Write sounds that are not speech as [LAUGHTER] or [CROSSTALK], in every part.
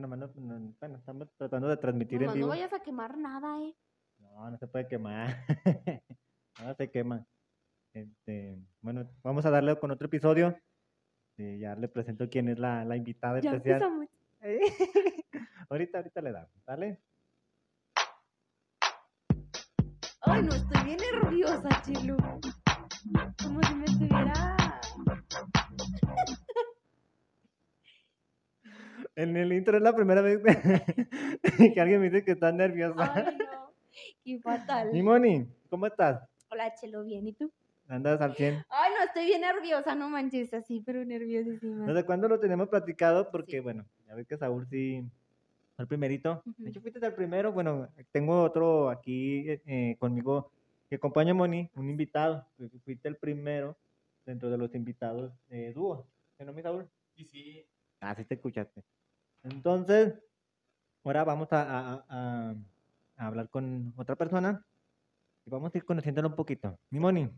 nomás no- no- bueno, estamos tratando de transmitir en Nomás no vayas a quemar nada, eh. No, no se puede quemar. [LAUGHS] no se quema. Este, bueno, vamos a darle con otro episodio. Eh, ya le presento quién es la, la invitada Ya especial. empezamos. [LAUGHS] ahorita, ahorita le damos, ¿vale? Ay, no, estoy bien nerviosa, Chilo. Como si me estuviera... En el intro es la primera vez [LAUGHS] que alguien me dice que está nerviosa. Ay, no. Qué fatal. Mi Moni, ¿cómo estás? Hola, Chelo, bien. ¿Y tú? ¿Andas al 100? Ay, no, estoy bien nerviosa, no manches, así, pero nerviosísima. ¿Desde cuándo lo tenemos platicado? Porque, Sí. bueno, ya ves que Saúl sí fue el primerito. De hecho, fuiste el primero. Bueno, tengo otro aquí eh, eh, conmigo que acompaña a Moni, un invitado. Fuiste el primero dentro de los invitados de dúo. ¿Que no, mi Saúl? Y sí, Ah, sí te escuchaste. Entonces, ahora vamos a, a- a- a hablar con otra persona y vamos a ir conociéndola un poquito. Mi Moni,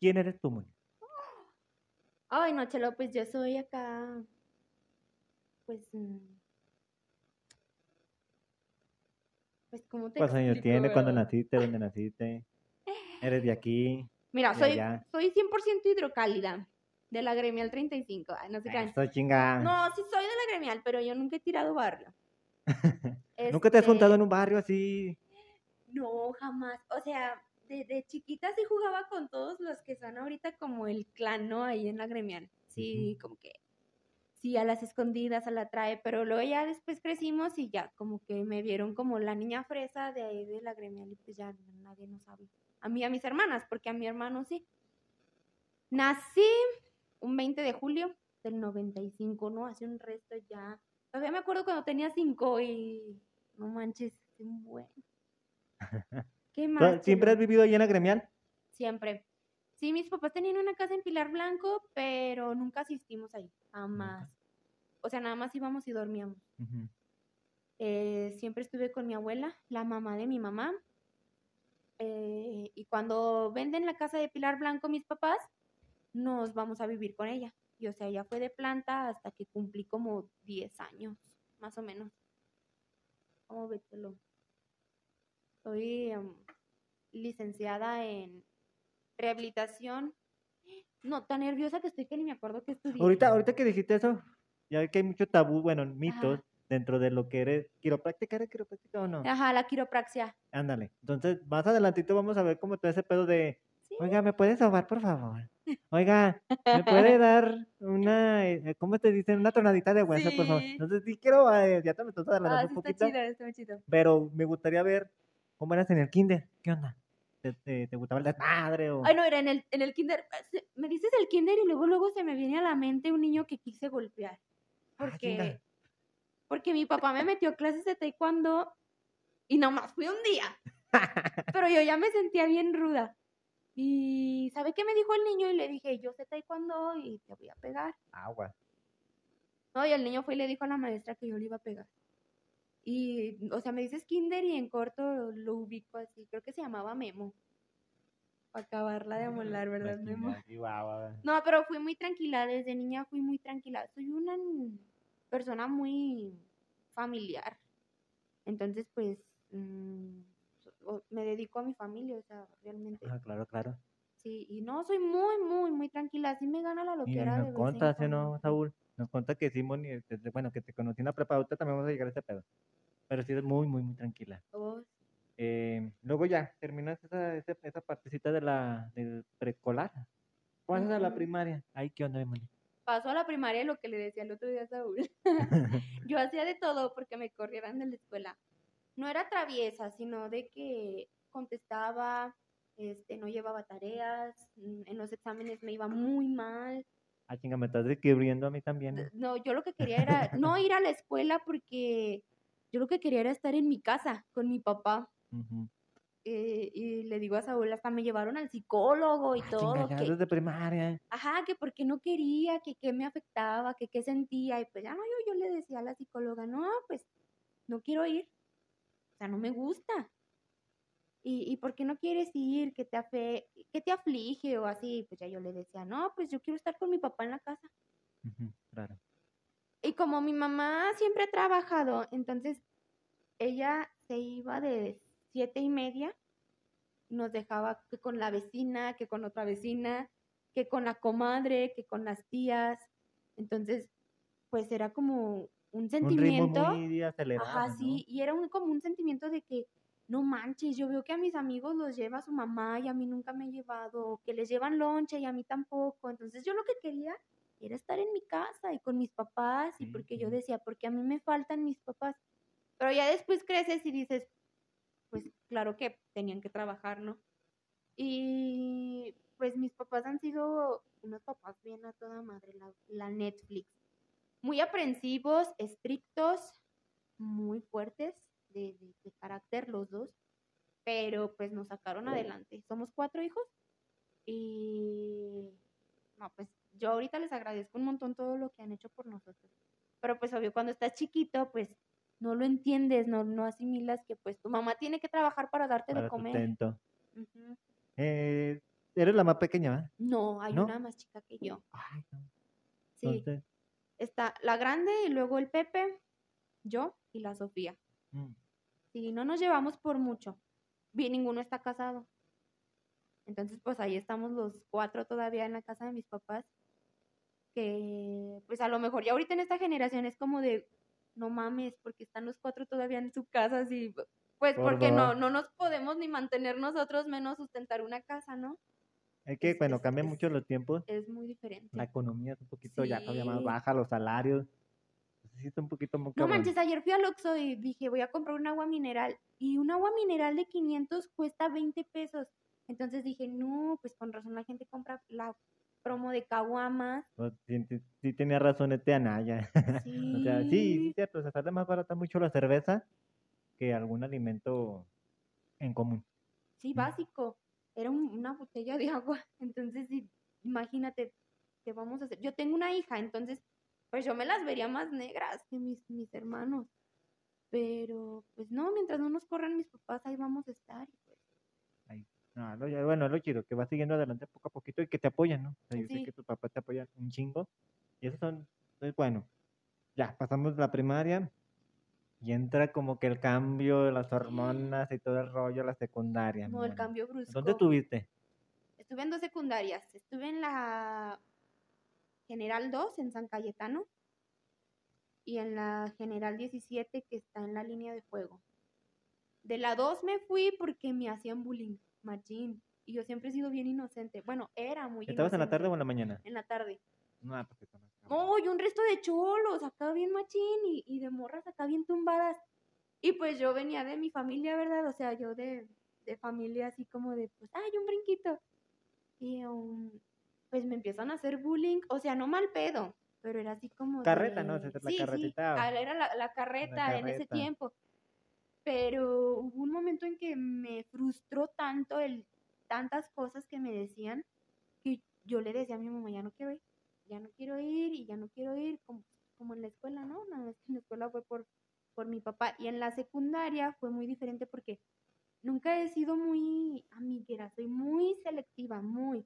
¿quién eres tú, Moni? Ay, no, Chelo, pues yo soy acá, pues, mm, pues, ¿cómo te ¿Cuántos años tienes? ¿Cuándo naciste? ¿Dónde naciste? ¿Eres de aquí? [LAUGHS] Mira, de soy, allá? soy 100% hidrocálida, de la gremial 35, ay, no se crean. Eso, chinga. No, sí soy de la gremial, pero yo nunca he tirado barrio. [LAUGHS] ¿Nunca te has juntado Este, en un barrio así? No, jamás. O sea, de, de chiquita sí jugaba con todos los que son ahorita como el clan, ¿no? Ahí en la gremial. Sí, como que sí, a las escondidas, a la trae, pero luego ya después crecimos y ya como que me vieron como la niña fresa de ahí de la gremial y pues ya nadie nos habla. A mí, a mis hermanas, porque a mi hermano sí. Nací un 20 de julio del 95, ¿no? Hace un resto ya. Todavía me acuerdo cuando tenía 5 y no manches, qué bueno. [LAUGHS] ¿Qué ¿Tú más? ¿Siempre has vivido ahí en la gremial? Siempre. Sí, mis papás tenían una casa en Pilar Blanco, pero nunca asistimos ahí, jamás. O sea, nada más íbamos y dormíamos. Eh, siempre estuve con mi abuela, la mamá de mi mamá. eh, y cuando venden la casa de Pilar Blanco mis papás, nos vamos a vivir con ella. Y o sea, ella fue de planta hasta que cumplí como 10 años, más o menos. ¿Cómo vételo? Soy em, licenciada en rehabilitación. No, tan nerviosa que estoy que ni me acuerdo que estudié. Ahorita, ahorita que dijiste eso, ya que hay mucho tabú, bueno, mitos dentro de lo que eres quiropráctica, ¿eres quiropráctica o no? Ajá, la quiropraxia. Ándale. Entonces, más adelantito vamos a ver cómo todo ese pedo de. Oiga, ¿me puedes sobar, por favor? Oiga, ¿me puede [LAUGHS] dar una, eh, ¿cómo te dicen? Una tonadita de hueso, por favor? Entonces, sí quiero, eh, ya te me estás adelantando Ah, un sí está poquito, chido, está muy chido. pero me gustaría ver cómo eras en el kinder. ¿Qué onda? ¿Te, te, te gustaba el desmadre o...? Ay, no, era en el, en el kinder. eh, se- Me dices el kinder y luego, luego se me viene a la mente un niño que quise golpear. Ah, Porque, chinga. porque mi papá me metió a clases de taekwondo y nomás fui un día. [LAUGHS] Pero yo ya me sentía bien ruda. Y ¿sabe qué me dijo el niño? Y le dije, yo sé taekwondo y te voy a pegar. Agua. No, y el niño fue y le dijo a la maestra que yo le iba a pegar. Y, o sea, me dices kinder y en corto lo ubico así. Creo que se llamaba Memo. Para acabarla de amolar, ¿verdad, La Memo? No, pero fui muy tranquila, desde niña fui muy tranquila. Soy una persona muy familiar. Entonces, pues, mm, me dedico a mi familia, o sea, realmente. Ah, claro, claro. Sí, y no, soy muy, muy, muy tranquila. Así me gana la Y loquera de nos vez en contas, ¿sí, no. Saúl? Nos conta que sí, Moni, desde- bueno, que te conocí en la prepa, ahorita también vamos a llegar a ese pedo. Pero sí eres muy, muy, muy tranquila. Oh, Eh, luego ya, terminas esa, esa, esa partecita de la, del preescolar. Pasas a la primaria. Ay, ¿qué onda, Moni? Paso a la primaria lo que le decía el otro día a Saúl. [LAUGHS] [LAUGHS] Yo hacía de todo porque me corrieran de la escuela. No era traviesa, sino de que contestaba, este, no llevaba tareas, mm, en los exámenes me iba muy mal. Ah, chinga, me estás descubriendo a mí también. D- No, yo lo que quería era [LAUGHS] no ir a la escuela porque yo lo que quería era estar en mi casa con mi papá. Eh, y le digo a Saúl, hasta me llevaron al psicólogo y Ah, todo. chinga, ya que- desde primaria. ajá, que porque no quería, que qué me afectaba, que qué sentía. Y pues ya no, yo, yo le decía a la psicóloga, no, pues no quiero ir. O sea, no me gusta. ¿Y, y por qué no quieres ir? ¿Qué te, afe ¿Qué te aflige? O así. Pues ya yo le decía, no, pues yo quiero estar con mi papá en la casa. Claro. Y como mi mamá siempre ha trabajado, entonces ella se iba de siete y media, nos dejaba que con la vecina, que con otra vecina, que con la comadre, que con las tías. Entonces, pues era como un sentimiento. Un ritmo muy acelerado, Ajá, ¿no? sí, y era un, como un sentimiento de que, no manches, yo veo que a mis amigos los lleva su mamá y a mí nunca me he llevado, que les llevan lonche y a mí tampoco. Entonces yo lo que quería era estar en mi casa y con mis papás, y Sí, porque yo sí. decía, porque a mí me faltan mis papás. Pero ya después creces y dices, pues claro que tenían que trabajar, ¿no? Y pues mis papás han sido unos papás bien a toda madre, la, la Netflix. Muy aprensivos, estrictos, muy fuertes de, de- de carácter los dos, pero pues nos sacaron adelante. Somos cuatro hijos y no, pues yo ahorita les agradezco un montón todo lo que han hecho por nosotros. Pero pues obvio, cuando estás chiquito, pues no lo entiendes, no, no asimilas que pues tu mamá tiene que trabajar para darte Para de comer. sustento. Ujú. Eh, eres la más pequeña, ¿verdad? No, hay ¿No? una más chica que yo. Ay, no. Sí, Entonces, está la grande y luego el Pepe, yo y la Sofía. mm, Sí, no nos llevamos por mucho. Bien, ninguno está casado. Entonces, pues ahí estamos los cuatro todavía en la casa de mis papás. Que, pues a lo mejor ya ahorita en esta generación es como de, no mames, porque están los cuatro todavía en su casa, así, pues Por porque no, no nos podemos ni mantener nosotros, menos sustentar una casa, ¿no? Es que, Es- bueno, es- cambian mucho los tiempos. Es muy diferente. La economía es un poquito ya todavía más Sí. baja, los salarios. Sí está un poquito muy No manches, ayer fui al Oxxo y dije, voy a comprar un agua mineral. Y un agua mineral de 500 cuesta 20 pesos. Entonces dije, no, pues con razón la gente compra la promo de caguamas. No, sí, sí- sí tenía razón este Anaya. [LAUGHS] O sea, sí, sí, es cierto, se sale más barata mucho la cerveza que algún alimento en común. Sí, básico. Era un- una botella de [LAUGHS] agua. Entonces, imagínate, ¿qué vamos a hacer? Yo tengo una hija, entonces, pues yo me las vería más negras que mis, mis hermanos. Pero, pues no, mientras no nos corran mis papás, ahí vamos a estar. y pues, No, lo- ya- bueno, lo chido, que va siguiendo adelante poco a poquito y que te apoyan, ¿no? O sea, yo sé Sí. que tus papás te apoyan un chingo. Y eso son, entonces, bueno, ya pasamos la primaria y entra como que el cambio de las hormonas y todo el rollo la secundaria. no, el cambio brusco. ¿Dónde estuviste? Estuve en dos secundarias. Estuve en la General 2 en San Cayetano y en la General 17 que está en la línea de fuego. De la 2 me fui porque me hacían bullying, machín. Y yo siempre he sido bien inocente. Bueno, era muy ¿Estabas en la tarde o en la mañana? En la tarde. No, pues eso no es cabrón. No, y un resto de cholos, acá bien machín y, y de morras acá bien tumbadas. Y pues yo venía de mi familia, ¿verdad? O sea, yo de, de familia así como de, pues, ay, un brinquito. Y um, pues me empiezan a hacer bullying, o sea, no mal pedo, pero era así como Carreta, de- ¿no? La sí, sí, carretita. ah, era la, la carreta en ese tiempo. Pero hubo un momento en que me frustró tanto el tantas cosas que me decían que yo le decía a mi mamá, ya no quiero ir, ya no quiero ir y ya no quiero ir, como, como en la escuela, ¿no? Una vez que en la escuela fue por, por mi papá. Y en la secundaria fue muy diferente porque nunca he sido muy amiguera, soy muy selectiva, muy.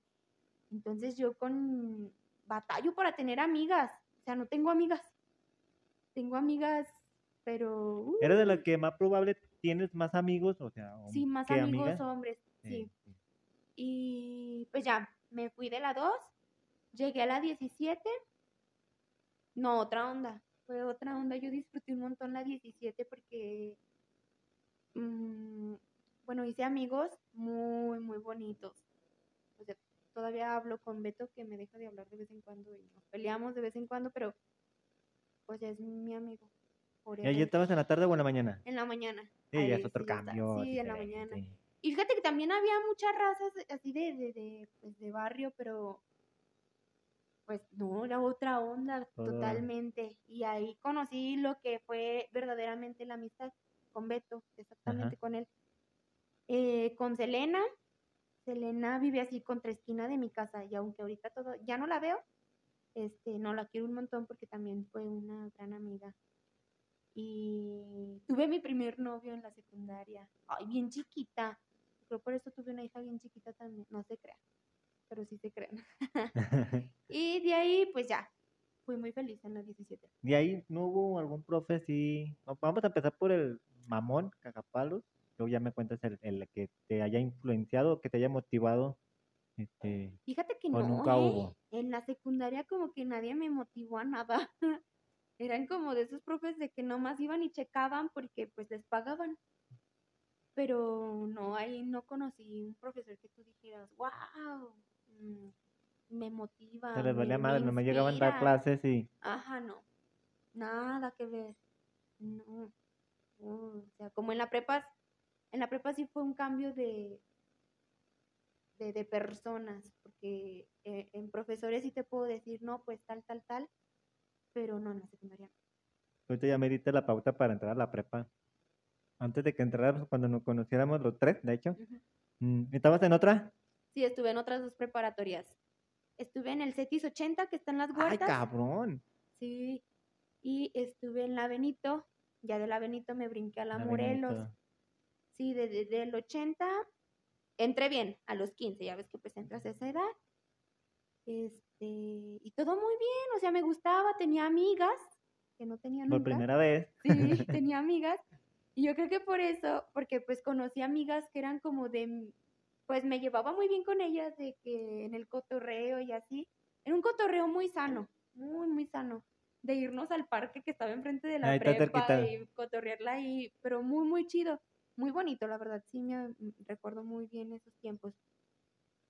Entonces yo con batallo para tener amigas, o sea, no tengo amigas. Tengo amigas, pero uh, ¿Eres de la que más probable tienes más amigos? O sea, sí, más amigos amigas? hombres, sí. Y pues ya, me fui de la 2, llegué a la 17. No, otra onda. Fue otra onda. Yo disfruté un montón la 17 porque, mm, bueno, hice amigos muy, muy bonitos. O sea, todavía hablo con Beto que me deja de hablar de vez en cuando y nos peleamos de vez en cuando, pero pues ya es mi amigo. ¿Y forever. estabas en la tarde o en la mañana? En la mañana. Sí, ya Ahí es otro sí cambio. Sí, en la mañana. sí. Y fíjate que también había muchas razas así de, de, de, pues, de barrio, pero pues no, era otra onda totalmente. Y ahí conocí lo que fue verdaderamente la amistad con Beto, exactamente con él. Eh, con Selena, Selena vive así contra esquina de mi casa y aunque ahorita todo, ya no la veo, este, no la quiero un montón porque también fue una gran amiga. Y tuve mi primer novio en la secundaria. Ay, bien chiquita. Creo por eso tuve una hija bien chiquita también. No se crean, pero sí se crean. [LAUGHS] y de ahí, pues ya. fui muy feliz en la 17. De ahí no hubo algún profe sí. va- Vamos a empezar por el mamón, cagapalos. Luego ya me cuentas el, el que te haya influenciado, que te haya motivado. Este, Fíjate que ¿O no, nunca ¿eh? hubo? En la secundaria como que nadie me motivó a nada. [LAUGHS] Eran como de esos profes de que nomás iban y checaban porque pues les pagaban. Pero no, ahí no conocí un profesor que tú dijeras, wow, me motiva. se les me- valía madre, nomás llegaban a dar inspira". clases y Ajá, no. Nada que ver. No. no, O sea, como en la prepa, en la prepa sí fue un cambio de, de, de personas, porque eh, en profesores sí te puedo decir, no, pues tal, tal, tal, pero no en la secundaria. ahorita ya me diste la pauta para entrar a la prepa. Antes de que entráramos, cuando nos conociéramos los tres, de hecho. Mm, ¿Estabas en otra? Sí, estuve en otras dos preparatorias. Estuve en el CETIS 80, que está en las ¡Ay, huertas. cabrón! Sí. Y estuve en la Benito. Ya de la Benito me brinqué a la, La Morelos. Benito. Sí, desde el 80 entré bien, a los 15, ya ves que pues entras a esa edad. Este, y todo muy bien, o sea, me gustaba, tenía amigas que no tenía Por nunca. primera vez. Sí, [LAUGHS] tenía amigas. Y yo creo que por eso, porque pues conocí amigas que eran como de, pues me llevaba muy bien con ellas, de que en el cotorreo y así. Era un cotorreo muy sano, muy, muy sano. De irnos al parque que estaba enfrente de la Ahí prepa y cotorrearla ahí, pero muy, muy chido. Muy bonito, la verdad. Sí, me mm, recuerdo muy bien esos tiempos.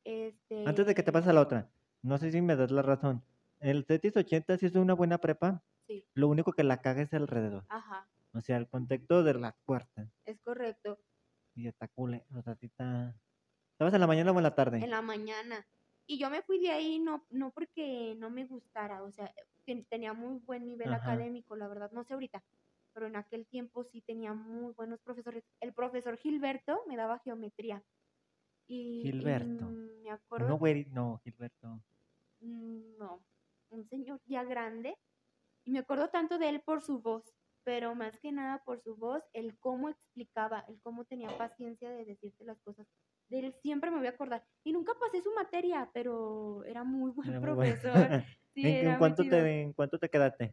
Este... Antes de que te pases a la otra, no sé si me das la razón. El CETIS 80 sí es una buena prepa. Sí, Lo único que la caga es alrededor. ajá, O sea, el contexto de las puertas. es correcto. Y está cool. O sea, está... ¿Estabas en la mañana o en la tarde? en la mañana. Y yo me fui de ahí no, no porque no me gustara, o sea, ten- tenía muy buen nivel Ajá. académico, la verdad, no sé ahorita, pero en aquel tiempo sí tenía muy buenos profesores. El profesor Gilberto me daba geometría. Y, y Gilberto. me acuerdo, No, no, Gilberto. mm, no, un señor ya grande, y me acuerdo tanto de él por su voz, pero más que nada por su voz, el cómo explicaba, el cómo tenía paciencia de decirte las cosas. De él siempre me voy a acordar. Y nunca pasé su materia, pero era muy buen Era muy bueno. profesor. [LAUGHS] Sí, ¿En, era cuánto te, ¿En cuánto te quedaste?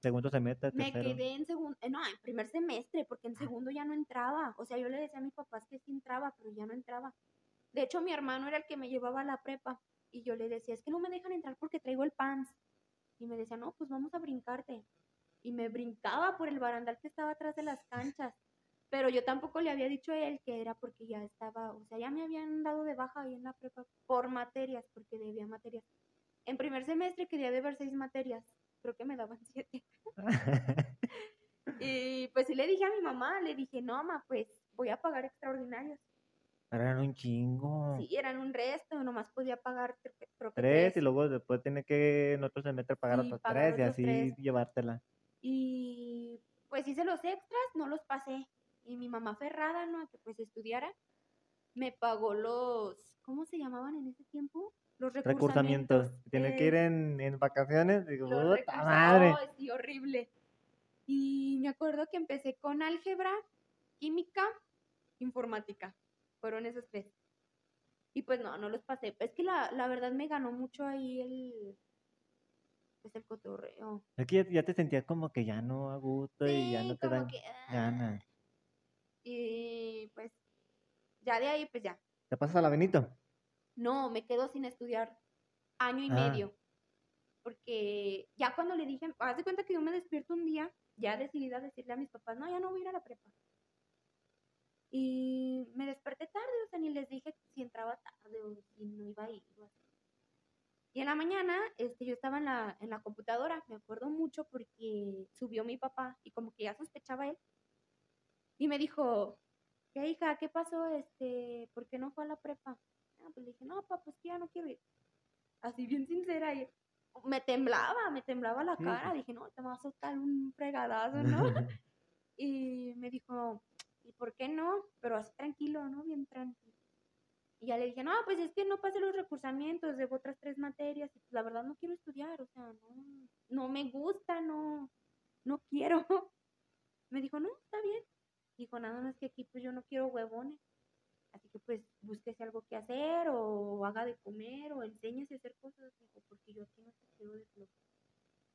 ¿Segundo semestre? Me tercero? quedé en segundo, no, en primer semestre, porque en segundo ya no entraba. O sea, yo le decía a mis papás que sí entraba, pero ya no entraba. De hecho, mi hermano era el que me llevaba a la prepa. Y yo le decía, es que no me dejan entrar porque traigo el pants. Y me decía, no, pues vamos a brincarte. Y me brincaba por el barandal que estaba atrás de las canchas. Pero yo tampoco le había dicho a él que era porque ya estaba, o sea, ya me habían dado de baja ahí en la prepa por materias, porque debía materias. En primer semestre quería deber seis materias. Creo que me daban [LAUGHS] siete. [LAUGHS] Y pues sí le dije a mi mamá, le dije, no, mamá, pues voy a pagar extraordinarios. Eran un chingo. Sí, eran un resto, nomás podía pagar tre- creo que Tres y luego después tiene que en otro semestre pagar Sí, otros pagar tres y así tres. llevártela. Y pues hice los extras, no los pasé. Y mi mamá ferrada, ¿no? A que pues estudiara, me pagó los, ¿cómo se llamaban en ese tiempo? Los Recursamientos. recursamientos. Tiene que ir en, en vacaciones. Digo, puta madre. ¡Ay, sí, horrible. Y me acuerdo que empecé con álgebra, química, informática. Fueron esos tres. Y pues no, no los pasé. Es que la, la verdad me ganó mucho ahí el, pues el cotorreo. Es que ya, ya te sentías como que ya no a gusto y ya no te dan que, ah. ganas. Y pues ya de ahí, pues ya. ¿Te pasas a la Benito? No, me quedo sin estudiar año y Ah. medio. Porque ya cuando le dije, haz de cuenta que yo me despierto un día, ya decidida a decirle a mis papás, no, ya no voy a ir a la prepa. Y me desperté tarde, o sea, ni les dije si entraba tarde o si no iba a ir. Y en la mañana, este, yo estaba en la, en la computadora, me acuerdo mucho porque subió mi papá y como que ya sospechaba él. Y me dijo, ¿qué hija? ¿Qué pasó? Este, ¿por qué no fue a la prepa? Ah, pues le dije, no, papá, pues que ya no quiero ir. Así bien sincera. Y me temblaba, me temblaba la Sí, cara. Dije, no, te vas a soltar un fregadazo, ¿no? [LAUGHS] [LAUGHS] y me dijo, ¿y por qué no? Pero así tranquilo, ¿no? Bien tranquilo. Y ya le dije, no, pues es que no pasé los recursamientos, debo otras tres materias y pues la verdad no quiero estudiar, o sea, no, no me gusta, no, no quiero. [LAUGHS] Me dijo, no, está bien. Dijo, nada más que aquí pues yo no quiero huevones. Así que pues búsquese algo que hacer o haga de comer o enséñese a hacer cosas. Dijo, porque yo aquí no te quiero de flojo.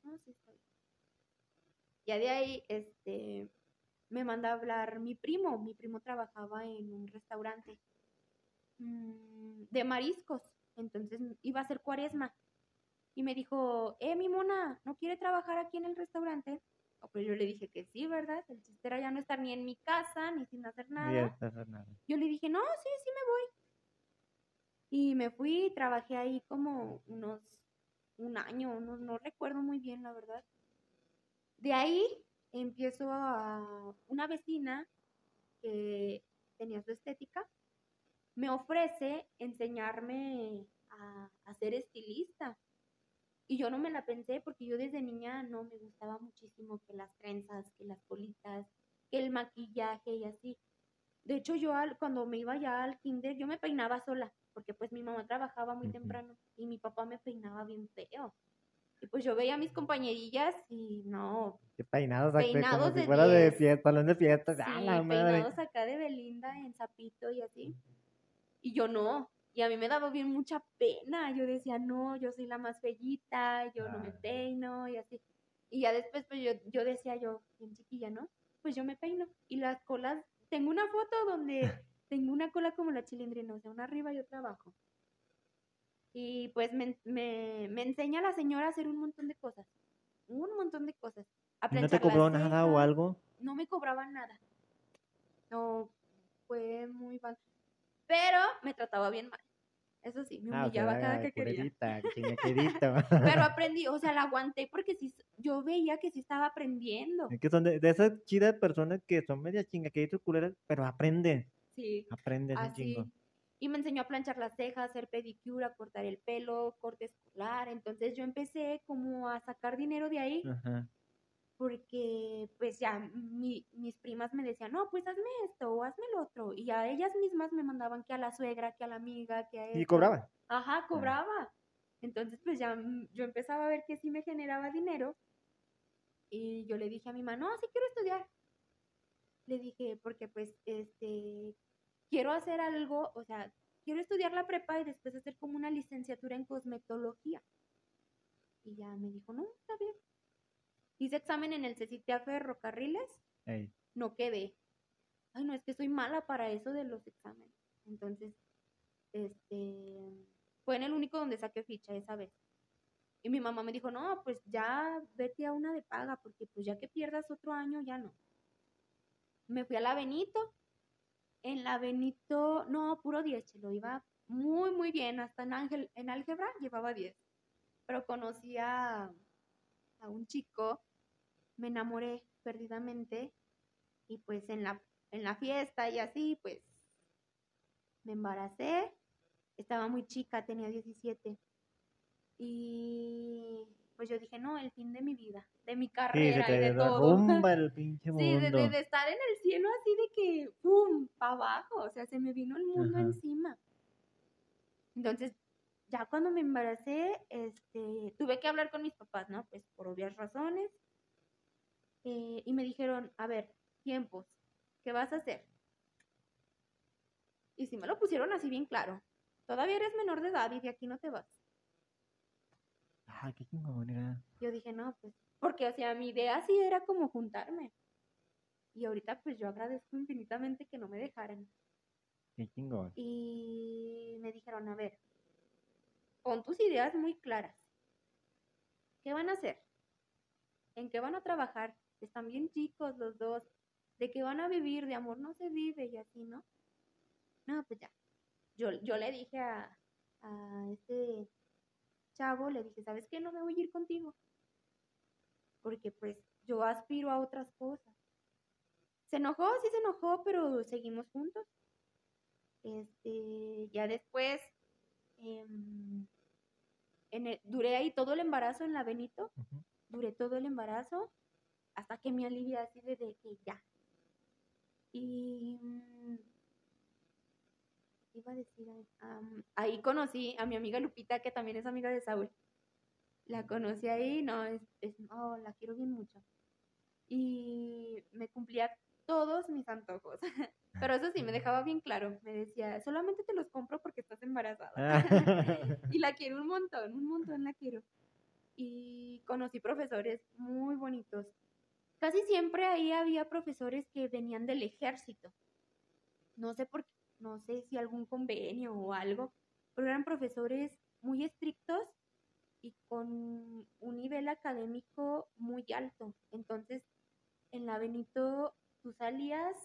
no, sí, está bien. Ya de ahí, este, me manda a hablar mi primo. Mi primo trabajaba en un restaurante mm, de mariscos. Entonces iba a ser cuaresma. Y me dijo, eh, mi mona, ¿no quiere trabajar aquí en el restaurante? Oh, pues yo le dije que sí, ¿verdad? El chiste era ya no estar ni en mi casa, ni sin hacer nada. nada. Yo le dije, no, sí, sí me voy. Y me fui y trabajé ahí como unos, un año, no, no recuerdo muy bien, la verdad. De ahí empiezo a una vecina que tenía su estética, me ofrece enseñarme a, a ser estilista. Y yo no me la pensé porque yo desde niña no me gustaba muchísimo que las trenzas, que las colitas, que el maquillaje y así. De hecho, yo al- cuando me iba ya al kinder, yo me peinaba sola, porque pues mi mamá trabajaba muy temprano y mi papá me peinaba bien feo. Y pues yo veía a mis compañerillas y no, Qué peinados, acá, como Peinados si de fuera de 10. fiesta, salón de fiestas. sí, ¡Ah, la madre! peinados acá de Belinda en zapito y así. Y yo no. Y a mí me daba bien mucha pena. Yo decía, no, yo soy la más bellita, yo no me peino y así. Y ya después, pues yo, yo decía yo, bien chiquilla, ¿no? Pues yo me peino. Y las colas, tengo una foto donde [LAUGHS] tengo una cola como la chilindrina, o sea, una arriba y otra abajo. Y pues me, me, me enseña la señora a hacer un montón de cosas. Un montón de cosas. A ¿Y ¿No te cobró nada o algo? no me cobraban nada. No, fue muy mal. Pero me trataba bien mal. Eso sí, me Ah, o sea, humillaba cada que quería. culerita. [LAUGHS] Pero [LAUGHS] aprendí, o sea, la aguanté porque sí, yo veía que sí estaba aprendiendo. Es que son de, de esas chidas personas que son medias chingaqueritos culeras, pero aprenden. Sí, Aprendes un así. chingo. Y me enseñó a planchar las cejas, hacer pedicura, cortar el pelo, corte escolar. Entonces yo empecé como a sacar dinero de ahí Ajá. Porque pues ya mi- mis primas me decían, no, pues hazme esto o hazme lo otro. Y a ellas mismas me mandaban que a la suegra, que a la amiga, que a Y esto. cobraban. Ajá, cobraba. Entonces, pues ya yo empezaba a ver que sí me generaba dinero. Y yo le dije a mi mamá, no, sí quiero estudiar. Le dije, porque pues, este, quiero hacer algo, o sea, quiero estudiar la prepa y después hacer como una licenciatura en cosmetología. Y ya me dijo, no, está bien. Hice examen en el CECITEA Ferrocarriles, Ey. no quedé. Ay, no, es que soy mala para eso de los exámenes. Entonces, este, fue en el único donde saqué ficha esa vez. Y mi mamá me dijo, no, pues ya vete a una de paga, porque pues ya que pierdas otro año, ya no. Me fui a la Benito. En la Benito, no, puro 10, lo iba muy, muy bien. Hasta en, ángel, en álgebra llevaba 10. Pero conocí a, a un chico, me enamoré perdidamente y pues en la, en la fiesta y así, pues me embaracé. Estaba muy chica, tenía 17. Y pues yo dije, no, el fin de mi vida, de mi Sí, carrera y te de todo. el [LAUGHS] pinche mundo. Sí, de, de- de estar en el cielo así de que, ¡pum!, para abajo. O sea, se me vino el mundo Ajá. encima. Entonces, ya cuando me embaracé, este, tuve que hablar con mis papás, ¿no? Pues por obvias razones. Eh, y me dijeron, a ver, tiempos, ¿qué vas a hacer? Y sí me lo pusieron así bien claro. Todavía eres menor de edad y de aquí no te vas. Ah, qué chingón, era. Yo dije, no, pues, porque, o sea, mi idea sí era como juntarme. Y ahorita, pues, yo agradezco infinitamente que no me dejaran. Qué chingón. Y me dijeron, a ver, pon tus ideas muy claras. ¿Qué van a hacer? ¿En qué van a trabajar? Están bien chicos los dos. ¿De qué van a vivir? De amor no se vive y así, ¿no? No, pues ya. Yo, yo le dije a, a este chavo, le dije, ¿sabes qué? No me voy a ir contigo. Porque pues yo aspiro a otras cosas. Se enojó, sí se enojó, pero seguimos juntos. Este, ya después, em, en el- duré ahí todo el embarazo en la Benito, duré todo el embarazo hasta que me alivié así de, de que ya. Y mm, iba a decir, am, ahí conocí a mi amiga Lupita, que también es amiga de Saúl. La conocí ahí, no, es, es- oh, la quiero bien mucho. Y me cumplía todos mis antojos. [LAUGHS] Pero eso sí, me dejaba bien claro. Me decía, solamente te los compro porque estás embarazada. [LAUGHS] Y la quiero un montón, un montón la quiero. y conocí profesores muy bonitos. Casi siempre ahí había profesores que venían del ejército. No sé por no sé si algún convenio o algo, pero eran profesores muy estrictos y con un nivel académico muy alto. Entonces, en la Benito tú salías,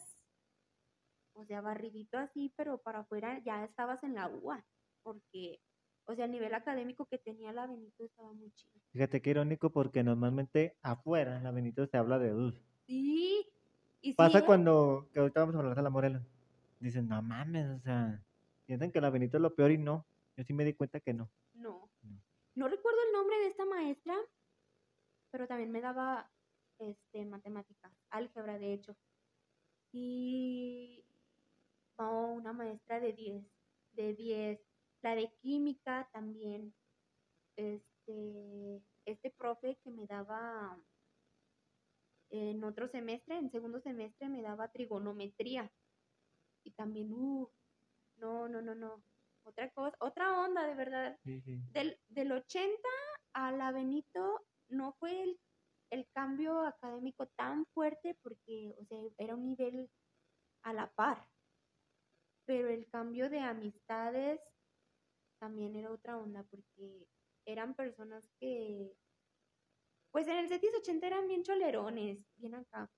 o sea, barridito así, pero para afuera ya estabas en la UA, porque, o sea, el nivel académico que tenía la Benito estaba muy chido. Fíjate qué irónico porque normalmente afuera en la Benito se habla de DUS. Sí, y Pasa sí, cuando, que ahorita vamos a hablar de la Morelos, dicen, no mames, o sea, piensan que la Benito es lo peor y no. Yo sí me di cuenta que no. No. No. No recuerdo el nombre de esta maestra, pero también me daba este matemáticas, álgebra de hecho. Y oh, una maestra de 10, de 10. La de química también. Este este profe que me daba en otro semestre, en segundo semestre me daba trigonometría. Y también uh, no, no, no, no. Otra cosa, otra onda de verdad Sí, sí. del, del 80 a la Benito no fue el, el cambio académico tan fuerte porque, o sea, era un nivel a la par. Pero el cambio de amistades también era otra onda porque eran personas que, pues en el CETIS 80 eran bien cholerones, bien acá.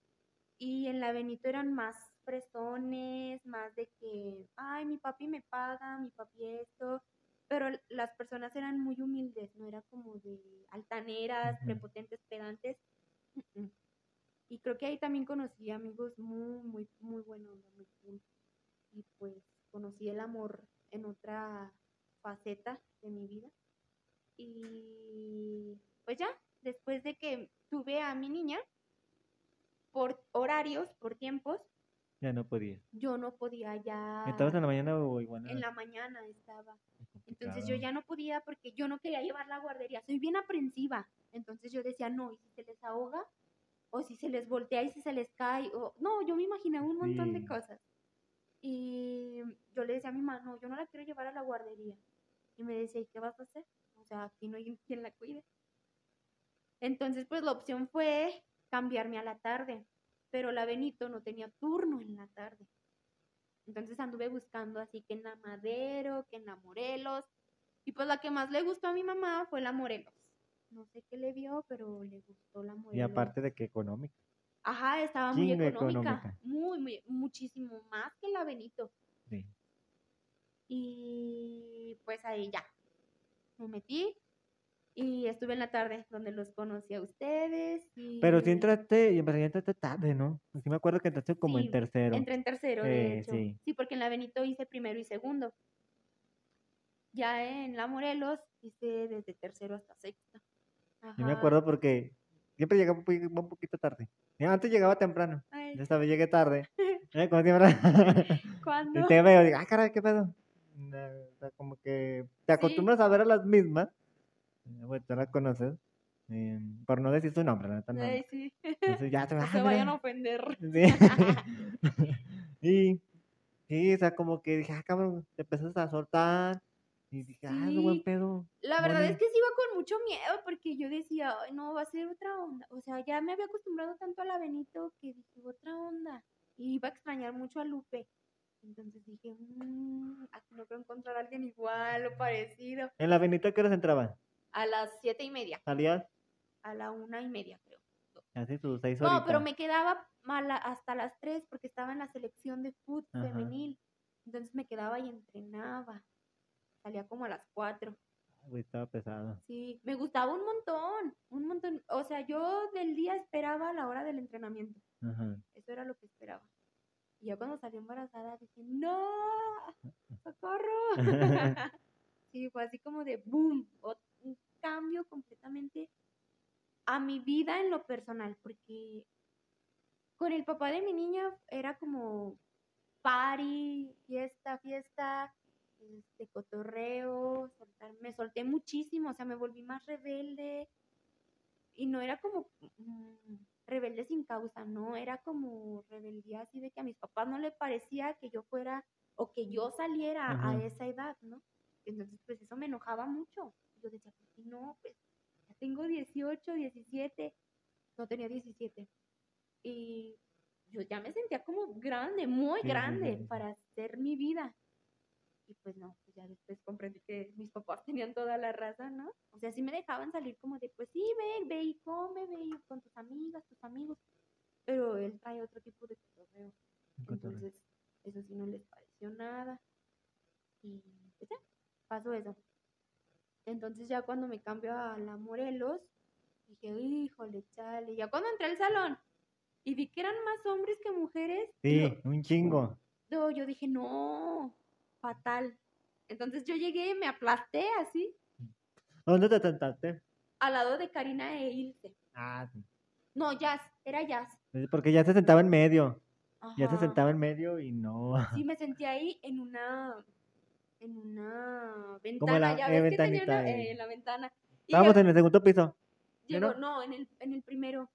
Y en la Benito eran más fresones, más de que, ay, mi papi me paga, mi papi esto, pero las personas eran muy humildes, no era como de altaneras, prepotentes, pedantes. mm, mm. Y creo que ahí también conocí amigos muy, muy, muy buenos, muy cool. Y pues conocí el amor en otra faceta de mi vida. Y pues ya, después de que tuve a mi niña, por horarios, por tiempos, Ya no podía. yo no podía ya... ¿Estabas en la mañana o igual? En la mañana estaba. Es Entonces yo ya no podía porque yo no quería llevar la guardería. Soy bien aprensiva. Entonces yo decía, no, ¿y si se les ahoga? O si se les voltea y si se les cae. O... No, yo me imaginaba un montón de cosas. Y yo le decía a mi mamá, no, yo no la quiero llevar a la guardería. Y me decía, ¿y qué vas a hacer? O sea, aquí no hay [LAUGHS] quien la cuide. Entonces, pues la opción fue cambiarme a la tarde. Pero la Benito no tenía turno en la tarde. Entonces anduve buscando así que en la Madero, que en la Morelos. Y pues la que más le gustó a mi mamá fue la Morelos. No sé qué le vio, pero le gustó la Morelos. Y aparte de que económico. Ajá, estaba muy económica. económica. Muy, muy, muchísimo más que la Benito. Sí. Y pues ahí ya. Me metí y estuve en la tarde donde los conocí a ustedes. Y Pero si entraste, y entraste tarde, ¿no? Sí me acuerdo que entraste como Sí, en tercero. Entré en tercero, de Eh, hecho. sí. Sí. porque en la Benito hice primero y segundo. Ya en la Morelos hice desde tercero hasta sexto. Yo me Ajá. acuerdo porque siempre llegaba un poqui- un poquito tarde. Y Antes llegaba temprano. Ay, Esta vez llegué tarde. [LAUGHS] Eh. ¿Cuándo? [LAUGHS] Y te veo y digo, ah, caray, ¿qué pedo? O sea, como que te acostumbras a ver a las mismas. Eh, Bueno, tú las conoces. eh, por no decir su nombre, la no. Sí. Entonces ya te No se vayan a ofender. Sí. [LAUGHS] y, sí, o sea, como que dije, ah, cabrón, te empiezas a soltar. Y dije, ah, es buen Sí. pedo. La verdad es que sí iba con mucho miedo porque yo decía, Ay, no, va a ser otra onda. O sea, ya me había acostumbrado tanto a la Benito que dije, otra onda. Y iba a extrañar mucho a Lupe. Entonces dije, mmm, no creo encontrar a alguien igual o parecido. En la Benito, ¿qué horas entraban? A las siete y media, ¿Salías? a la una y media creo. Así sus seis No, horitas. pero me quedaba mala hasta las tres porque estaba en la selección de fútbol femenil. Entonces me quedaba y entrenaba. Salía como a las cuatro. Güey, estaba pesado. Sí, me gustaba un montón, un montón. O sea, yo del día esperaba la hora del entrenamiento. Ajá. Eso era lo que esperaba. Y ya cuando salí embarazada dije, no, socorro. [LAUGHS] [LAUGHS] sí, fue así como de boom, un cambio completamente a mi vida en lo personal, porque con el papá de mi niña era como party, fiesta, fiesta, este cotorreo, soltar, me solté muchísimo, o sea, me volví más rebelde y no era como mm, rebelde sin causa, no, era como rebeldía así de que a mis papás no le parecía que yo fuera o que yo saliera a esa edad, ¿no? Entonces, pues eso me enojaba mucho. Yo decía, pues si no, pues ya tengo 18, 17, no tenía 17. Y yo ya me sentía como grande, muy grande para hacer mi vida. Y pues no, pues ya después comprendí que mis papás [LAUGHS] tenían toda la raza, ¿no? O sea, sí me dejaban salir como de, pues sí, ve, ve y come, ve y con tus amigas, tus amigos. Pero él trae otro tipo de cotorreo. Entonces, eso sí no les pareció nada. Y pues ya, pasó eso. Entonces ya cuando me cambio a la Morelos, dije, híjole, chale. Ya cuando entré al salón y vi que eran más hombres que mujeres, Sí, un chingo. yo, yo dije, no, fatal. Entonces yo llegué y me aplasté así, ¿Dónde te sentaste? al lado de Karina e Ilse. Ah, sí. No, Jazz, era Jazz. Porque ya se sentaba en medio. Ya se Ajá. sentaba en medio y no. Sí, me sentí ahí en una en una ventana, la- ya eh, ves que tenía una- eh. eh, en la ventana. Y Estábamos en el segundo piso. llegó- no? no, en el, en el primero,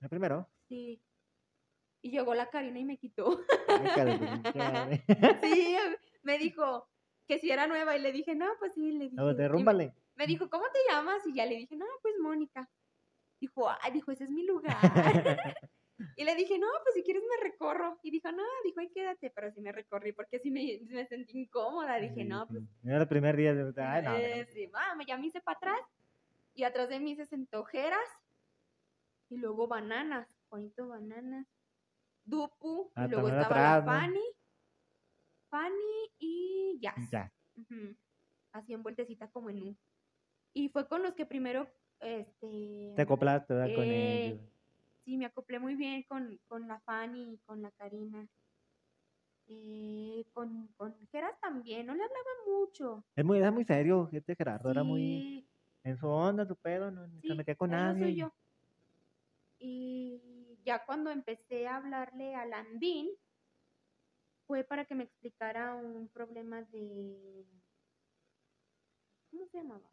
El primero. sí. Y llegó la Karina y me quitó. Ay, pinche madre. [LAUGHS] sí, me dijo que si era nueva y le dije, no, pues sí, le dije. Vamos, y me- derrúmbale. Me dijo, ¿cómo te llamas? Y ya le dije, no, pues Mónica. Dijo, ay, dijo, ese es mi lugar. [LAUGHS] [LAUGHS] y le dije, no, pues si quieres me recorro. Y dijo, no, dijo, ay, quédate, pero sí me recorrí porque sí me, me sentí incómoda. Dije, Sí, no, pues Era el primer día. De... Ay, no, Eh, sí, ya me hice para atrás. Y atrás de mí se sentó Jeras. Y luego bananas. Juanito bananas. Dupu. Ah, y luego estaba atrás, la ¿no? Fanny. Fanny y Jazz. Ya. Ujú. Así en vueltecita como en un. Y fue con los que primero, este... Te acoplaste ¿verdad? con eh, ellos. Sí, me acoplé muy bien con, con la Fanny y con la Karina. Eh, con, con Geras también, no le hablaba mucho. Es muy, era muy serio, este Gerardo. Era muy Sí, en su onda, su pedo. No ni se sí, metía con nadie. suyo. Y ya cuando empecé a hablarle a Landín, fue para que me explicara un problema de... ¿Cómo se llamaba?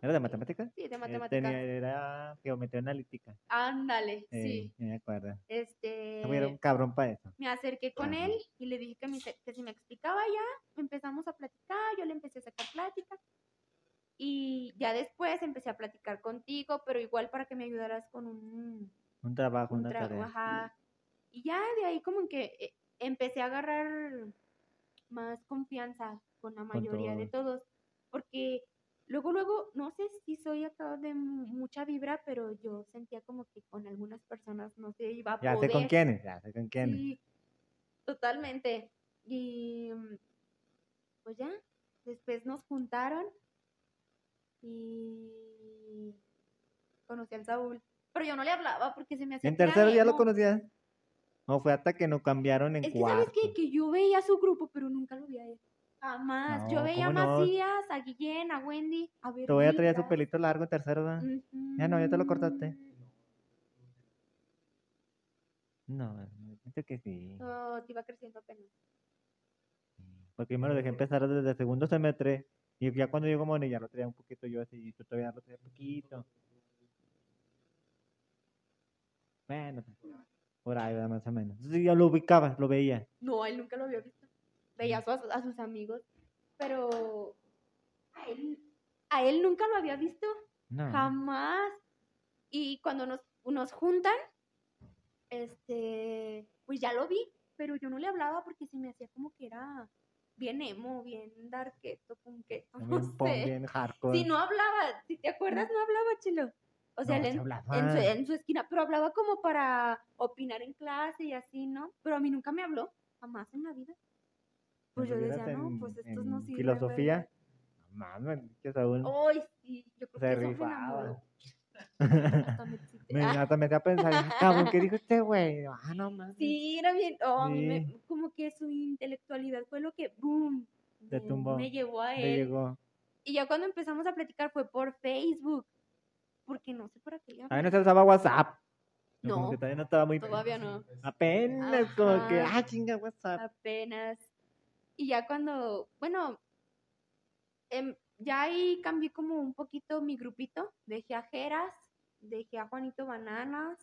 ¿Era de matemáticas? Sí, de Eh, matemáticas. era geometría analítica. Ándale, Eh, sí. sí, me acuerdo. Este, Era un cabrón para eso. me acerqué con Ajá. él y le dije que, me- que si me explicaba ya, empezamos a platicar, yo le empecé a sacar plática. Y ya después empecé a platicar contigo, pero igual para que me ayudaras con un, Un trabajo, un una tra- tarea. ajá. Y ya de ahí como que eh, empecé a agarrar más confianza con la Con mayoría de todos, porque luego, luego, no sé si soy acá de mu- mucha vibra, pero yo sentía como que con algunas personas no se iba a Ya poder. sé con quiénes, ya sé con quiénes. Sí, totalmente. Y pues ya, después nos juntaron y conocí al Saúl. Pero yo no le hablaba porque se me hacía ¿En pura tercer día lo conocías? ¿O fue hasta que nos cambiaron en Es que cuarto? sabes qué? que yo veía su grupo, pero nunca lo veía a él. Jamás. yo No, veía a ¿cómo no? Macías, a Guillén, a Wendy, a ver. Te voy a traer su pelito largo en tercero, ¿verdad? Ya no, ya te lo cortaste. No, dice que sí. No, te iba creciendo apenas. Porque yo me lo dejé empezar desde el segundo semestre. Y ya cuando llegó Moni ya lo traía un poquito yo así. Y tú todavía lo traías poquito. Bueno, por ahí, ¿verdad? más o menos. Sí, yo lo ubicaba, lo veía. No, él nunca lo había visto. Veía a, su- a sus amigos, pero a él, a él nunca lo había visto, No. jamás. Y cuando nos, nos juntan, este, pues ya lo vi, pero yo no le hablaba porque se me hacía como que era bien emo, bien darketo, punketo, no sé. bien hardcore. Si no hablaba, si te acuerdas, no hablaba, Chelo. O sea, No, él sí en, su, en su esquina, pero hablaba como para opinar en clase y así, ¿no? Pero a mí nunca me habló, jamás en la vida. Pues yo decía, no, pues estos no sirven. Filosofía. mames, que Saúl. Ay, sí, yo creo Se que eso [LAUGHS] me rifaba. me excité. Me, Ah, hasta me hacía pensar, cabrón, ¿qué dijo este güey? Ah, no mames. sí, era bien. oh, a mí me- Sí. como que su intelectualidad fue lo que, boom, Te me- tumbó, me llevó a él. llegó. Y ya cuando empezamos a platicar fue por Facebook. Porque no sé por qué le A no se usaba WhatsApp. Como No, que todavía no estaba muy. Todavía no. Apenas, como que, ah, chinga, WhatsApp. apenas. Y ya cuando, bueno, em, ya ahí cambié como un poquito mi grupito. Dejé a Jeras, dejé a Juanito Bananas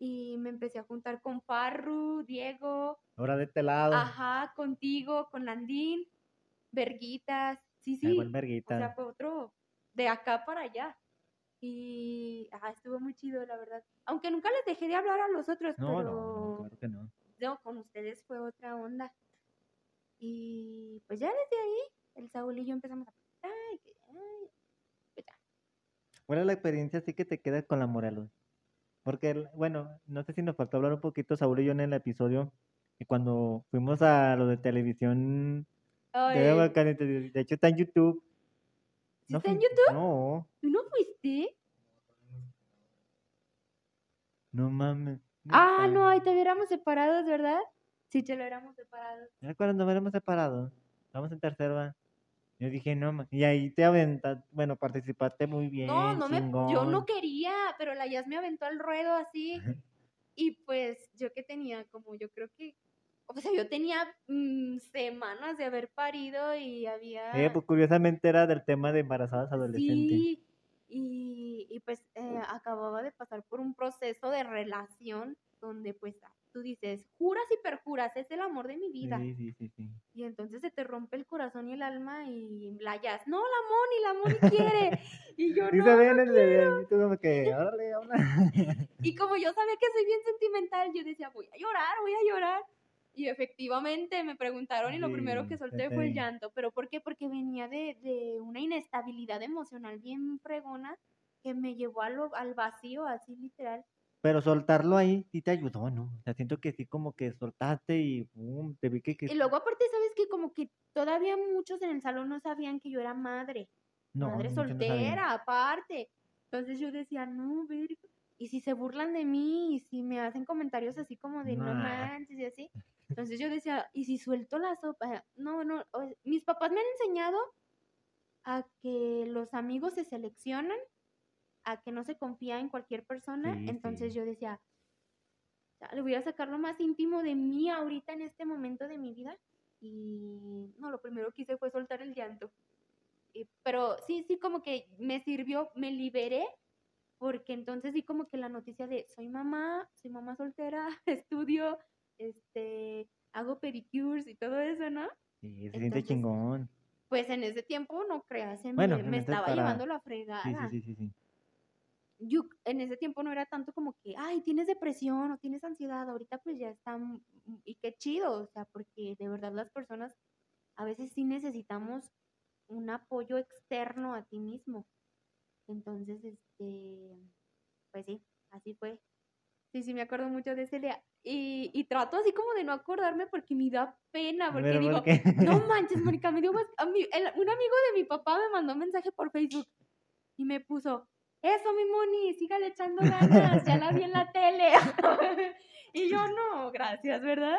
y me empecé a juntar con Farru, Diego, Ahora de este lado. ajá, contigo, con Landín, Verguitas. Sí, Ay, sí. buen O sea, fue otro de acá para allá. Y ah, estuvo muy chido, la verdad. Aunque nunca les dejé de hablar a los otros, No, pero no, no, claro que no. no, con ustedes fue otra onda. Y pues ya desde ahí, el Saúl y yo empezamos a ay, que, ay, pues ya. ¿Cuál es la experiencia así que te queda con la Morelos? Porque, bueno, no sé si nos faltó hablar un poquito, Saúl y yo, en el episodio, que cuando fuimos a lo de televisión de de hecho está en YouTube. ¿Sí ¿No está en YouTube? No, ¿Tú no fuiste? no mames. Ah, neta. no, ahí te hubiéramos separados, ¿verdad? Sí, te lo hubiéramos separado. ¿Ya cuando nos hubiéramos separado? Estamos en tercera. Yo dije, no, ma- y ahí te aventas, bueno, participaste muy bien, No, no me, yo no quería, pero la Jazz me aventó al ruedo así. [LAUGHS] Y pues yo que tenía como, yo creo que, o sea, yo tenía mm, semanas de haber parido y había... Eh, pues curiosamente era del tema de embarazadas adolescentes. Sí, y, y pues eh, acababa de pasar por un proceso de relación donde pues tú dices, juras y perjuras, es el amor de mi vida. Sí, sí, sí, sí. Y entonces se te rompe el corazón y el alma y la no, la Moni, la Moni [LAUGHS] quiere. Y yo Y no, en el y tú como que, órale, habla. [LAUGHS] Y como yo sabía que soy bien sentimental, yo decía, voy a llorar, voy a llorar. Y efectivamente me preguntaron y lo primero que solté fue el llanto. ¿Pero por qué? Porque venía de, de una inestabilidad emocional bien fregona que me llevó a lo- al vacío, así literal. Pero soltarlo ahí sí te ayudó, ¿no? O sea, siento que sí como que soltaste y pum, te vi que... que Y luego aparte, ¿sabes que Como que todavía muchos en el salón no sabían que yo era madre. no, madre no soltera, aparte. Entonces yo decía, no, ver, y si se burlan de mí, y si me hacen comentarios así como de no manches y así. Entonces yo decía, y si suelto la sopa, no, no, mis papás me han enseñado a que los amigos se seleccionan, a que no se confía en cualquier persona. Sí, Entonces sí. yo decía, le voy a sacar lo más íntimo de mí ahorita en este momento de mi vida. Y no, lo primero que hice fue soltar el llanto. Y- pero sí, sí, como que me sirvió, me liberé, porque entonces sí como que la noticia de soy mamá, soy mamá soltera, [LAUGHS] estudio, este, hago pedicures y todo eso, ¿no? Sí, se siente chingón. Pues en ese tiempo, no creas, me, Bueno, me estaba para- llevando la fregada. Sí, sí, sí, sí, sí. Yo en ese tiempo no era tanto como que, ay, tienes depresión o tienes ansiedad, ahorita pues ya está, mm, y qué chido, o sea, porque de verdad las personas a veces sí necesitamos un apoyo externo a ti mismo. Entonces, este, pues sí, así fue. Sí, sí, me acuerdo mucho de ese día. Y, y trato así como de no acordarme porque me da pena, porque digo, no [LAUGHS] manches, Mónica, me dio más- a mí- el- un amigo de mi papá me mandó un mensaje por Facebook y me puso, eso, mi Moni, sígale echando ganas, ya la vi en la tele. [LAUGHS] y yo, no, gracias, ¿verdad?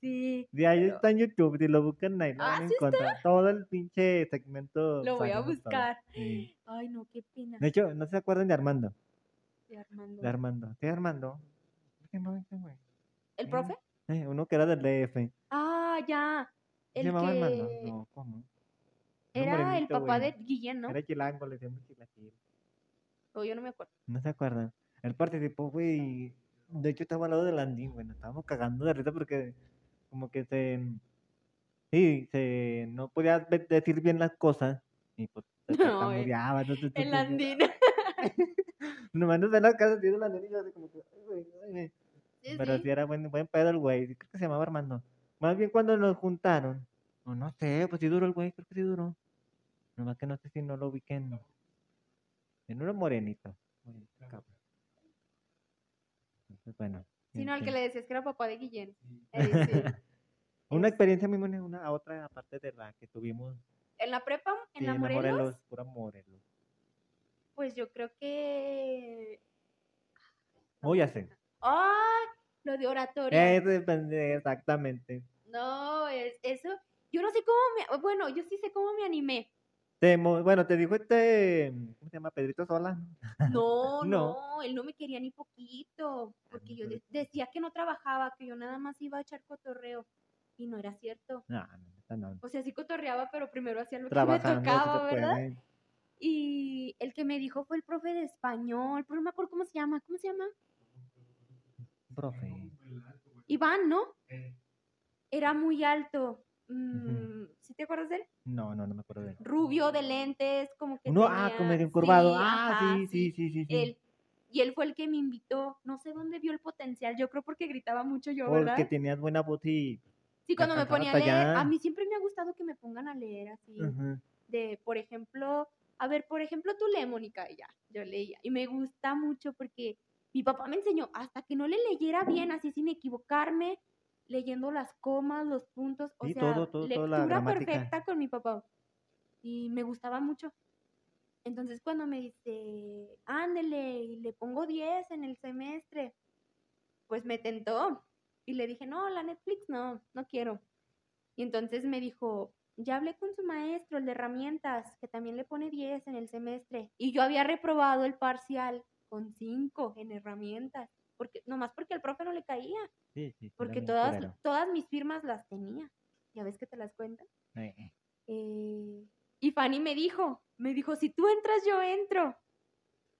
Sí, De ahí pero- está en YouTube, si lo buscan ahí, lo Ah, van a ¿sí está? encontrar. Todo el pinche segmento. lo voy a buscar. Sí. Ay, no, qué pena. De hecho, no se acuerdan de Armando. De Armando. De Armando. Armando. ¿Cómo se güey? ¿El profe? Eh, uno que era del DF. Ah, ya. ¿Se El llamaba Armando? que No, ¿cómo? Era el papá güey. de Guillén, ¿no? Era chilango, le decíamos chilaquil. O yo no me acuerdo. No se acuerdan. Él participó, güey. De hecho, estaba al lado del Andín, güey. Nos estábamos cagando de risa porque, como que se. Sí, se. No podía decir bien las cosas. Y pues. se [LAUGHS] No, eh, no El Andín. Nomás nos ven la casa y yo así como que. "Ay, güey, ay, güey". Sí, Pero sí. era buen, buen pedo el güey. Creo que se llamaba Armando. Más bien cuando nos juntaron. O no sé, pues sí duró el güey. Creo que sí duró. Nomás que no sé si no lo ubiquen. En uno morenito. morenito. Entonces, bueno. Sino al en que le decías que era papá de Guillén. Sí. [LAUGHS] Una experiencia buena, una a otra aparte de la que tuvimos. En la prepa, en sí, la Morelos, pura Morelos. Pues yo creo que... Oh, ya sé. ¡Ay! Lo de oratoria. Exactamente. No, es eso. Yo no sé cómo me... Bueno, yo sí sé cómo me animé. Te bueno, te dijo este, ¿cómo se llama? Pedrito Sola. No, [LAUGHS] No. no, él no me quería ni poquito, porque yo de- decía que no trabajaba, que yo nada más iba a echar cotorreo. Y no era cierto. No, no, no. O sea, sí cotorreaba, pero primero hacía lo que me Trabajando, tocaba, ¿verdad? puede. Y el que me dijo fue el profe de español, pero no me acuerdo cómo se llama. ¿Cómo se llama? Profe. Iván, ¿no? Era muy alto. mm, ¿sí te acuerdas de él? No, no, no me acuerdo de él. Rubio, de lentes, como que No, ah, como medio encorvado. sí, ah, ajá, sí, sí, sí, sí, sí. Él. Y él fue el que me invitó. No sé dónde vio el potencial. Yo creo porque gritaba mucho yo, Porque ¿verdad? tenías buena voz y... Sí, cuando me ponía a leer. allá. A mí siempre me ha gustado que me pongan a leer así. De, por ejemplo, a ver, por ejemplo, tú lee, Mónica, y ya, yo leía. Y me gusta mucho porque mi papá me enseñó, hasta que no le leyera bien, así sin equivocarme, leyendo las comas, los puntos, o Sí, sea, todo, todo, toda la lectura perfecta con mi papá. Y me gustaba mucho. Entonces cuando me dice, ándele, y le pongo 10 en el semestre, pues me tentó. Y le dije, no, la Netflix no, no quiero. Y entonces me dijo, ya hablé con su maestro, el de herramientas, que también le pone 10 en el semestre. Y yo había reprobado el parcial con 5 en herramientas, porque nomás porque al profe no le caía, Sí, sí, sí, porque todas, todas mis firmas las tenía. Ya ves que te las cuentan. Eh, y Fanny me dijo, me dijo, si tú entras, yo entro.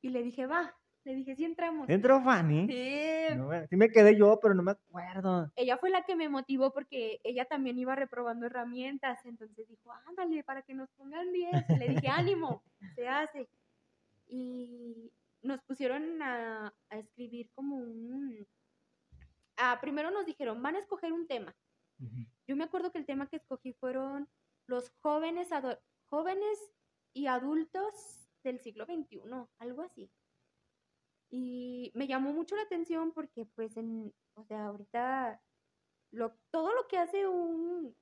Y le dije, va, le dije, sí entramos. ¿Entró Fanny? Sí. No sí me quedé yo, pero no me acuerdo. Ella fue la que me motivó porque ella también iba reprobando herramientas, entonces dijo, ándale, para que nos pongan 10. Y le dije, ánimo, se hace. Y nos pusieron a, a escribir como un... Ah, primero nos dijeron, van a escoger un tema. Yo me acuerdo que el tema que escogí fueron los jóvenes, jóvenes y adultos del siglo XXI, algo así. Y me llamó mucho la atención porque, pues, en, o sea, ahorita lo, todo lo que hace un,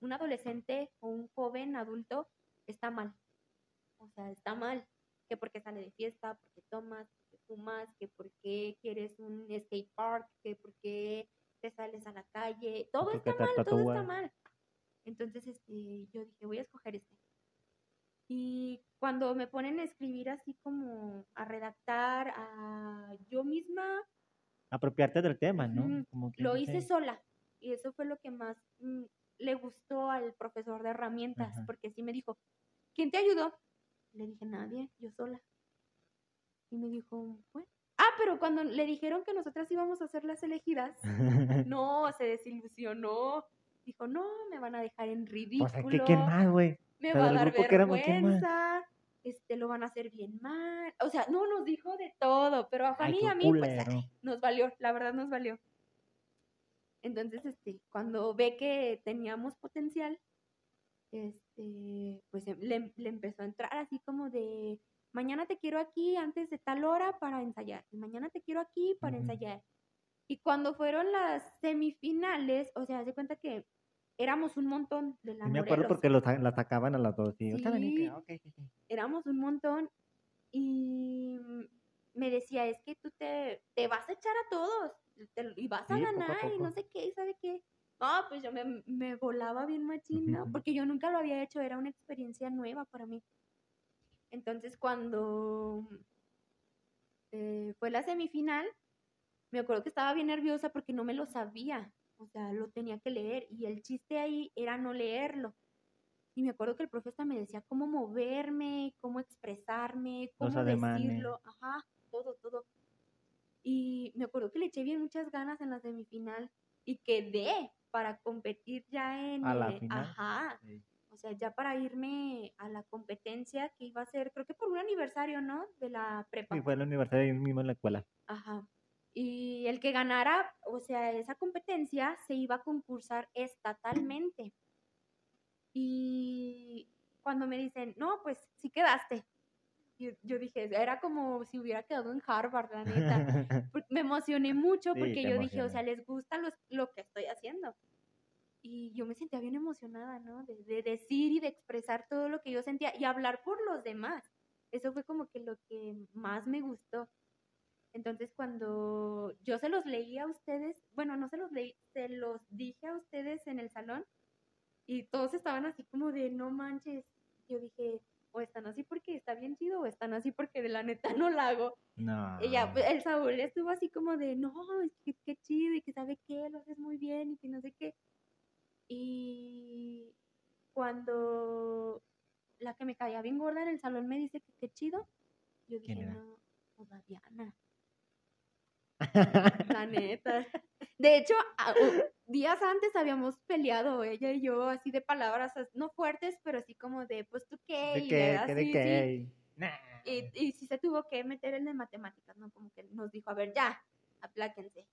un adolescente o un joven adulto está mal. O sea, está mal. Que porque sale de fiesta, porque tomas, porque fumas, que porque quieres un skate park, que porque te sales a la calle. Todo Porque está mal, todo está mal. Entonces, este, yo dije, voy a escoger este. Y cuando me ponen a escribir así como a redactar, a yo misma Apropiarte del tema, ¿no? Como lo hice sola. Y eso fue lo que más mm, le gustó al profesor de herramientas, Ajá. porque sí me dijo, ¿quién te ayudó? Le dije, nadie, yo sola. Y me dijo, bueno. Ah, pero cuando le dijeron que nosotras íbamos a ser las elegidas, [LAUGHS] no, se desilusionó. Dijo, no, me van a dejar en ridículo. O sea, ¿qué, ¿quién más, güey? Me va a dar vergüenza. Este, lo van a hacer bien mal. O sea, no, nos dijo de todo, pero a Fanny y a mí, pues, culero. [LAUGHS] nos valió, la verdad nos valió. Entonces, este, cuando ve que teníamos potencial, este, pues em- le, le empezó a entrar así como de, mañana te quiero aquí antes de tal hora para ensayar, mañana te quiero aquí para ensayar. Y cuando fueron las semifinales, o sea, se cuenta que éramos un montón de la me acuerdo porque los, la sacaban a las dos. Y, éramos un montón y me decía, es que tú te, te vas a echar a todos te- y vas a Sí, poco a ganar y no sé qué, y sabe qué. No, pues yo me, me volaba bien machina, Ujú. porque yo nunca lo había hecho, era una experiencia nueva para mí. Entonces cuando eh, fue la semifinal, me acuerdo que estaba bien nerviosa porque no me lo sabía, o sea, lo tenía que leer y el chiste ahí era no leerlo. Y me acuerdo que el profe hasta me decía cómo moverme, cómo expresarme, Los cómo ademanes. decirlo, ajá, todo, todo. Y me acuerdo que le eché bien muchas ganas en la semifinal y quedé para competir ya en ¿A la eh, final? ajá, Sí. o sea, ya para irme a la competencia que iba a ser, creo que por un aniversario, ¿no? De la prepa. Sí, fue universidad ahí mismo en la escuela. Ajá. Y el que ganara, o sea, esa competencia se iba a concursar estatalmente. Y cuando me dicen, no, pues sí quedaste. Yo, yo dije, era como si hubiera quedado en Harvard, la neta. [LAUGHS] Me emocioné mucho Sí, porque yo dije, o sea, les gusta los- lo que estoy haciendo. Y yo me sentía bien emocionada, ¿no? De, de decir y de expresar todo lo que yo sentía y hablar por los demás. Eso fue como que lo que más me gustó. Entonces, cuando yo se los leí a ustedes, bueno, no se los leí, se los dije a ustedes en el salón y todos estaban así como de, no manches. Yo dije, o están así porque está bien chido o están así porque de la neta no la hago. No. Y ya, pues, el Saúl estuvo así como de, no, es que qué chido y que sabe qué, lo haces muy bien y que no sé qué. Y cuando la que me caía bien gorda en el salón me dice que qué chido, yo ¿Quién dije, no, pues Diana, la [LAUGHS] neta. De hecho, días antes habíamos peleado ella y yo así de palabras, as- no fuertes, pero así como de, pues tú qué, ¿De y qué? ¿verdad? ¿Qué de Sí, qué? sí. Nah. Y, y sí se tuvo que meter en de matemáticas, ¿no? Como que nos dijo, a ver, ya, apláquense.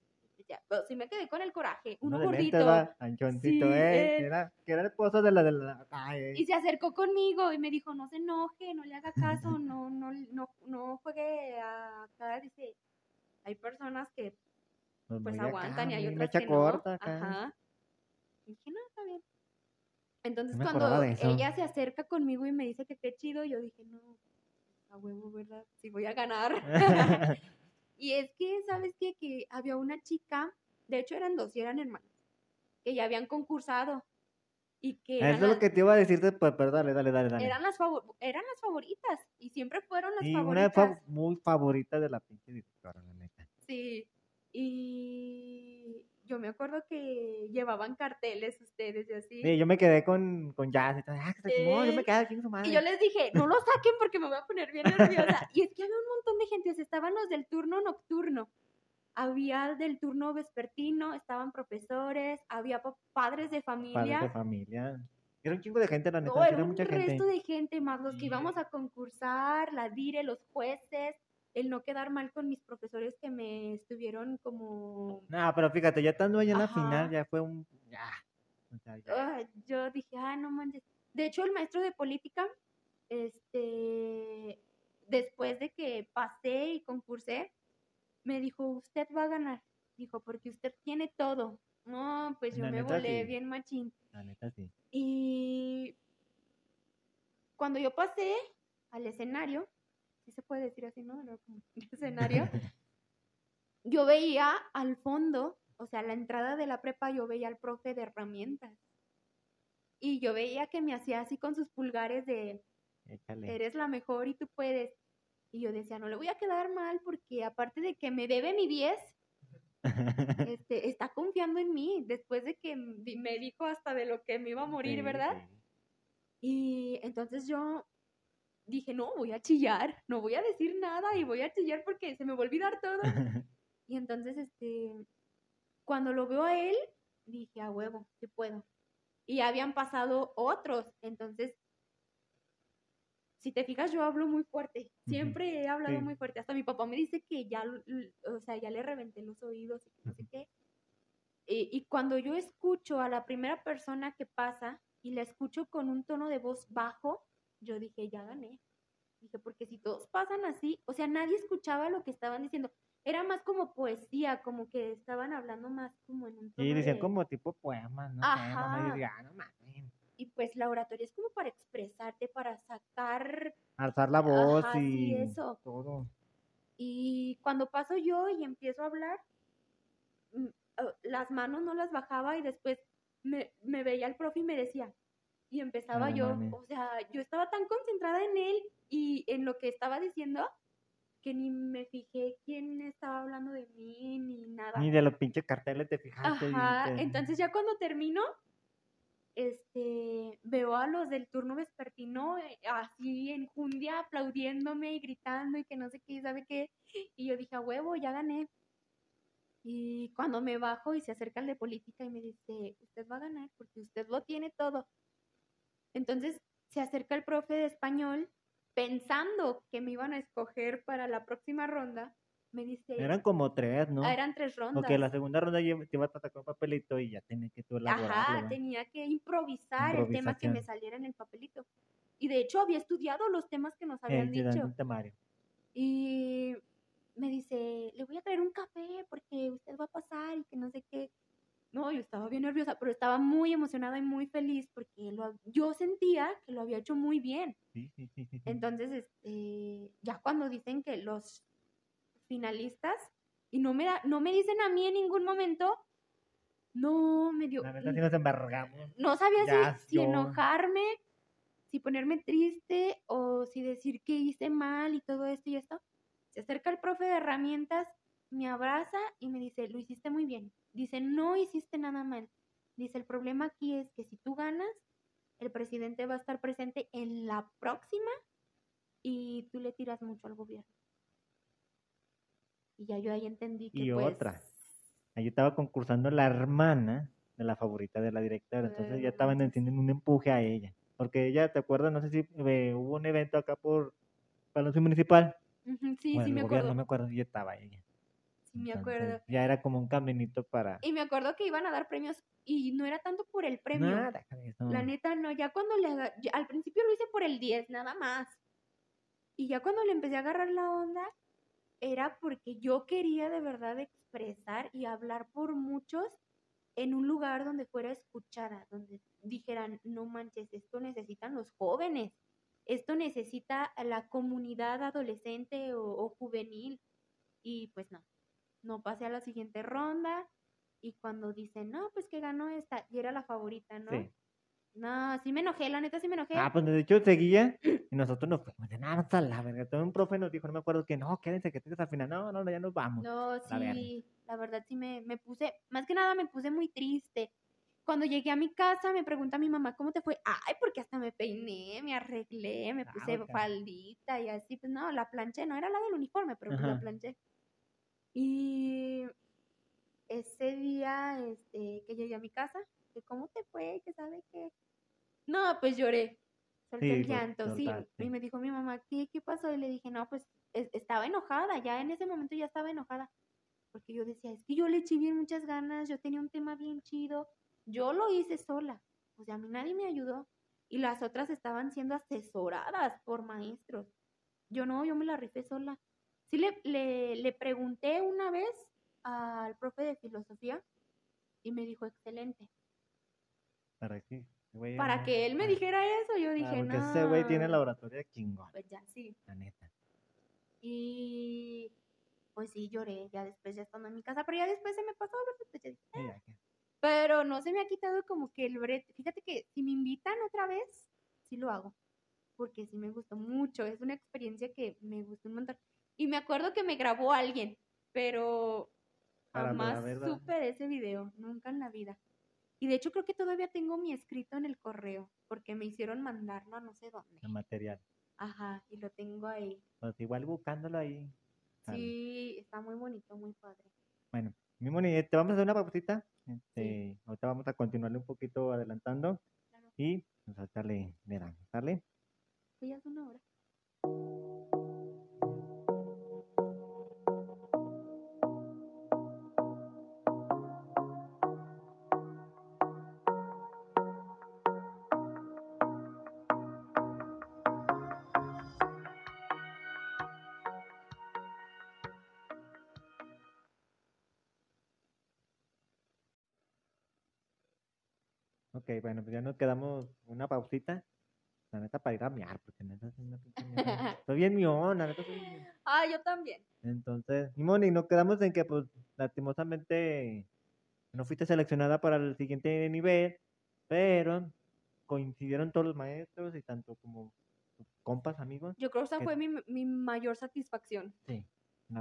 Ya, pero sí me quedé con el coraje, uno de gordito. anchoncito, Sí, eh, él. que era, que era el esposo de la de la... Ay, Y se acercó conmigo y me dijo, no se enoje, no le haga caso, no, no, no, no juegue a dice, hay personas que pues, pues acá, aguantan y hay otras que corta no. acá. Ajá. Y dije, no, está bien. Entonces cuando eso. ella se acerca conmigo y me dice que qué chido, yo dije, no, a huevo, ¿verdad? Sí voy a ganar. [LAUGHS] [LAUGHS] y es que, ¿sabes qué? Que había una chica, de hecho eran dos y eran hermanas, que ya habían concursado y que Eso eran, es lo las, que te iba a decir después, pero dale, dale, dale, dale. eran, las favor- eran las favoritas y siempre fueron las y una favoritas. fa- muy favorita de la pinche directora. Sí, y yo me acuerdo que llevaban carteles ustedes y así. Sí, yo me quedé con, con Jazz y todo, ah, que yo me quedé aquí su madre. Y yo les dije, no lo saquen porque me voy a poner bien nerviosa. Y es que había un montón de gente, o sea, estaban los del turno nocturno, había del turno vespertino, estaban profesores, había pa- padres de Padres de familia. familia. Era un chingo de gente, la neta, No, era era un mucha resto gente. de gente, más los que íbamos a concursar, la dire, los jueces, el no quedar mal con mis profesores que me estuvieron como No, pero fíjate, ya estando allá en la final, ya fue un... Ya. O sea, ya. Ay, yo dije, ah, no manches. De hecho, el maestro de política, este, después de que pasé y concursé, me dijo, usted va a ganar. Dijo, porque usted tiene todo. No, pues yo La me volé sí. bien machín. La neta, sí. Y cuando yo pasé al escenario, si se puede decir así, ¿no? Como el [LAUGHS] escenario, [LAUGHS] yo veía al fondo, o sea, a la entrada de la prepa, yo veía al profe de herramientas. Y yo veía que me hacía así con sus pulgares de, Échale. eres la mejor y tú puedes. Y yo decía, no le voy a quedar mal porque aparte de que me debe mi 10, [LAUGHS] este, está confiando en mí después de que me dijo hasta de lo que me iba a morir, Sí, ¿verdad? sí. Y entonces yo dije, no, voy a chillar, no voy a decir nada y voy a chillar porque se me va a olvidar todo. [LAUGHS] Y entonces, este, cuando lo veo a él, dije, a huevo, que puedo. Y habían pasado otros, entonces, si te fijas, yo hablo muy fuerte, siempre he hablado Sí. muy fuerte. Hasta mi papá me dice que ya, o sea, ya le reventé los oídos y no sé qué. Y, y cuando yo escucho a la primera persona que pasa y la escucho con un tono de voz bajo, yo dije, ya gané. Dije, porque si todos pasan así, o sea, nadie escuchaba lo que estaban diciendo. Era más como poesía, como que estaban hablando más como en un tono Sí, decían de- como tipo poemas, no y Ajá. decía, "Ah, no mames". Y pues la oratoria es como para expresarte, para sacar... Alzar la voz Ajá, y eso. todo. Y cuando paso yo y empiezo a hablar, mm, ah, las manos no las bajaba y después me, me veía el profe y me decía, y empezaba yo, o sea, yo estaba tan concentrada en él y en lo que estaba diciendo que ni me fijé quién estaba hablando de mí ni nada. Ni de los pinches carteles te fijaste. y Ajá, te- entonces ya cuando termino, este, veo a los del turno vespertino eh, así en jundia aplaudiéndome y gritando y que no sé qué, sabe qué, y yo dije, a huevo, ya gané. Y cuando me bajo y se acerca el de política y me dice, usted va a ganar porque usted lo tiene todo. Entonces se acerca el profe de español pensando que me iban a escoger para la próxima ronda, me dice, Eran como tres, ¿no? "Ah, eran tres rondas. Porque la segunda ronda ya te iba a sacar un papelito y ya tenías que tú elaborarlo. Ajá, tenía que improvisar el tema que me saliera en el papelito. Y de hecho había estudiado los temas que nos habían dicho. temario. Y me dice, le voy a traer un café porque usted va a pasar y que no sé qué. No, yo estaba bien nerviosa, pero estaba muy emocionada y muy feliz porque lo, yo sentía que lo había hecho muy bien. Entonces, este, ya cuando dicen que los finalistas, y no me, da, no me dicen a mí en ningún momento, no, me dio... La neta sí nos embargamos. no sabía Ya, si, si enojarme, si ponerme triste o si decir que hice mal y todo esto y esto. Se acerca el profe de herramientas, me abraza y me dice, lo hiciste muy bien. Dice, no hiciste nada mal. Dice, el problema aquí es que si tú ganas, el presidente va a estar presente en la próxima y tú le tiras mucho al gobierno. Y ya yo ahí entendí que Y pues, otra. Ahí estaba concursando la hermana de la favorita de la directora. Entonces Ay, ya estaban haciendo un empuje a ella. Porque ella, ¿te acuerdas? No sé si eh, hubo un evento acá por Palacio Municipal. Sí, o sí me acuerdo. no me acuerdo, y estaba ella. Sí me Entonces, acuerdo. Ya era como un caminito para... Y me acuerdo que iban a dar premios y no era tanto por el premio. Nada, eso. La neta, no, ya cuando le al principio lo hice por el 10, nada más. Y ya cuando le empecé a agarrar la onda, era porque yo quería de verdad expresar y hablar por muchos en un lugar donde fuera escuchada, donde dijeran, no manches, esto necesitan los jóvenes, esto necesita la comunidad adolescente o, o juvenil. Y pues no, no pasé a la siguiente ronda. Y cuando dicen, no, pues que ganó esta, y era la favorita, ¿no? Sí. No, sí me enojé, la neta sí me enojé. Ah, pues de hecho seguía y nosotros nos fuimos de nada, hasta la verga. Todo un profe nos dijo, no me acuerdo que no, quédense que tengas al final. No, no, ya nos vamos. no, sí, la verdad sí me, me puse, más que nada me puse muy triste. Cuando llegué a mi casa me pregunta mi mamá, ¿cómo te fue? Ay, porque hasta me peiné, me arreglé, me Ah, puse ok. faldita y así. Pues no, la planché, no era la del uniforme, pero pues la planché. Y ese día este, que llegué a mi casa, que cómo te fue, que sabe qué. No, pues lloré. Solté Sí, el pues, llanto, sí. Y me dijo mi mamá, ¿qué, qué pasó? Y le dije, no, pues es- estaba enojada, ya en ese momento ya estaba enojada. Porque yo decía, es que yo le eché bien muchas ganas, yo tenía un tema bien chido, yo lo hice sola. O sea, a mí nadie me ayudó. Y las otras estaban siendo asesoradas por maestros. Yo no, yo me la rifé sola. Sí le, le, le pregunté una vez al profe de filosofía y me dijo, excelente. Para güey, Para no, que él me ah, dijera eso, yo ah, dije, porque no. ese güey tiene la oratoria chingón, Pues ya, sí. la neta. Y pues sí, lloré ya después, ya estando en mi casa, pero ya después se me pasó. Pues ya dije, Sí, que- Pero no se me ha quitado como que el brete. Fíjate que si me invitan otra vez, sí lo hago. Porque sí me gustó mucho. Es una experiencia que me gustó un montón. Y me acuerdo que me grabó alguien, pero jamás supe de ese video, nunca en la vida. Y de hecho creo que todavía tengo mi escrito en el correo, porque me hicieron mandarlo a no sé dónde. el material. Ajá, y lo tengo ahí. Pues igual buscándolo ahí. Sí, está muy bonito, muy padre. Bueno, mi Moni, eh, te vamos a hacer una pausita. Este, Ahorita vamos a continuarle un poquito adelantando Claro. y pues ahorita le, le damos, ¿sale? Sí, ya es una hora. Bueno, pues ya nos quedamos una pausita. La neta para ir a miar, porque neta soy una pinche. Estoy bien mión, la neta soy bien. Ah, yo también. Entonces, mi Moni, nos quedamos en que, pues, lastimosamente no fuiste seleccionada para el siguiente nivel, pero coincidieron todos los maestros y tanto como tus compas, amigos. Yo creo que esa fue mi, mi mayor satisfacción. Sí,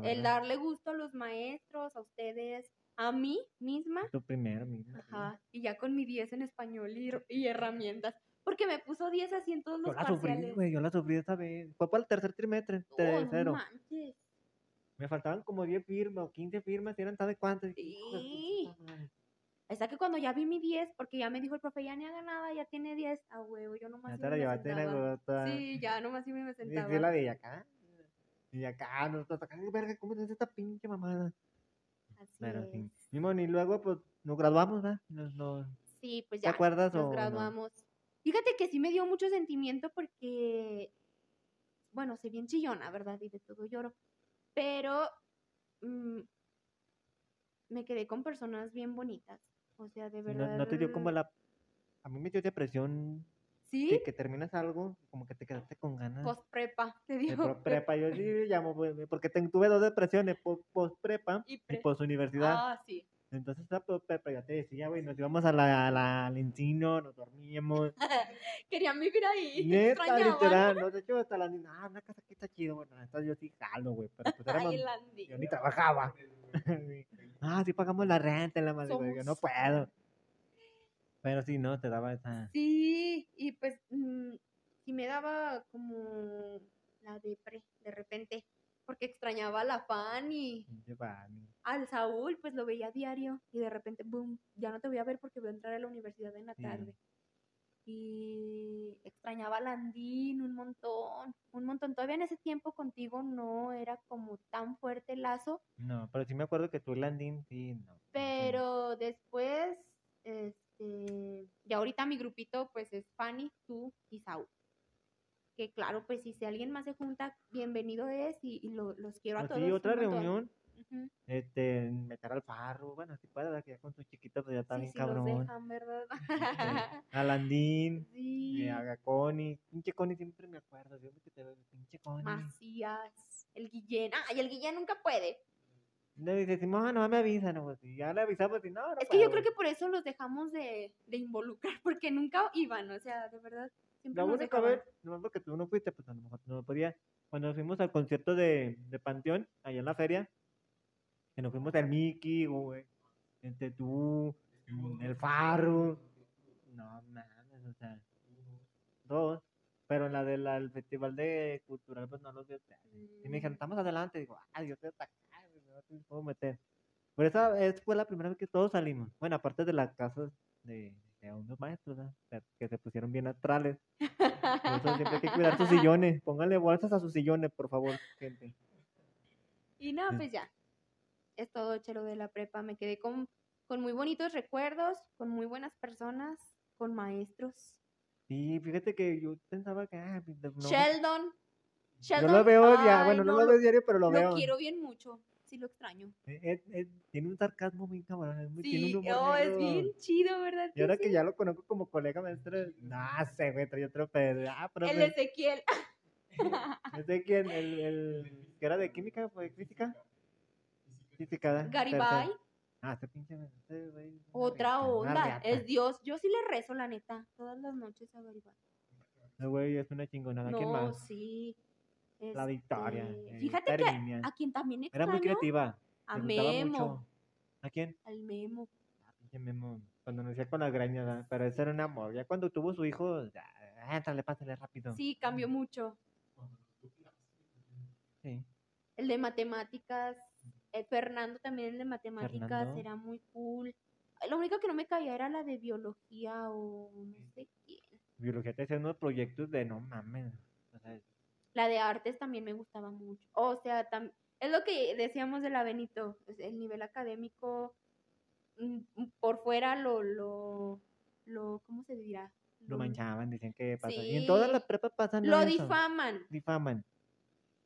El darle gusto a los maestros, a ustedes, a mí misma. Tú primero, mismo. sí. Ajá. Y ya con mi 10 en español y, y herramientas. Porque me puso 10 así en todos Yo los la sufrí, parciales. güey, yo la sufrí esa vez. Fue para el tercer trimestre, Oh, no tercero. manches. Me faltaban como 10 firmas o 15 firmas, y eran cuántas. y "Hijo de su Sí. puta madre". Hasta que cuando ya vi mi 10, porque ya me dijo el profe, ya ni haga nada, ya tiene 10. A huevo, yo nomás Ya te y la llevaste en la. Sí, ya nomás y me Y sentaba. sí, la de acá. Y acá, nosotros acá, "Ay, verga, ¿cómo es esta pinche mamada? Así Pero es. sí. Simón, y luego, pues, nos graduamos, ¿verdad? Nos, nos- Sí, pues ¿Te ya. acuerdas o nos no? graduamos. Fíjate que sí me dio mucho sentimiento porque, bueno, soy bien chillona, ¿verdad? Y de todo lloro. Pero mm, me quedé con personas bien bonitas. O sea, de no, verdad. no te dio como la... A mí me dio depresión Sí, que, que terminas algo, como que te quedaste con ganas. post-prepa, te digo. pro- prepa, yo sí llamo, porque te- tuve dos depresiones, post prepa Y y pre- post universidad. Ah, sí. Entonces, esa post prepa, ya te decía, güey, nos íbamos a la, a la, al encino, nos dormíamos. [LAUGHS] Querían vivir ahí. Neta, literal, no, de hecho, hasta la ah, una casa aquí está chido, bueno, esta yo sí jalo, güey, pero pues éramos, yo ni trabajaba. [LAUGHS] [LAUGHS] ah, sí pagamos la renta, en la madre, güey, yo no puedo. Pero sí, no, te daba esa... Sí, y pues mm, sí me daba como la depre de repente. porque extrañaba a la Fanny. Fanny. Al Saúl, pues lo veía a diario y de repente, boom, ya no te voy a ver porque voy a entrar a la universidad en la Sí. tarde. Y extrañaba a Landín un montón, un montón. Todavía en ese tiempo contigo no era como tan fuerte el lazo, No, pero sí me acuerdo que tú, Landín, sí, no. pero después, este, y ahorita mi grupito pues es Fanny, tú y Saúl. Que claro, pues si, si alguien más se junta, bienvenido es y, y lo- los quiero a Pues todos. otra reunión, Ujú. este, meter al farro, bueno, sí puede, ¿verdad? que ya con su chiquito, pues ya está Sí, bien sí los cabrón. dejan, ¿verdad? [LAUGHS] A Landín, [LAUGHS] sí. eh, a Connie, pinche Connie siempre me acuerdo, siempre que te veo, pinche Connie. Macías, el Guillén. Ah, y el Guillén nunca puede. Le dice, Simón, "Ah, no me avisan, pues, y ya le avisamos y no, no Es que yo puedo". creo que por eso los dejamos de, de involucrar, [LAUGHS] porque nunca iban, o sea, de verdad. La única vez, no porque tú no fuiste, pues a lo mejor no podía. Cuando fuimos al concierto de, de Panteón, allá en la feria, que nos fuimos al Mickey, güey, entre tú, mm, el Farro. No mames, o sea, dos. Pero en la del festival de cultural, pues no los vi. Y me dijeron, estamos adelante. Digo, ay, yo estoy hasta puedo meter. Por esa vez fue la primera vez que todos salimos. Bueno, aparte de las casas de, de unos maestros, que se pusieron bien astrales. Por eso siempre hay que cuidar sus sillones. Pónganle bolsas a sus sillones, por favor, gente. Y no, pues ya. Es todo chelo de la prepa. Me quedé con, con muy bonitos recuerdos, con muy buenas personas, con maestros. Sí, fíjate que yo pensaba que. ah, no, Sheldon. yo Sheldon. lo veo bueno, no, no, lo veo diario, pero lo, lo veo. quiero bien mucho. Sí lo extraño. Eh, eh, eh, tiene un sarcasmo bien cabrón. es muy- tiene Sí, un humor oh, es bien chido, ¿verdad? Y ahora sí? que ya lo conozco como colega maestro, no sé, güey, trae otro pedo. Ah, pero El Ezequiel. no sé quién, el, el que era de química, fue física. Física, ¿verdad? Garibay. Ah, ese pinche. güey Otra onda. Es Dios. Yo sí le rezo, la neta. Todas las noches a Garibay. Ese güey es una chingonada. ¿Quién No, más? sí. La Victoria. Este, Fíjate que a quien también Era muy extraño, creativa. a me Memo. mucho. ¿A quién? Al Memo. Ah, Memo. Cuando nacía con las greñas, ¿verdad? pero ese era un amor. Ya cuando tuvo su hijo, ya, pásale rápido. Sí, cambió mucho. Sí. El de matemáticas. eh, Fernando también, el de matemáticas, Fernando. era muy cool. Lo único que no me caía era la de biología o no sé quién. Biología te hacía unos proyectos de no mames. O sea, La de artes también me gustaba mucho. O sea, es lo que decíamos de la Benito, pues, el nivel académico mm, mm, por fuera lo, lo, lo, ¿cómo se dirá? lo manchaban, dicen que pasa. Y en todas las prepas pasan Lo eso. difaman. Difaman.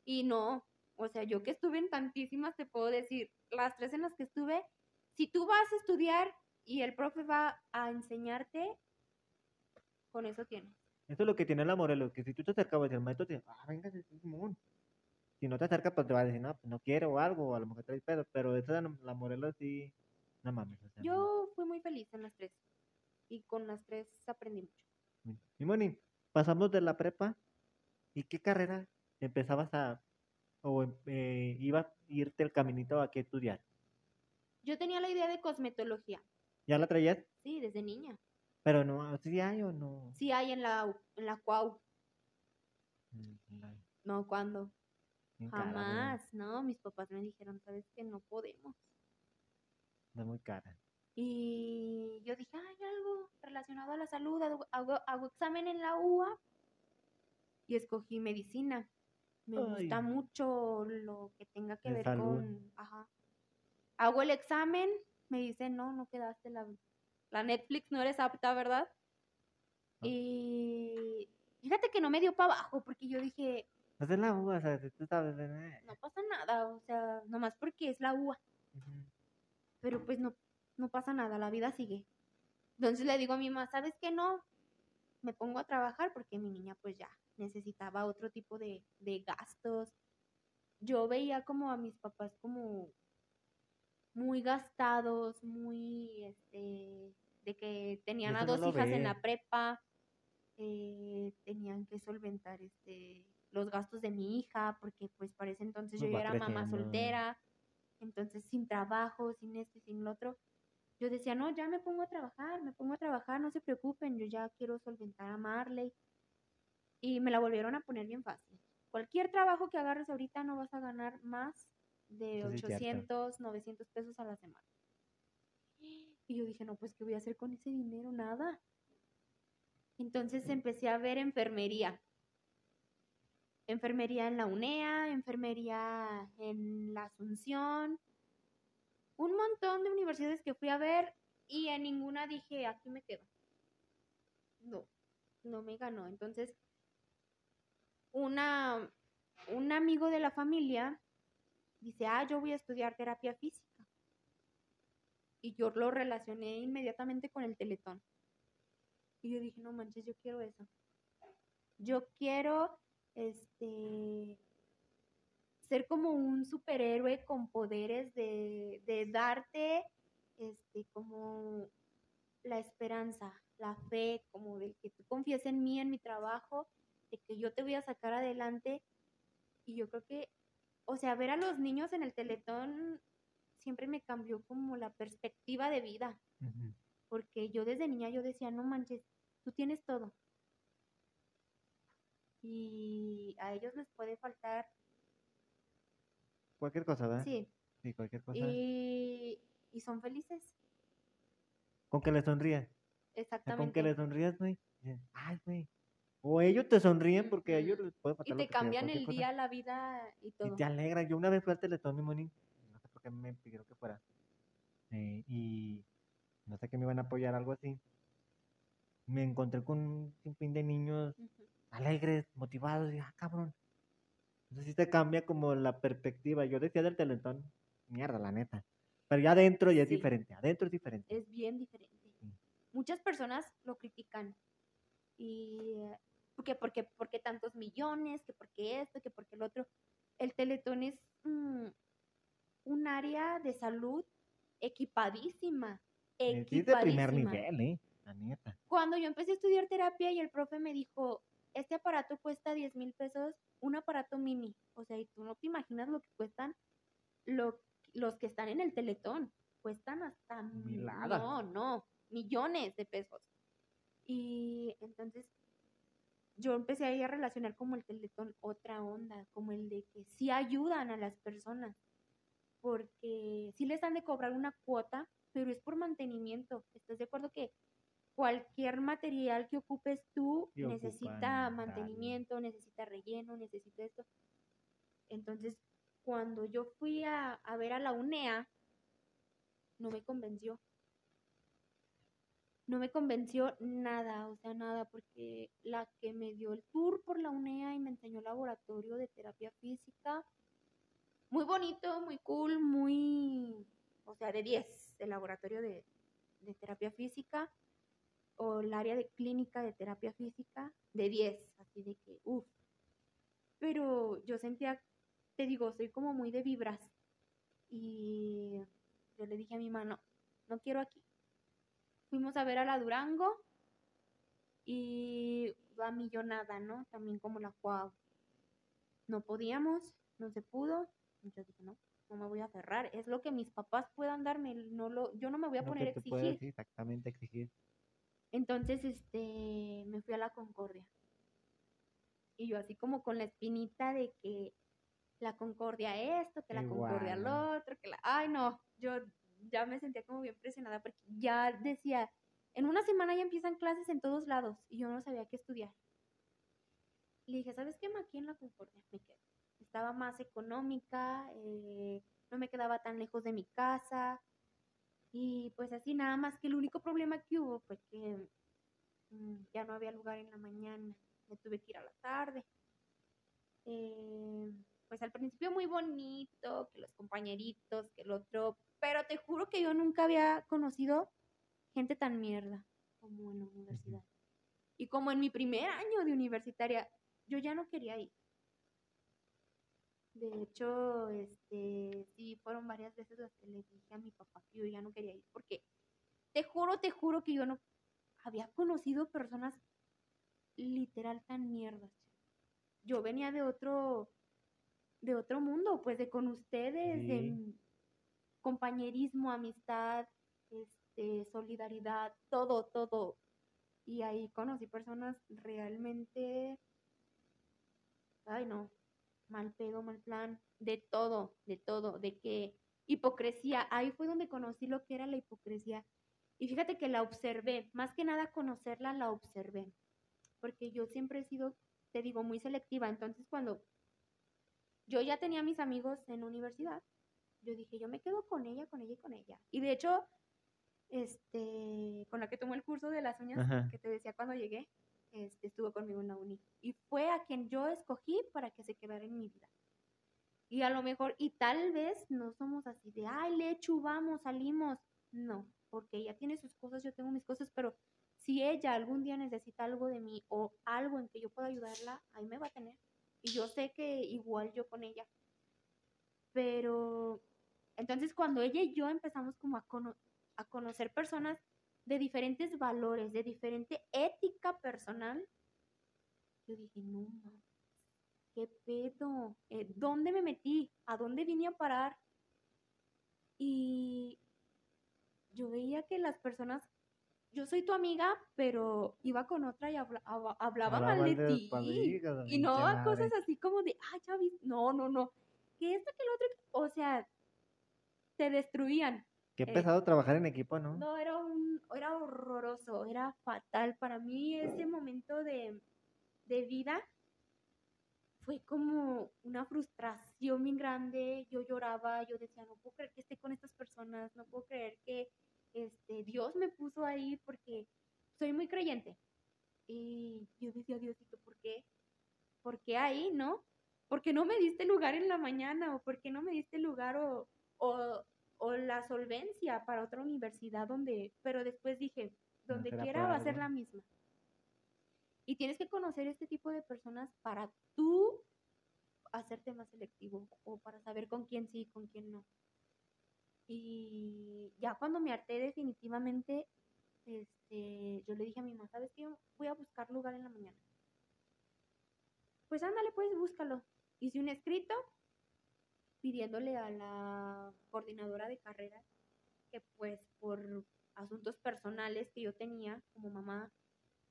Y no, o sea, yo que estuve en tantísimas, te puedo decir, las tres en las que estuve, si tú vas a estudiar y el profe va a enseñarte, con eso tienes. Eso es lo que tiene la Morelos, que si tú te acercabas y el maestro te dice, ah, venga, es Simón. Si no te acercas, pues te va a decir, no, pues no quiero o algo, o a lo mejor traes pedo, pero esa la, la Morelos sí, no mames. O sea, no. Yo fui muy feliz en las tres. Y con las tres aprendí mucho. Y Moni, pasamos de la prepa, ¿y qué carrera empezabas a, o eh, ibas a irte el caminito a qué estudiar? Yo tenía la idea de cosmetología, ¿Ya la traías? sí, desde niña. Pero no, ¿sí hay o no? Sí hay en la, en la CUAU. Mm, No, ¿cuándo? bien cara, ¿verdad? Jamás, no. Mis papás me dijeron, sabes que no podemos. Está muy cara. Y yo dije, hay algo relacionado a la salud, hago, hago- hago examen en la UA y escogí medicina. Me gusta mucho lo que tenga que ver salud. con... Ajá. Hago el examen, me dicen, no, no quedaste la, la Netflix, no eres apta, ¿verdad? Ah. Y fíjate que no me dio para abajo porque yo dije, No es la uva, o sea, si tú sabes. eh, no pasa nada, o sea, nomás porque es la UA. ujú. pero pues no, no pasa nada, la vida sigue. Entonces le digo a mi mamá, ¿sabes qué no? Me pongo a trabajar porque mi niña pues ya necesitaba otro tipo de, de gastos. Yo veía como a mis papás como muy gastados, muy, este, de que tenían a no dos hijas en la prepa, eh, tenían que solventar, este, los gastos de mi hija, porque pues para ese entonces yo ya va era mamá soltera, entonces sin trabajo, sin esto y sin lo otro. Yo decía, no, ya me pongo a trabajar, me pongo a trabajar, no se preocupen, yo ya quiero solventar a Marley. Y me la volvieron a poner bien fácil. cualquier trabajo que agarres ahorita no vas a ganar más de Eso sí es cierto. 800, 900 pesos a la semana. Y yo dije, no, pues, ¿qué voy a hacer con ese dinero? Nada. Entonces empecé a ver enfermería. Enfermería en la UNEA, enfermería en la Asunción, un montón de universidades que fui a ver y en ninguna dije, aquí me quedo. No, no me ganó. Entonces, una, un amigo de la familia dice, ah, yo voy a estudiar terapia física. Y yo lo relacioné inmediatamente con el teletón. Y yo dije, no manches, yo quiero eso. Yo quiero, este, ser como un superhéroe con poderes de, de darte, este, como la esperanza, la fe, como de que tú confíes en mí, en mi trabajo, de que yo te voy a sacar adelante. Y yo creo que, o sea, ver a los niños en el teletón siempre me cambió como la perspectiva de vida, porque yo desde niña yo decía, no manches, tú tienes todo. Y a ellos les puede faltar, Cualquier cosa, ¿verdad? sí, Sí, cualquier cosa. y, y son felices, Con que le sonríes. exactamente. Con que le sonríes, güey. Ay, güey. O ellos te sonríen porque a ellos les puede Y pasar lo te cambian el cosa, día, la vida y Y todo. te alegra. Yo una vez fui al Teletón, mi qué me pidieron que fuera. eh, y no sé que me iban a apoyar, algo así. Me encontré con un sinfín de niños alegres, motivados. Y, ah, cabrón. Entonces sí te cambia como la perspectiva. Yo decía del Teletón, mierda, la neta. Pero ya adentro ya es Sí. diferente. Adentro es diferente. es bien diferente. Sí. Muchas personas lo critican. Y que porque, porque tantos millones, que porque esto, que porque el otro. El Teletón es mm, un área de salud equipadísima. Es de primer equipadísima. nivel, ¿eh? La neta. Cuando yo empecé a estudiar terapia y el profe me dijo, este aparato cuesta 10 mil pesos, un aparato mini. O sea, y tú no te imaginas lo que cuestan lo- los que están en el teletón. Cuestan hasta... mi- Milada. No, no, millones de pesos. Y entonces yo empecé ahí a relacionar como el teletón otra onda, como el de que sí ayudan a las personas, porque sí les han de cobrar una cuota, pero es por mantenimiento. ¿Estás de acuerdo que cualquier material que ocupes tú Y necesita mantenimiento, necesita relleno, necesita esto? Entonces, cuando yo fui a, a ver a la UNEA, no me convenció. No me convenció nada, o sea, nada, porque la que me dio el tour por la UNEA y me enseñó el laboratorio de terapia física, muy bonito, muy cool, muy, o sea, de 10, el laboratorio de, terapia física, o el área de clínica de terapia física, de 10, así de que, uff. Pero yo sentía, te digo, soy como muy de vibras. Y yo le dije a mi mano, no quiero aquí. Fuimos a ver a la Durango y a Millonada, ¿no? También como la Cuau. No podíamos, no se pudo. Y yo dije, no, no me voy a aferrar. Es lo que mis papás puedan darme. No lo, yo no me voy a Lo poner a exigir. exactamente, exigir. Entonces, este, me fui a la Concordia. Y yo así como con la espinita de que la Concordia esto, que la Concordia lo otro, que la... Ay, no, yo ya me sentía como bien presionada porque ya decía, en una semana ya empiezan clases en todos lados y yo no sabía qué estudiar. Le dije, ¿sabes qué? Aquí en la Concordia me quedo. Estaba más económica, eh, no me quedaba tan lejos de mi casa, y pues así nada más que el único problema que hubo fue que mm, ya no había lugar en la mañana, me tuve que ir a la tarde. Eh, pues al principio muy bonito, que los compañeritos, que el otro, pero te juro que yo nunca había conocido gente tan mierda como en la universidad. Y como en mi primer año de universitaria, yo ya no quería ir. De hecho, este, sí, fueron varias veces las que le dije a mi papá que yo ya no quería ir, porque te juro, te juro que yo no había conocido personas literal tan mierdas. Yo venía de otro, de otro mundo, pues de con ustedes, de Sí. compañerismo, amistad, este, solidaridad, todo, todo. Y ahí conocí personas realmente, ay no, mal pedo, mal plan, de todo, de todo, de que hipocresía, ahí fue donde conocí lo que era la hipocresía. Y fíjate que la observé, más que nada conocerla, la observé, porque yo siempre he sido, te digo, muy selectiva, entonces cuando yo ya tenía mis amigos en universidad, yo dije, yo me quedo con ella, con ella y con ella. Y de hecho, este, con la que tomó el curso de las uñas, que te decía cuando llegué, estuvo conmigo en la uni. Y fue a quien yo escogí para que se quedara en mi vida. Y a lo mejor, y tal vez no somos así de, ay, Lechu, vamos, salimos. No, porque ella tiene sus cosas, yo tengo mis cosas, pero si ella algún día necesita algo de mí o algo en que yo pueda ayudarla, ahí me va a tener. Y yo sé que igual yo con ella. Pero entonces cuando ella y yo empezamos como a, a conocer personas de diferentes valores, de diferente ética personal, yo dije, no, ¿qué pedo? Eh, ¿Dónde me metí? ¿A dónde vine a parar? Y yo veía que las personas, yo soy tu amiga, pero iba con otra y hablaba mal de, ti. y no cosas así como de, ah, ya vi, no, no, no. Que esto, que el otro, o sea, te destruían. Qué eh, pesado trabajar en equipo, ¿no? No, era un, era horroroso, era fatal. Para mí ese momento de, de vida fue como una frustración bien grande. Yo lloraba, yo decía, no puedo creer que esté con estas personas, no puedo creer que este, Dios me puso ahí porque soy muy creyente. Y yo decía, Diosito, ¿por qué? ¿Por qué ahí, no? ¿Por qué no me diste lugar en la mañana? ¿O por qué no me diste lugar o, o o la solvencia para otra universidad donde, pero después dije, donde quiera va a ser la misma. Y tienes que conocer este tipo de personas para tú hacerte más selectivo o para saber con quién sí y con quién no. Y ya cuando me harté definitivamente, este, yo le dije a mi mamá, ¿sabes qué? Voy a buscar lugar en la mañana. Pues ándale, pues búscalo. Hice un escrito pidiéndole a la coordinadora de carreras que pues por asuntos personales que yo tenía como mamá,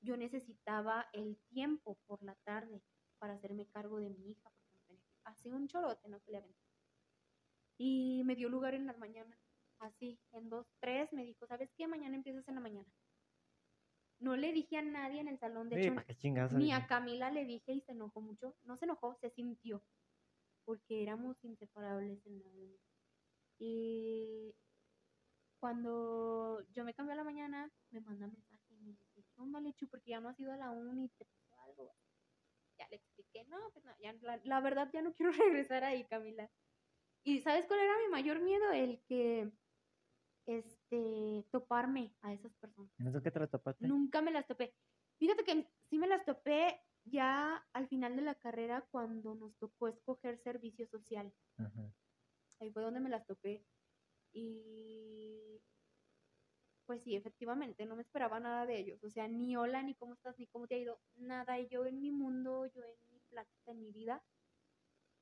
yo necesitaba el tiempo por la tarde para hacerme cargo de mi hija, porque hace un chorote, no que le Y me dio lugar en la mañana, así, en dos, tres, me dijo, ¿sabes qué? Mañana empiezas en la mañana. No le dije a nadie en el salón, de hecho, ni a Camila le dije y se enojó mucho. No se enojó, se sintió porque éramos inseparables en la uni. Y cuando yo me cambié a la mañana, me manda mensaje y me dice, ¿qué onda, Lechu? Porque ya no has ido a la uni, ¿te pasó algo? Ya le expliqué, no, pues no, ya, la, la verdad ya no [LAUGHS] quiero regresar ahí, Camila. ¿Y sabes cuál era mi mayor miedo? El que, este, toparme a esas personas. ¿No que te las topaste? Nunca me las topé. Fíjate que sí me las topé ya al final de la carrera cuando nos tocó escoger servicio social. Ahí fue donde me las topé. Y pues sí, efectivamente, no me esperaba nada de ellos. O sea, ni hola, ni cómo estás, ni cómo te ha ido, nada. Y yo en mi mundo, yo en mi plática, en mi vida.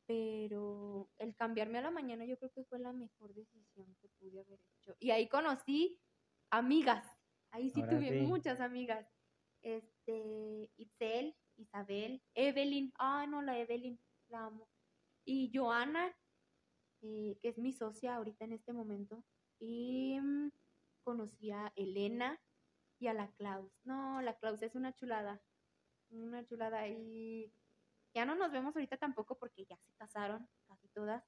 Pero el cambiarme a la mañana yo creo que fue la mejor decisión que pude haber hecho. Y ahí conocí amigas. Ahí sí tuve muchas amigas. Este, Itzel, Isabel, Evelyn, ah, no, la Evelyn, la amo. Y Joana, eh, que es mi socia ahorita en este momento. Y mm, conocí a Elena y a la Klaus. No, la Klaus es una chulada, una chulada. Y ya no nos vemos ahorita tampoco porque ya se casaron, casi todas.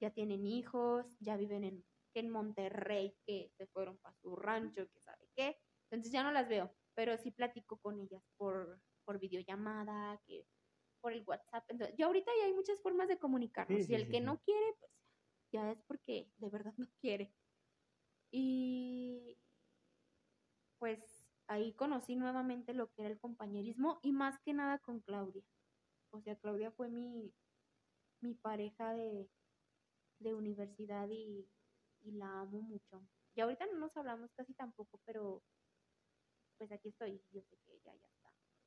Ya tienen hijos, ya viven en, en Monterrey, que se fueron para su rancho, que sabe qué. Entonces ya no las veo, pero sí platico con ellas por por videollamada, que por el WhatsApp. Entonces, yo ahorita ya hay muchas formas de comunicarnos. y el que no quiere, pues ya es porque de verdad no quiere. Y pues ahí conocí nuevamente lo que era el compañerismo y más que nada con Claudia. O sea, Claudia fue mi, mi pareja de, de universidad y, y la amo mucho. Y ahorita no nos hablamos casi tampoco, pero pues aquí estoy. Yo sé que ella ya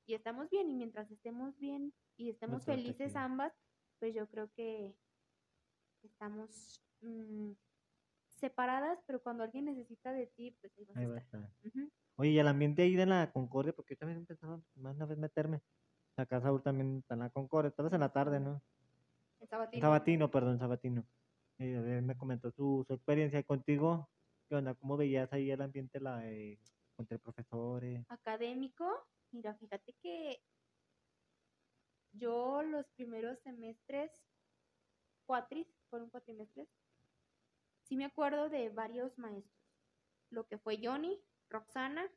y estamos bien y mientras estemos bien y estemos felices ambas, pues yo creo que estamos mm, separadas, pero cuando alguien necesita de ti, pues ahí vas a estar. Oye, y el ambiente ahí de la Concordia, porque yo también empezaba más una vez meterme. Acá Saúl también está en la Concordia, tal vez en la tarde, ¿no? Sabatino. Sabatino, perdón, Sabatino. Eh, a me comentó su, su experiencia contigo. ¿Qué onda? ¿Cómo veías ahí el ambiente la, eh, entre profesores? académico, mira, fíjate que yo los primeros semestres, cuatris, fueron cuatrimestres, sí me acuerdo de varios maestros. Lo que fue Johnny, Roxana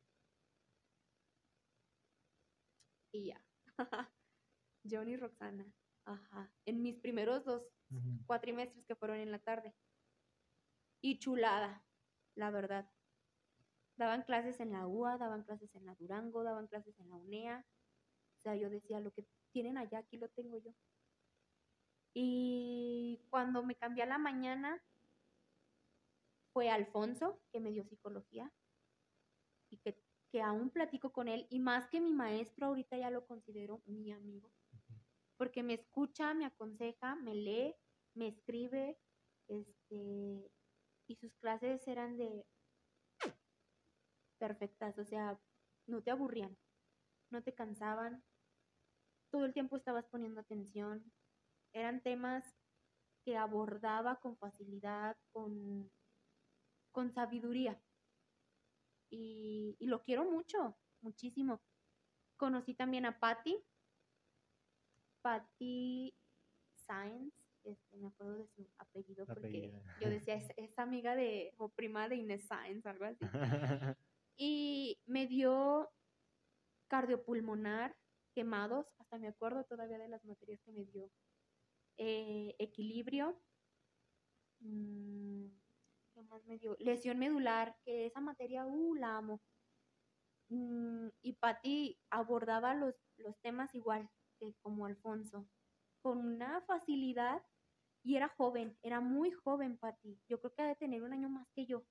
y ya. [LAUGHS] Johnny y Roxana. Ajá. En mis primeros dos cuatrimestres que fueron en la tarde. Y chulada, la verdad. Daban clases en la UA, daban clases en la Durango, daban clases en la UNEA. O sea, yo decía, lo que tienen allá, aquí lo tengo yo. Y cuando me cambié a la mañana, fue Alfonso, que me dio psicología, y que, que aún platico con él, y más que mi maestro, ahorita ya lo considero mi amigo, porque me escucha, me aconseja, me lee, me escribe, este, y sus clases eran de perfectas, o sea, no te aburrían, no te cansaban, todo el tiempo estabas poniendo atención, eran temas que abordaba con facilidad, con, con sabiduría. Y, y lo quiero mucho, muchísimo. Conocí también a Patty, Patty Science, este, me acuerdo de su apellido porque Apellido. yo decía, es, es amiga de, o prima de Inés Science, algo así. [LAUGHS] Y me dio cardiopulmonar, quemados, hasta me acuerdo todavía de las materias que me dio. Eh, equilibrio. mm, ¿Qué más me dio? Lesión medular, que esa materia, uh, la amo. Mm, y Patti abordaba los, los temas igual que como Alfonso, con una facilidad y era joven, era muy joven Patti. Yo creo que ha de tener un año más que yo.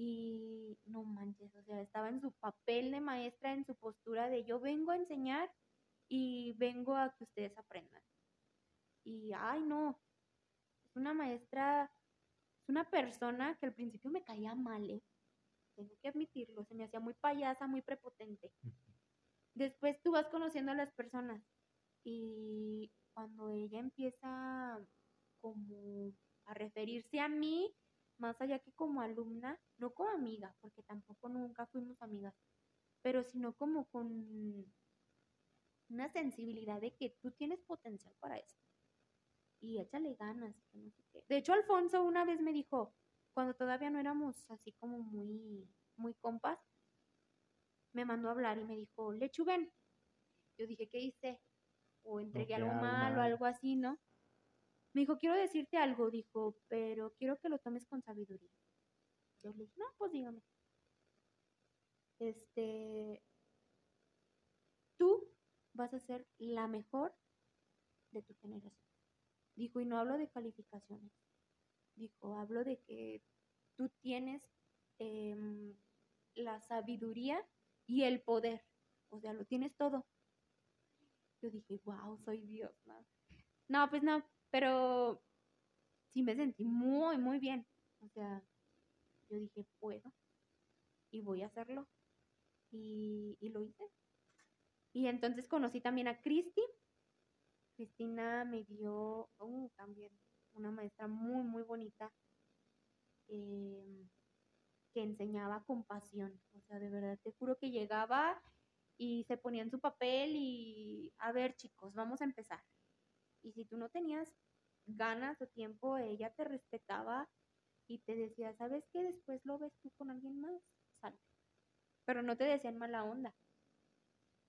Y no manches, o sea, estaba en su papel de maestra, en su postura de yo vengo a enseñar y vengo a que ustedes aprendan. Y, ay, no, es una maestra, es una persona que al principio me caía mal, ¿eh? Tengo que admitirlo, se me hacía muy payasa, muy prepotente. Después tú vas conociendo a las personas y cuando ella empieza como a referirse a mí, más allá que como alumna, no como amiga, porque tampoco nunca fuimos amigas, pero sino como con una sensibilidad de que tú tienes potencial para esto. Y échale ganas, que no sé qué. De hecho, Alfonso una vez me dijo, cuando todavía no éramos así como muy, muy compas, me mandó a hablar y me dijo, Lechugan. Yo dije, ¿qué hice? O entregué algo algo mal o mal. algo así, ¿no? Me dijo, quiero decirte algo, dijo, pero quiero que lo tomes con sabiduría. Yo le dije, no, pues dígame. Este, tú vas a ser la mejor de tu generación. Dijo, y no hablo de calificaciones. Dijo, hablo de que tú tienes em, la sabiduría y el poder. O sea, lo tienes todo. Yo dije, wow, soy Dios, ¿no? No, pues no, pero sí me sentí muy, muy bien. O sea, yo dije, puedo y voy a hacerlo. Y, y lo hice. Y entonces conocí también a Cristi. Cristina me dio uh, también una maestra muy, muy bonita eh, que enseñaba con pasión. O sea, de verdad, te juro que llegaba y se ponía en su papel y, a ver chicos, vamos a empezar. Y si tú no tenías ganas o tiempo, ella te respetaba y te decía, ¿sabes qué? Después lo ves tú con alguien más, salte. Pero no te decía en mala onda.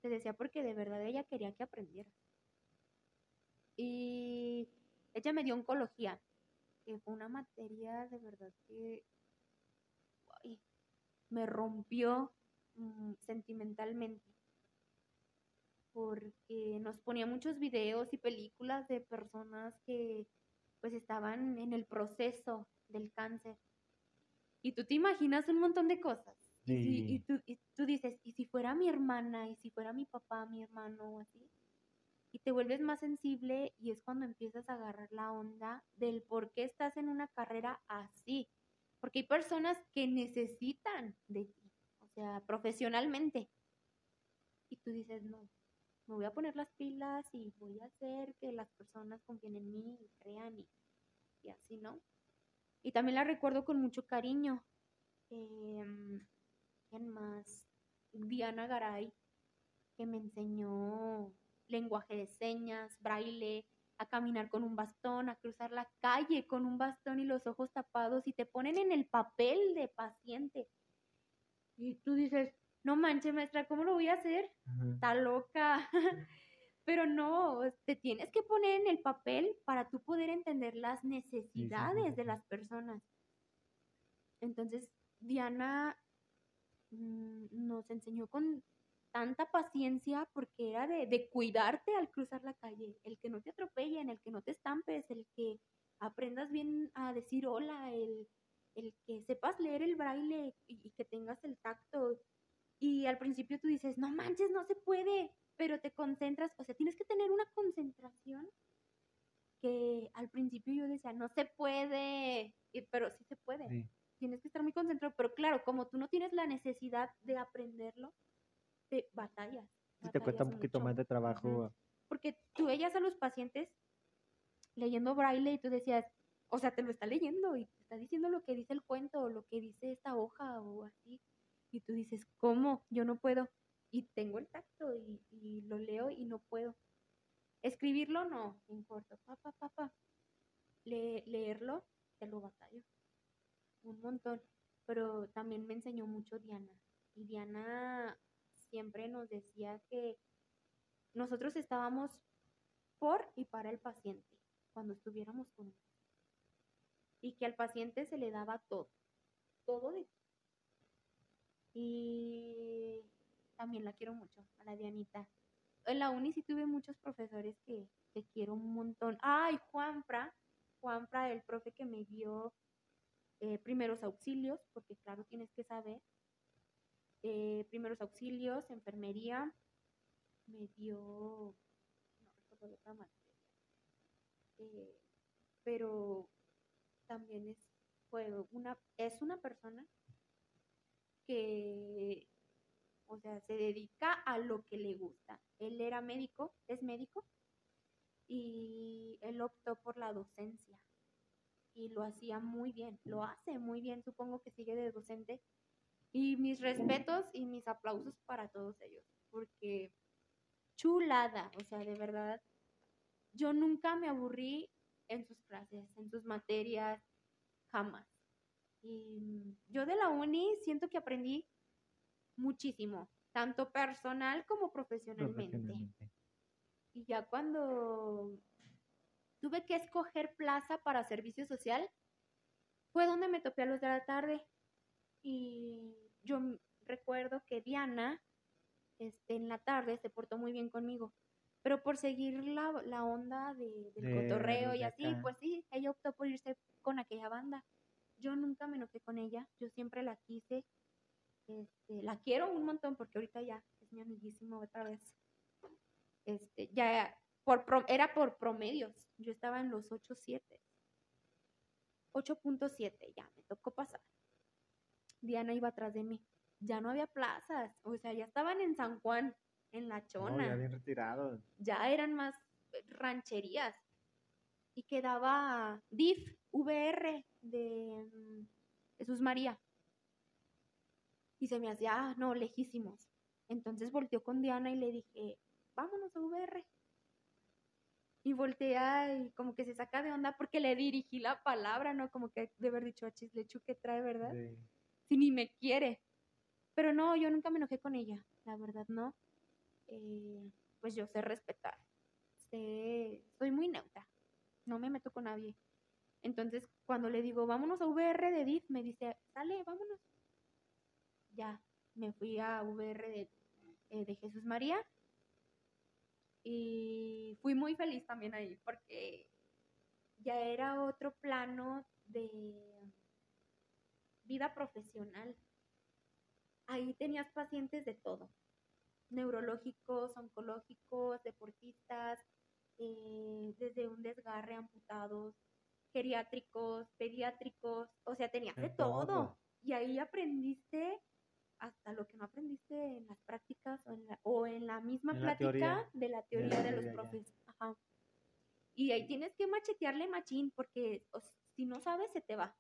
Te decía porque de verdad ella quería que aprendieras. Y ella me dio oncología, que fue una materia de verdad que me rompió mm, sentimentalmente. Porque nos ponía muchos videos y películas de personas que pues estaban en el proceso del cáncer. Y tú te imaginas un montón de cosas. Y, si- y Sí. tú, y tú dices, ¿y si fuera mi hermana? ¿Y si fuera mi papá, mi hermano o así? Y te vuelves más sensible y es cuando empiezas a agarrar la onda del por qué estás en una carrera así. Porque hay personas que necesitan de ti, o sea, profesionalmente. Y tú dices, no, me voy a poner las pilas y voy a hacer que las personas confíen en mí y crean y, y así, ¿no? Y también la recuerdo con mucho cariño. Em, ¿Quién más? Diana Garay, que me enseñó lenguaje de señas, braille, a caminar con un bastón, a cruzar la calle con un bastón y los ojos tapados y te ponen en el papel de paciente. Y tú dices, no manches, maestra, ¿cómo lo voy a hacer? Está loca. [LAUGHS] Pero no, te tienes que poner en el papel para tú poder entender las necesidades de las personas. Entonces, Diana mm, nos enseñó con tanta paciencia porque era de, cuidarte al cruzar la calle, el que no te atropellen, el que no te estampes, el que aprendas bien a decir hola, el, que sepas leer el braille y, que tengas el tacto. Y al principio tú dices, no manches, no se puede, pero te concentras, o sea, tienes que tener una concentración que al principio yo decía, no se puede, pero sí se puede. Tienes que estar muy concentrado, pero claro, como tú no tienes la necesidad de aprenderlo, de batallas. te cuesta un poquito más de trabajo. Porque tú veías a los pacientes leyendo braille y tú decías, o sea, te lo está leyendo y te está diciendo lo que dice el cuento o lo que dice esta hoja o así. Y tú dices, ¿cómo? Yo no puedo. Y tengo el tacto y, lo leo y no puedo. Escribirlo no, en corto. Papá, papá. leerlo, te lo batallo. Un montón. Pero también me enseñó mucho Diana. Y Diana siempre nos decía que nosotros estábamos por y para el paciente cuando estuviéramos con él. Y que al paciente se le daba todo, todo de Y también la quiero mucho, a la Dianita. En la uni sí tuve muchos profesores que, que quiero un montón. Ay, Juanfra, Juanfra, el profe que me dio eh, primeros auxilios, porque claro, tienes que saber eh, primeros auxilios, enfermería, me dio, no recuerdo otra materia, eh, pero también es, fue una, es una persona que, o sea, se dedica a lo que le gusta. Él era médico, es médico, y él optó por la docencia y lo hacía muy bien, lo hace muy bien, supongo que sigue de docente y mis respetos y mis aplausos para todos ellos, porque chulada, o sea, de verdad, yo nunca me aburrí en sus clases, en sus materias, jamás. Y yo de la uni siento que aprendí muchísimo, tanto personal como profesionalmente. Y ya cuando tuve que escoger plaza para servicio social, fue donde me topé a los de la tarde y yo recuerdo que Diana este, en la tarde se portó muy bien conmigo, pero por seguir la, la onda de, del cotorreo y así, pues sí, ella optó por irse con aquella banda. Yo nunca me enojé con ella, yo siempre la quise, este, la quiero un montón porque ahorita ya es mi amiguísimo otra vez. Este, ya por, era por promedios, yo estaba en los 8.7. 8.7, ya me tocó pasar. Diana iba atrás de mí. Ya no había plazas, o sea, ya estaban en San Juan, en La Chona. ya bien retirados. Ya eran más rancherías. Y quedaba DIF, VR de mm, Jesús María. Y se me hacía, ah, no, lejísimos. Entonces volteó con Diana y le dije, vámonos a VR. Y voltea y como que se saca de onda porque le dirigí la palabra, ¿no? Como que de haber dicho a Chislechu que trae, ¿verdad? Sí si ni me quiere. Pero no, yo nunca me enojé con ella, la verdad no. Eh, pues yo sé respetar. Sé, soy muy neutra. No me meto con nadie. Entonces, cuando le digo, vámonos a VR de DIF, me dice, sale, vámonos. Ya, me fui a VR de, eh, de Jesús María. Y fui muy feliz también ahí, porque ya era otro plano de vida profesional. Ahí tenías pacientes de todo, neurológicos, oncológicos, deportistas, eh, desde un desgarre, amputados, geriátricos, pediátricos, o sea, tenías de todo. Y ahí aprendiste hasta lo que no aprendiste en las prácticas o en la, o en la misma En plática de la teoría de los profes. Ajá. Y ahí tienes que machetearle machín, porque o si no sabes, se te va.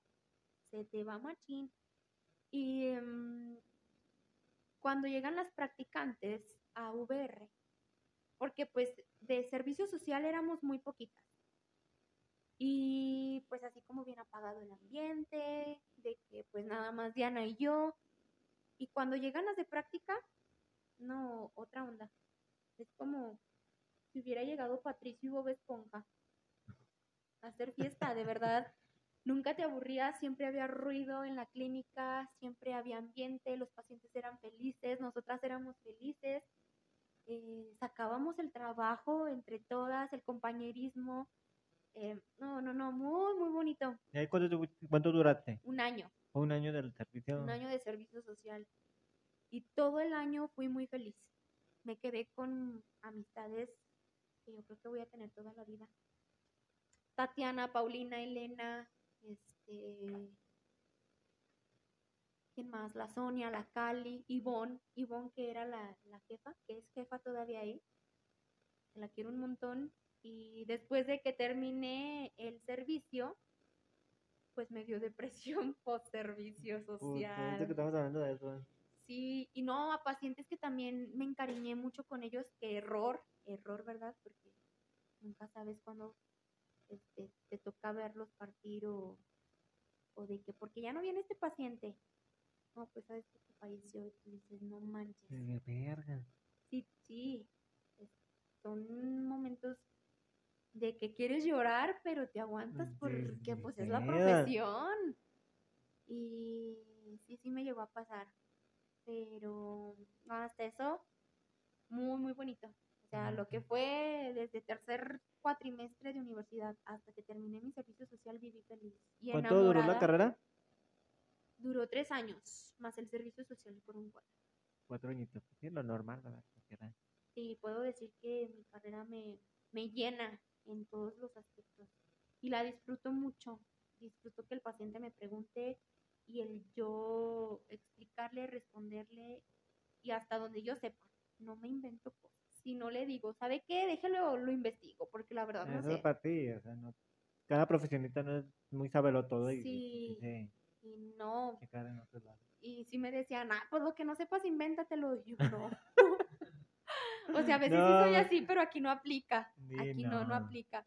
Se te va machín. Y em, cuando llegan las practicantes a VR, porque pues de servicio social éramos muy poquitas. Y pues así como bien apagado el ambiente, de que pues nada más Diana y yo. Y cuando llegan las de práctica, no, otra onda. Es como si hubiera llegado Patricio y Bob Esponja a hacer fiesta, de verdad. [LAUGHS] Nunca te aburrías, siempre había ruido en la clínica, siempre había ambiente, los pacientes eran felices, nosotras éramos felices, eh, sacábamos el trabajo entre todas, el compañerismo. eh, no, no, no, muy, muy bonito. ¿Y ahí cuánto, cuánto duraste? Un año, Un año del servicio. un año de servicio social. Y todo el año fui muy feliz. Me quedé con amistades que yo creo que voy a tener toda la vida. Tatiana, Paulina, Elena, este, ¿quién más? La Sonia, la Cali, Ivonne, Ivonne que era la, la jefa, que es jefa todavía ahí. La quiero un montón. Y después de que terminé el servicio, pues me dio [LAUGHS] depresión post servicio social. que estamos hablando de eso. Sí, y no, a pacientes que también me encariñé mucho con ellos, que error, error, ¿verdad? Porque nunca sabes cuándo este, te toca verlos partir o, o de que, porque ya no viene este paciente. No, pues sabes que te falleció y tú dices, no manches. De verga. Sí, sí, es- son momentos de que quieres llorar, pero te aguantas Sí, porque pues es la profesión. Y sí, sí me llegó a pasar. Pero no, hasta eso, muy, muy bonito. O sea, lo que fue desde tercer cuatrimestre de universidad hasta que terminé mi servicio social, viví feliz. Y ¿Cuánto duró la enamorada. carrera? Duró tres años, más el servicio social por un cuatro. Cuatro añitos. Sí, lo normal, ¿verdad? Sí, puedo decir que mi carrera me, me llena en todos los aspectos y la disfruto mucho. Disfruto que el paciente me pregunte y el yo explicarle, responderle y hasta donde yo sepa. No me invento cosas. Si no le digo, ¿sabe qué? Déjelo, lo investigo, porque la verdad no Eso es sé. para ti, o sea, no. Cada profesionista no es muy sabelo todo y Sí. y sí, Y no, en y si me decían, ah, pues lo que no sepas, invéntatelo. Y yo, no. [LAUGHS] o sea, a veces sí soy así, pero aquí no aplica. Sí, Aquí no, no no. aplica.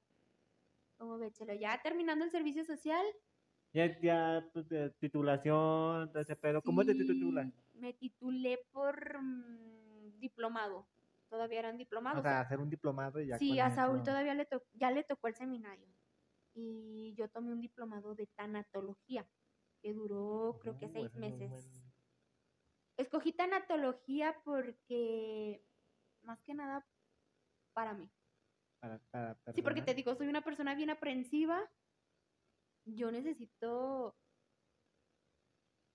Como véchelo, ya terminando el servicio social. Ya, ya, pues, titulación, ese pedo. ¿Cómo te sí, titulas? Me titulé por mm, diplomado. Todavía eran diplomados. O sea, hacer un diplomado y ya sí, a Saúl eso- todavía le, to- ya le tocó el seminario. Y yo tomé un diplomado de tanatología, que duró creo que seis meses. buen- Escogí tanatología porque, más que nada, para mí. para- para Sí, porque te digo, soy una persona bien aprensiva. Yo necesito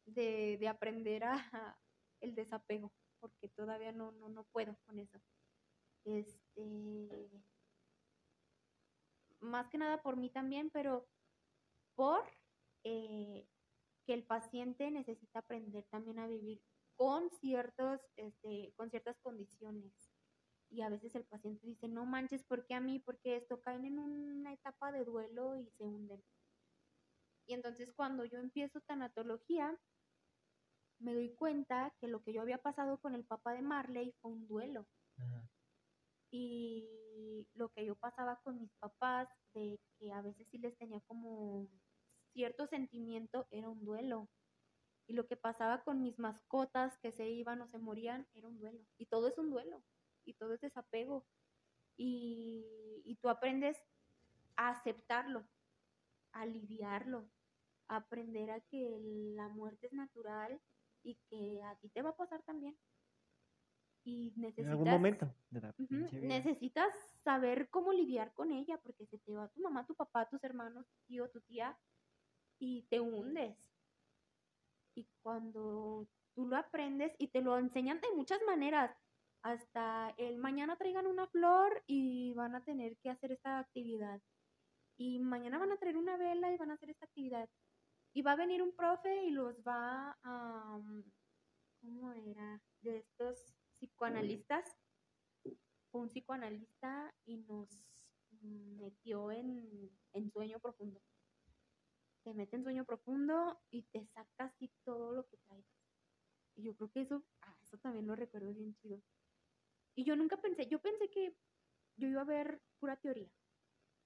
de, de aprender a, a [LAUGHS] el desapego, porque todavía no, no, no puedo con eso. Este, más que nada por mí también, pero por eh, que el paciente necesita aprender también a vivir con ciertos, este, con ciertas condiciones. Y a veces el paciente dice, no manches, ¿por qué a mí? Porque esto caen en una etapa de duelo y se hunden. Y entonces cuando yo empiezo tanatología, me doy cuenta que lo que yo había pasado con el papá de Marley fue un duelo. Ajá. Y lo que yo pasaba con mis papás, de que a veces sí les tenía como cierto sentimiento, era un duelo. Y lo que pasaba con mis mascotas que se iban o se morían, era un duelo. Y todo es un duelo. Y todo es desapego. Y, y tú aprendes a aceptarlo, a aliviarlo, a aprender a que la muerte es natural y que a ti te va a pasar también. Y En necesitas... algún momento de la. Necesitas saber cómo lidiar con ella, porque se te va tu mamá, tu papá, tus hermanos, tu tío, tu tía, y te hundes. Y cuando tú lo aprendes y te lo enseñan de muchas maneras, hasta el mañana traigan una flor y van a tener que hacer esta actividad. Y mañana van a traer una vela y van a hacer esta actividad. Y va a venir un profe y los va a... ¿Cómo psicoanalistas, fue un psicoanalista y nos metió en, en sueño profundo. Te mete en sueño profundo y te saca así todo lo que traes. Y yo creo que eso, ah, eso también lo recuerdo bien chido. Y yo nunca pensé, yo pensé que yo iba a ver pura teoría.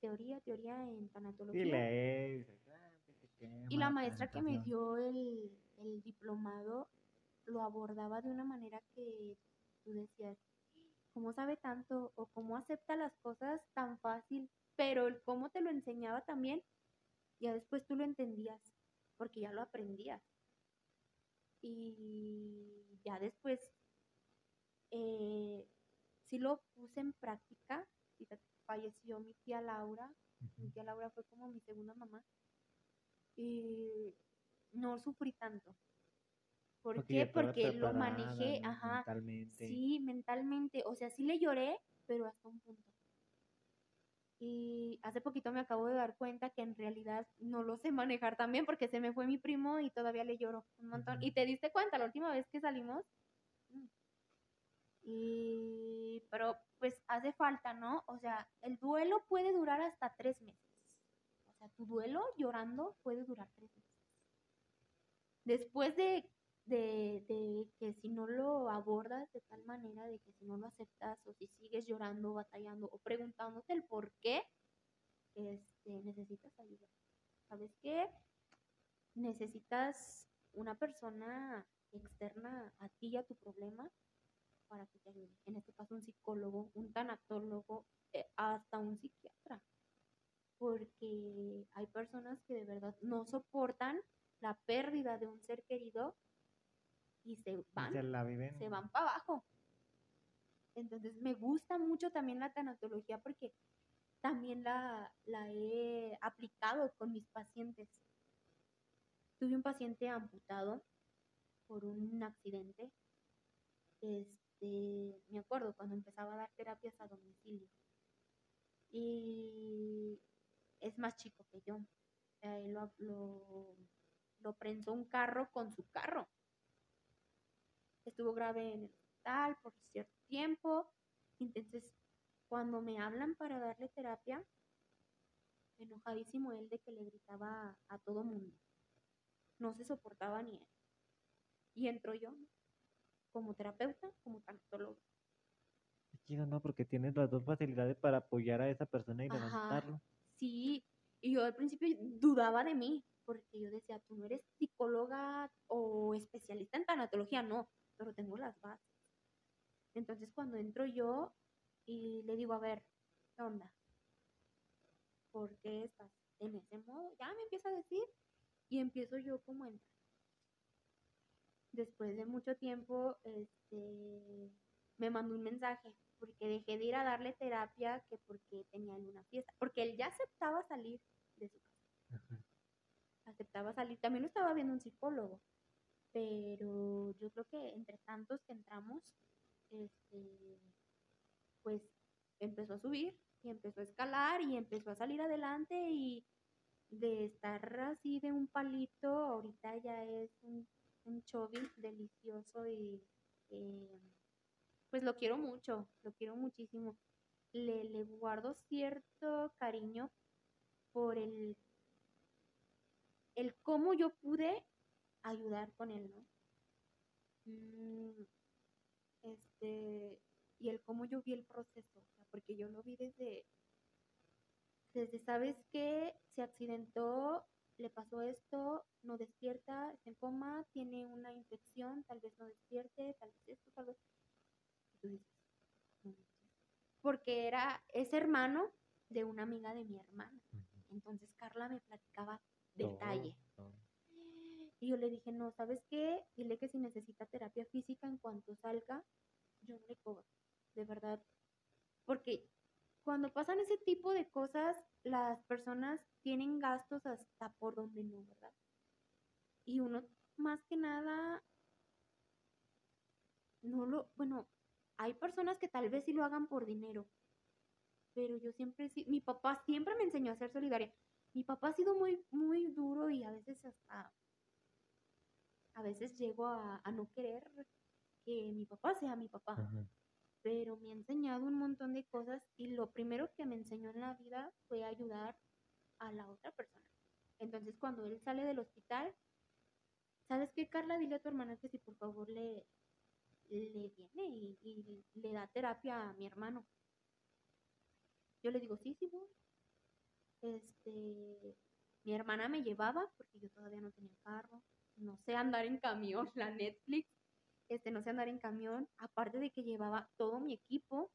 Teoría, teoría en tanatología. Y lees. ah, Y la maestra que me dio el, el diplomado lo abordaba de una manera que tú decías, ¿cómo sabe tanto? O cómo acepta las cosas tan fácil, pero el cómo te lo enseñaba también, ya después tú lo entendías, porque ya lo aprendías. Y ya después eh, sí lo puse en práctica. Fíjate, falleció mi tía Laura, mi tía Laura fue como mi segunda mamá. Y no sufrí tanto. ¿Por Porque qué? Porque lo manejé, ajá. Mentalmente. Sí, mentalmente. O sea, sí le lloré, pero hasta un punto. Y hace poquito me acabo de dar cuenta que en realidad no lo sé manejar también porque se me fue mi primo y todavía le lloro un montón. ¿Y te diste cuenta la última vez que salimos? Mm. Y, pero pues hace falta, ¿no? O sea, el duelo puede durar hasta tres meses. O sea, tu duelo llorando puede durar tres meses. Después de, de, que si no lo abordas de tal manera, de que si no lo aceptas o si sigues llorando, batallando o preguntándote el por qué, este, necesitas ayuda. ¿Sabes qué? Necesitas una persona externa a ti y a tu problema para que te ayude. En este caso, un psicólogo, un tanatólogo, eh, hasta un psiquiatra. Porque hay personas que de verdad no soportan la pérdida de un ser querido y se van, se la viven. se van para abajo. Entonces me gusta mucho también la tanatología porque también la, la he aplicado con mis pacientes. Tuve un paciente amputado por un accidente. Este, me acuerdo cuando empezaba a dar terapias a domicilio. Y es más chico que yo. Él lo, lo, lo prensó un carro con su carro. Estuvo grave en el hospital por cierto tiempo. Entonces, cuando me hablan para darle terapia, enojadísimo él de que le gritaba a todo mundo. No se soportaba ni él. Y entro yo como terapeuta, como tanatólogo. Chido, ¿no? Porque tienes las dos facilidades para apoyar a esa persona y Ajá. levantarlo. Sí, y yo al principio dudaba de mí, porque yo decía, tú no eres psicóloga o especialista en tanatología, no, pero tengo las bases. Entonces cuando entro yo y le digo, a ver, ¿qué onda? ¿Por qué estás en ese modo? Ya me empieza a decir y empiezo yo como entrar. Después de mucho tiempo, este, me mandó un mensaje porque dejé de ir a darle terapia que porque tenía él una fiesta, porque él ya aceptaba salir de su casa, Ajá. aceptaba salir, también lo estaba viendo un psicólogo, pero yo creo que entre tantos que entramos, este, pues empezó a subir y empezó a escalar y empezó a salir adelante y de estar así de un palito, ahorita ya es un, un chovi delicioso y eh, pues lo quiero mucho, lo quiero muchísimo. Le, le guardo cierto cariño por el, el cómo yo pude ayudar con él, ¿no? Mm, este, y el cómo yo vi el proceso, o sea, porque yo lo vi desde, desde, ¿sabes qué? Se accidentó, le pasó esto, no despierta, está en coma, tiene una infección, tal vez no despierte, tal vez esto, tal vez... Porque era, es hermano de una amiga de mi hermana. Entonces Carla me platicaba detalle. Y yo le dije, no, ¿sabes qué? Dile que si necesita terapia física en cuanto salga, yo no le cobro, de verdad. Porque cuando pasan ese tipo de cosas, las personas tienen gastos hasta por donde no, ¿verdad? Y uno, más que nada, no lo, bueno, hay personas que tal vez sí lo hagan por dinero, pero yo siempre sí, mi papá siempre me enseñó a ser solidaria. Mi papá ha sido muy, muy duro y a veces hasta, a veces llego a, a no querer que mi papá sea mi papá, Ajá. pero me ha enseñado un montón de cosas y lo primero que me enseñó en la vida fue ayudar a la otra persona. Entonces, cuando él sale del hospital, ¿sabes qué, Carla? Dile a tu hermana que si por favor le, le viene y, y le da terapia a mi hermano. Yo le digo, sí, sí, voy. Este, mi hermana me llevaba porque yo todavía no tenía carro, no sé andar en camión, [LAUGHS] la Netflix, este, no sé andar en camión, aparte de que llevaba todo mi equipo,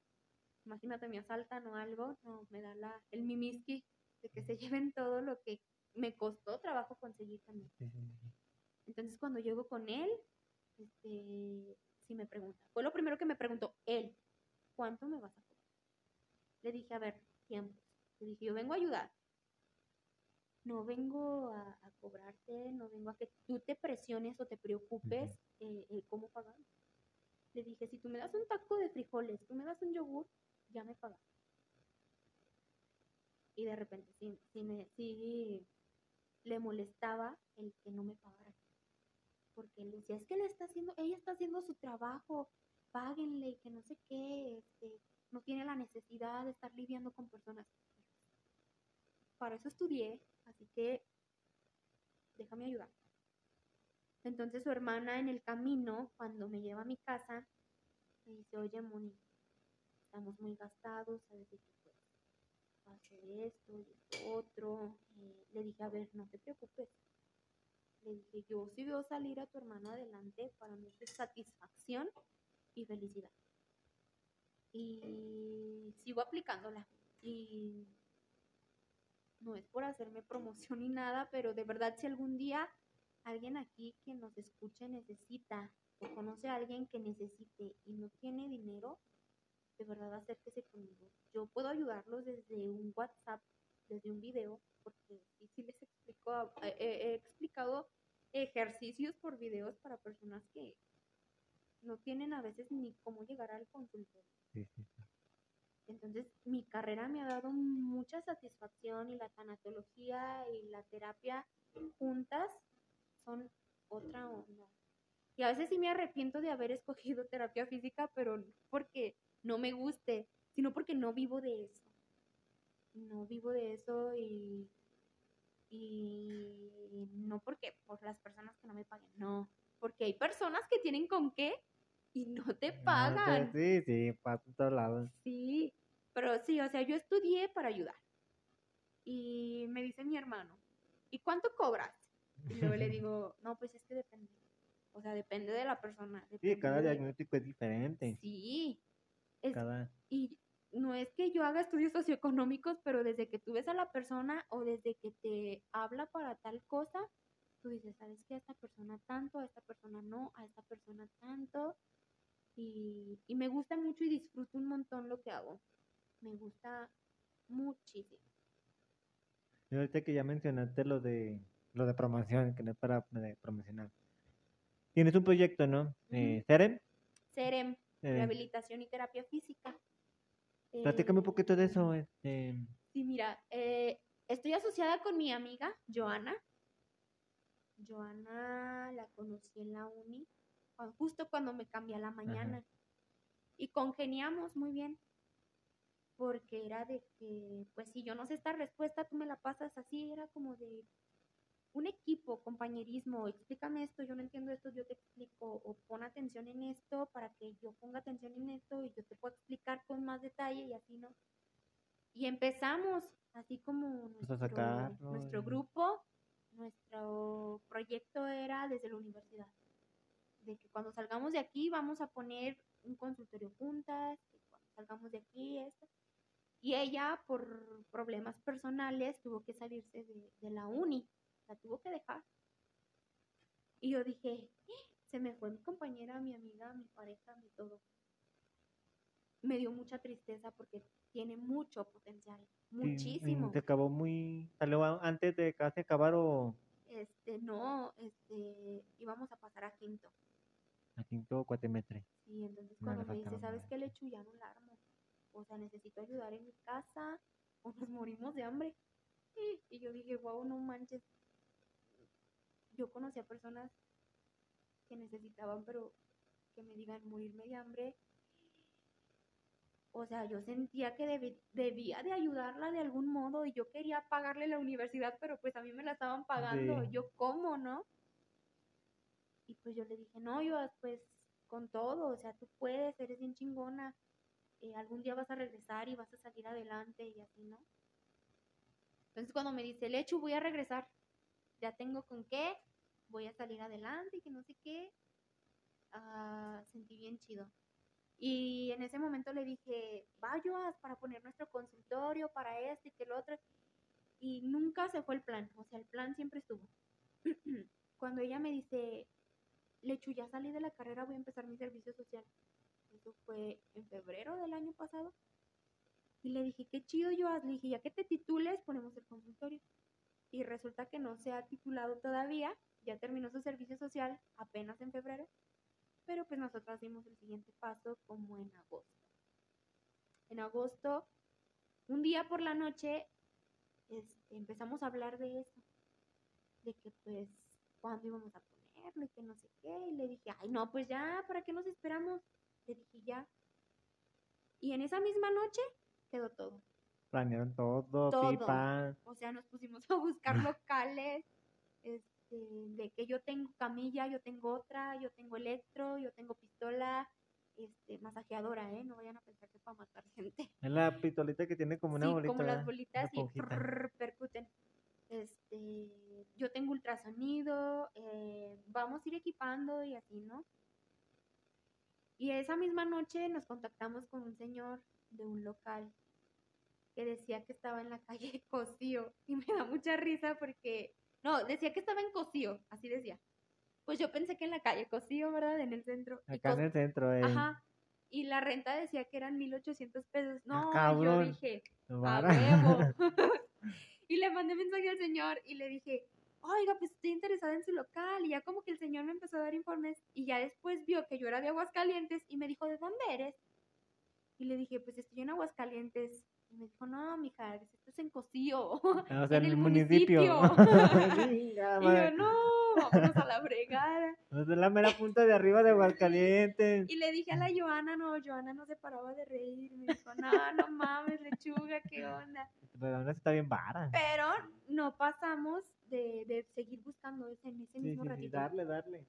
imagínate me asaltan o algo, no, me da la, el mimiski de que se lleven todo lo que me costó trabajo conseguir también. Entonces cuando llego con él, este, sí me pregunta, fue lo primero que me preguntó él, ¿cuánto me vas a cobrar? Le dije, a ver, tiempos. Le dije, yo vengo a ayudar. No vengo a, a cobrarte, no vengo a que tú te presiones o te preocupes eh, eh, cómo pagar. Le dije, si tú me das un taco de frijoles, tú me das un yogur, ya me pagas. Y de repente sí, sí, me, sí le molestaba el que no me pagara. Porque él decía, es que le está haciendo, ella está haciendo su trabajo, páguenle y que no sé qué, este, no tiene la necesidad de estar lidiando con personas. Para eso estudié, así que déjame ayudar. Entonces su hermana en el camino, cuando me lleva a mi casa, me dice, oye, Moni, estamos muy gastados, sabes de que va a hacer esto y esto otro. Eh, le dije, a ver, no te preocupes. Le dije, yo si veo salir a tu hermana adelante, para mí es satisfacción y felicidad. Y sigo aplicándola. Y no es por hacerme promoción ni nada, pero de verdad si algún día alguien aquí que nos escuche necesita o conoce a alguien que necesite y no tiene dinero, de verdad acérquese conmigo. Yo puedo ayudarlos desde un WhatsApp, desde un video, porque sí les explico, eh, he explicado ejercicios por videos para personas que no tienen a veces ni cómo llegar al consultorio. Sí, sí. Entonces, mi carrera me ha dado mucha satisfacción y la tanatología y la terapia juntas son otra onda. Y a veces sí me arrepiento de haber [LAUGHS] escogido terapia física, pero no porque no me guste, sino porque no vivo de eso. No vivo de eso y, y no porque por las personas que no me paguen, no. Porque hay personas que tienen con qué y no te [LAUGHS] No, pagan. pues, Sí, sí, pasa en todos lados. Sí, pero sí, o sea, yo estudié para ayudar. Y me dice mi hermano, ¿y cuánto cobras? Y luego le [LAUGHS] digo, no, pues es que depende. O sea, depende de la persona. Sí, cada de- diagnóstico es diferente. Sí. Es- Cada... Y no es que yo haga estudios socioeconómicos, pero desde que tú ves a la persona o desde que te habla para tal cosa, tú dices, ¿sabes qué? A esta persona tanto, a esta persona no, a esta persona tanto. Y, y me gusta mucho y disfruto un montón lo que hago. Me gusta muchísimo. Y ahorita que ya mencionaste lo de lo de promoción, que no es para promocionar. Tienes un proyecto, ¿no? Eh, Serem. Serem, Eh, rehabilitación y terapia física. platícame un Eh, poquito de eso. Este, Sí, mira, eh, estoy asociada con mi amiga Joana. Joana la conocí en la uni, justo cuando me cambié a la mañana. Y congeniamos muy bien, porque era de que, pues si yo no sé esta respuesta, tú me la pasas así, era como de un equipo, compañerismo, explícame esto, yo no entiendo esto, yo te explico, o pon atención en esto para que yo ponga atención en esto y yo te puedo explicar con más detalle y así, ¿no? Y empezamos, así como Pues nuestro, nuestro grupo, nuestro proyecto era desde la universidad. De que cuando salgamos de aquí vamos a poner un consultorio juntas, que cuando salgamos de aquí esto. Y ella, por problemas personales, tuvo que salirse de, de la uni, la tuvo que dejar. Y yo dije, "¡Ah! se me fue mi compañera, mi amiga, mi pareja, mi todo. Me dio mucha tristeza porque tiene mucho potencial, muchísimo. ¿Se acabó muy... salió antes de casi acabar o Este, no, este, íbamos a pasar a quinto. A quinto cuatrimestre? Y entonces No, cuando me dice, ¿sabes qué, Lechu? Ya no la armo. O sea, necesito ayudar en mi casa o nos morimos de hambre. Y, y yo dije, wow, no manches. Yo conocí a personas que necesitaban, pero que me digan morirme de hambre. O sea, yo sentía que debí- debía de ayudarla de algún modo y yo quería pagarle la universidad, pero pues a mí me la estaban pagando. Sí. Yo, ¿cómo, no? Y pues yo le dije, no, yo pues con todo, o sea, tú puedes, eres bien chingona. eh, algún día vas a regresar y vas a salir adelante y así, ¿no? Entonces cuando me dice, Lechu, voy a regresar, ya tengo con qué, voy a salir adelante y que no sé qué, ah, sentí bien chido. Y en ese momento le dije, vayas para poner nuestro consultorio, para esto y que lo otro. Y nunca se fue el plan, o sea, el plan siempre estuvo. [CLEARS THROAT] Cuando ella me dice, Lechu, ya salí de la carrera, voy a empezar mi servicio social. Eso fue en febrero del año pasado. Y le dije, qué chido, yo Le dije, ya que te titules, ponemos el consultorio. Y resulta que no se ha titulado todavía, ya terminó su servicio social apenas en febrero, pero pues nosotros dimos el siguiente paso como en agosto. En agosto, un día por la noche, este, empezamos a hablar de eso, de que pues, cuándo íbamos a ponerlo y que no sé qué, y le dije, ay, no, pues ya, ¿para qué nos esperamos? Le dije, ya. Y en esa misma noche quedó todo. Planearon todo, Todo. pipa. O sea, nos pusimos a buscar [LAUGHS] locales, este, de que yo tengo camilla, yo tengo otra, yo tengo electro, yo tengo pistola, este, masajeadora, ¿eh? No vayan a pensar que es para matar gente. Es la pistolita que tiene como una sí, bolita. como las bolitas y prrr, percuten. Este, yo tengo ultrasonido, eh, vamos a ir equipando y así, ¿no? Y esa misma noche nos contactamos con un señor de un local que decía que estaba en la calle [LAUGHS] Cosío y me da mucha risa porque, no, decía que estaba en Cosío, así decía. Pues yo pensé que en la calle Cosío, ¿verdad? En el centro. Acá en el centro, eh. Ajá. Y la renta decía que eran 1800 pesos. No, y yo Ah, cabrón. dije, No a huevo. [LAUGHS] [LAUGHS] y le mandé mensaje al señor y le dije, oiga, pues estoy interesada en su local. Y ya como que el señor me empezó a dar informes y ya después vio que yo era de Aguascalientes y me dijo, ¿de dónde eres? Y le dije, pues estoy en Aguascalientes. Y me dijo, no, mija, esto es en Cosío. [LAUGHS] Ah, o sea, en el el municipio. [LAUGHS] y yo, no, vámonos a la fregada. [LAUGHS] Es la mera punta de arriba de Aguascalientes. Y le dije a la Joana, no, Joana no se paraba de reír. Me dijo, no, no mames, lechuga, qué onda. Pero así está bien vara. Pero no pasamos de, de seguir buscando ese, en ese Sí, mismo sí, sí, ratito. darle, darle.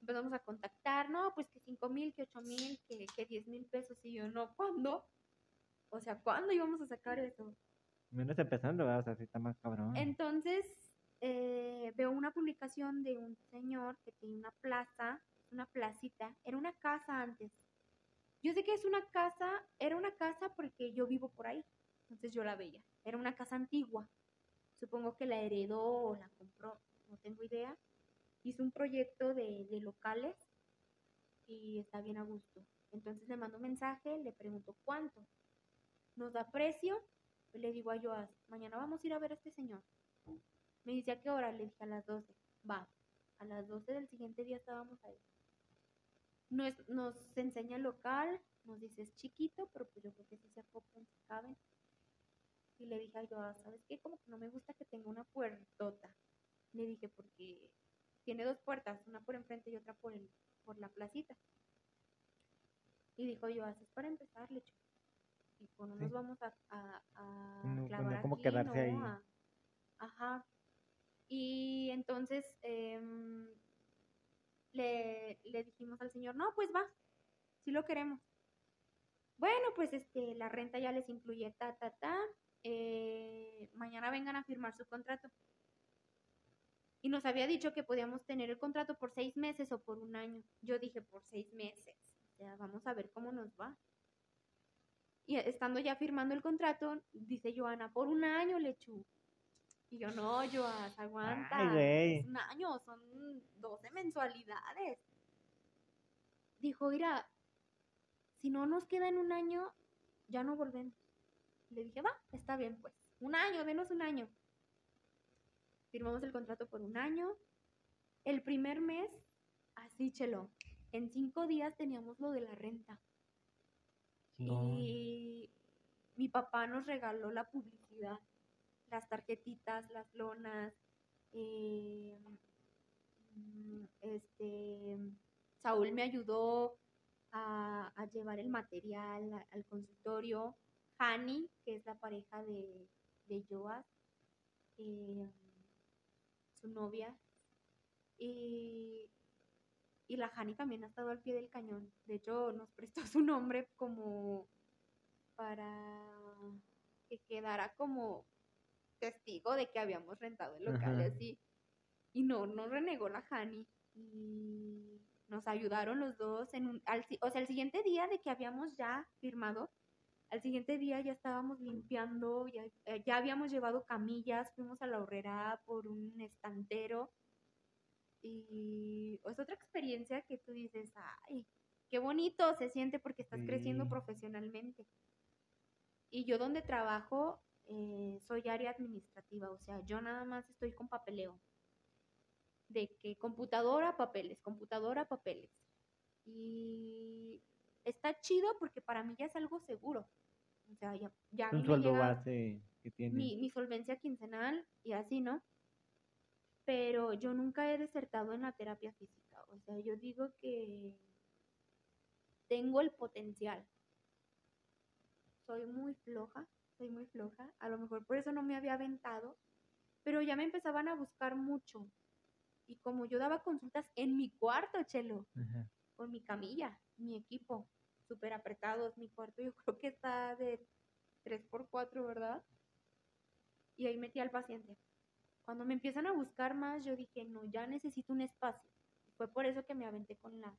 Empezamos a contactar, no, pues que cinco mil, que ocho mil, que, que diez mil pesos. Y yo, no, ¿cuándo? O sea, ¿cuándo íbamos a sacar eso? Menos empezando, ¿verdad? O sea, sí está más cabrón. Entonces, eh, veo una publicación de un señor que tiene una plaza, una placita, era una casa antes. Yo sé que es una casa, era una casa porque yo vivo por ahí, entonces yo la veía. Era una casa antigua. Supongo que la heredó o la compró, no tengo idea. Hizo un proyecto de, de locales y está bien a gusto. Entonces le mando un mensaje, le pregunto cuánto. Nos da precio, le digo a Joas, mañana vamos a ir a ver a este señor. Me dice a qué hora, le dije a las 12. Va, a las 12 del siguiente día estábamos ahí. Nos, nos enseña el local, nos dice es chiquito, pero pues yo creo que sí se acoplan, se caben. Y le dije a Joas, ¿sabes qué? Como que no me gusta que tenga una puertota. Le dije, porque tiene dos puertas, una por enfrente y otra por, el, por la placita. Y dijo Joas, es para empezar, le Dijo, no nos vamos a, a, a No, pues, no clavar como aquí, quedarse no, ahí. a- Ajá. Y entonces em, le, le dijimos al señor, no, pues va, si lo queremos. Bueno, pues este, la renta ya les incluye ta, ta, ta. eh, mañana vengan a firmar su contrato. Y nos había dicho que podíamos tener el contrato por seis meses o por un año. Yo dije por seis meses. Sea, vamos a ver cómo nos va. Y estando ya firmando el contrato, dice Joana, por un año, Lechu. Y yo, no, Joas, aguanta. Ay. Es un año, son 12 mensualidades. Dijo, mira, si no nos queda en un año, ya no volvemos. Le dije, va, está bien, pues. Un año, denos un año. Firmamos el contrato por un año. El primer mes, así, chelo. En cinco días teníamos lo de la renta. Y mi papá nos regaló la publicidad, las tarjetitas, las lonas, eh, este, Saúl me ayudó a, a llevar el material al consultorio. Hani, que es la pareja de, de Joas, eh, su novia. Y, y la Hani también ha estado al pie del cañón. De hecho, nos prestó su nombre como para que quedara como testigo de que habíamos rentado el local y Ajá. así. Y no, no renegó la Hani. Y nos ayudaron los dos en un, al o sea, el siguiente día de que habíamos ya firmado, al siguiente día ya estábamos limpiando, ya, eh, ya habíamos llevado camillas, fuimos a la horrera por un estantero. Y es otra experiencia que tú dices, ay, qué bonito se siente porque estás creciendo profesionalmente. Y yo donde trabajo eh, soy área administrativa, o sea, yo nada más estoy con papeleo. De que computadora, papeles, computadora, papeles. Y está chido porque para mí ya es algo seguro. O sea, ya, ya un sueldo llega base que tiene. mi, mi solvencia quincenal y así, ¿no? Pero yo nunca he desertado en la terapia física. O sea, yo digo que tengo el potencial. Soy muy floja, soy muy floja. A lo mejor por eso no me había aventado, pero ya me empezaban a buscar mucho. Y como yo daba consultas en mi cuarto, Chelo, Ajá. con mi camilla, mi equipo, súper apretados. Mi cuarto yo [LAUGHS] creo que está de 3x4, ¿verdad? Y ahí metí al paciente. Cuando me empiezan a buscar más, yo dije, no, ya necesito un espacio. Fue por eso que me aventé con la,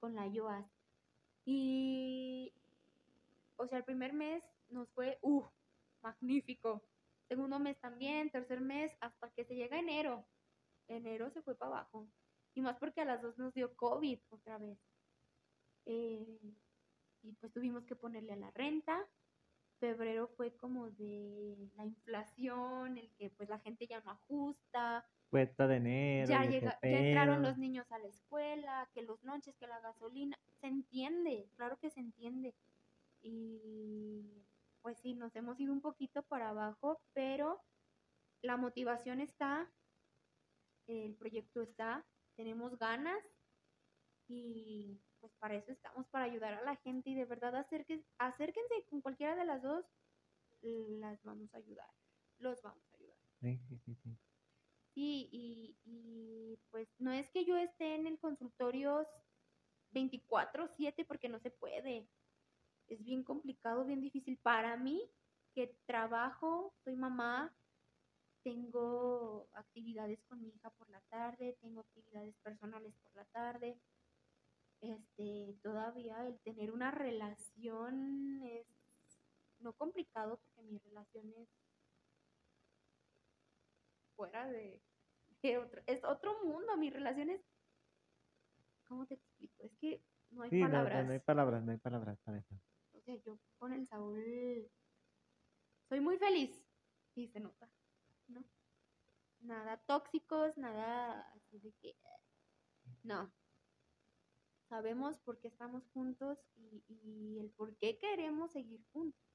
con la IOAS. Y, o sea, el primer mes nos fue, uff, magnífico. Segundo mes también, tercer mes, hasta que se llega enero. Enero se fue para abajo. Y más porque a las dos nos dio COVID otra vez. Eh, y pues tuvimos que ponerle a la renta. Febrero fue como de la inflación, el que pues la gente ya no ajusta. Cuesta de enero. Ya, llega, ya entraron los niños a la escuela, que los noches, que la gasolina. Se entiende, claro que se entiende. Y pues sí, nos hemos ido un poquito para abajo, pero la motivación está, el proyecto está, tenemos ganas y pues para eso estamos, para ayudar a la gente y de verdad acérquense, acérquense con cualquiera de las dos, las vamos a ayudar, los vamos a ayudar. Sí, sí, sí, sí. Sí, y, y pues no es que yo esté en el consultorio 24/7 porque no se puede. Es bien complicado, bien difícil para mí que trabajo, soy mamá, tengo actividades con mi hija por la tarde, tengo actividades personales por la tarde. Este, todavía el tener una relación es no complicado porque mi relación es fuera de, de otro, es otro mundo, mi relación es, ¿cómo te explico? Es que no hay Sí, no, no, palabras. no hay palabras, no hay palabras para eso. O sea, yo con el Saúl soy muy feliz y se nota, ¿no? Nada tóxicos, nada así de que, no. Sabemos por qué estamos juntos y, y el por qué queremos seguir juntos.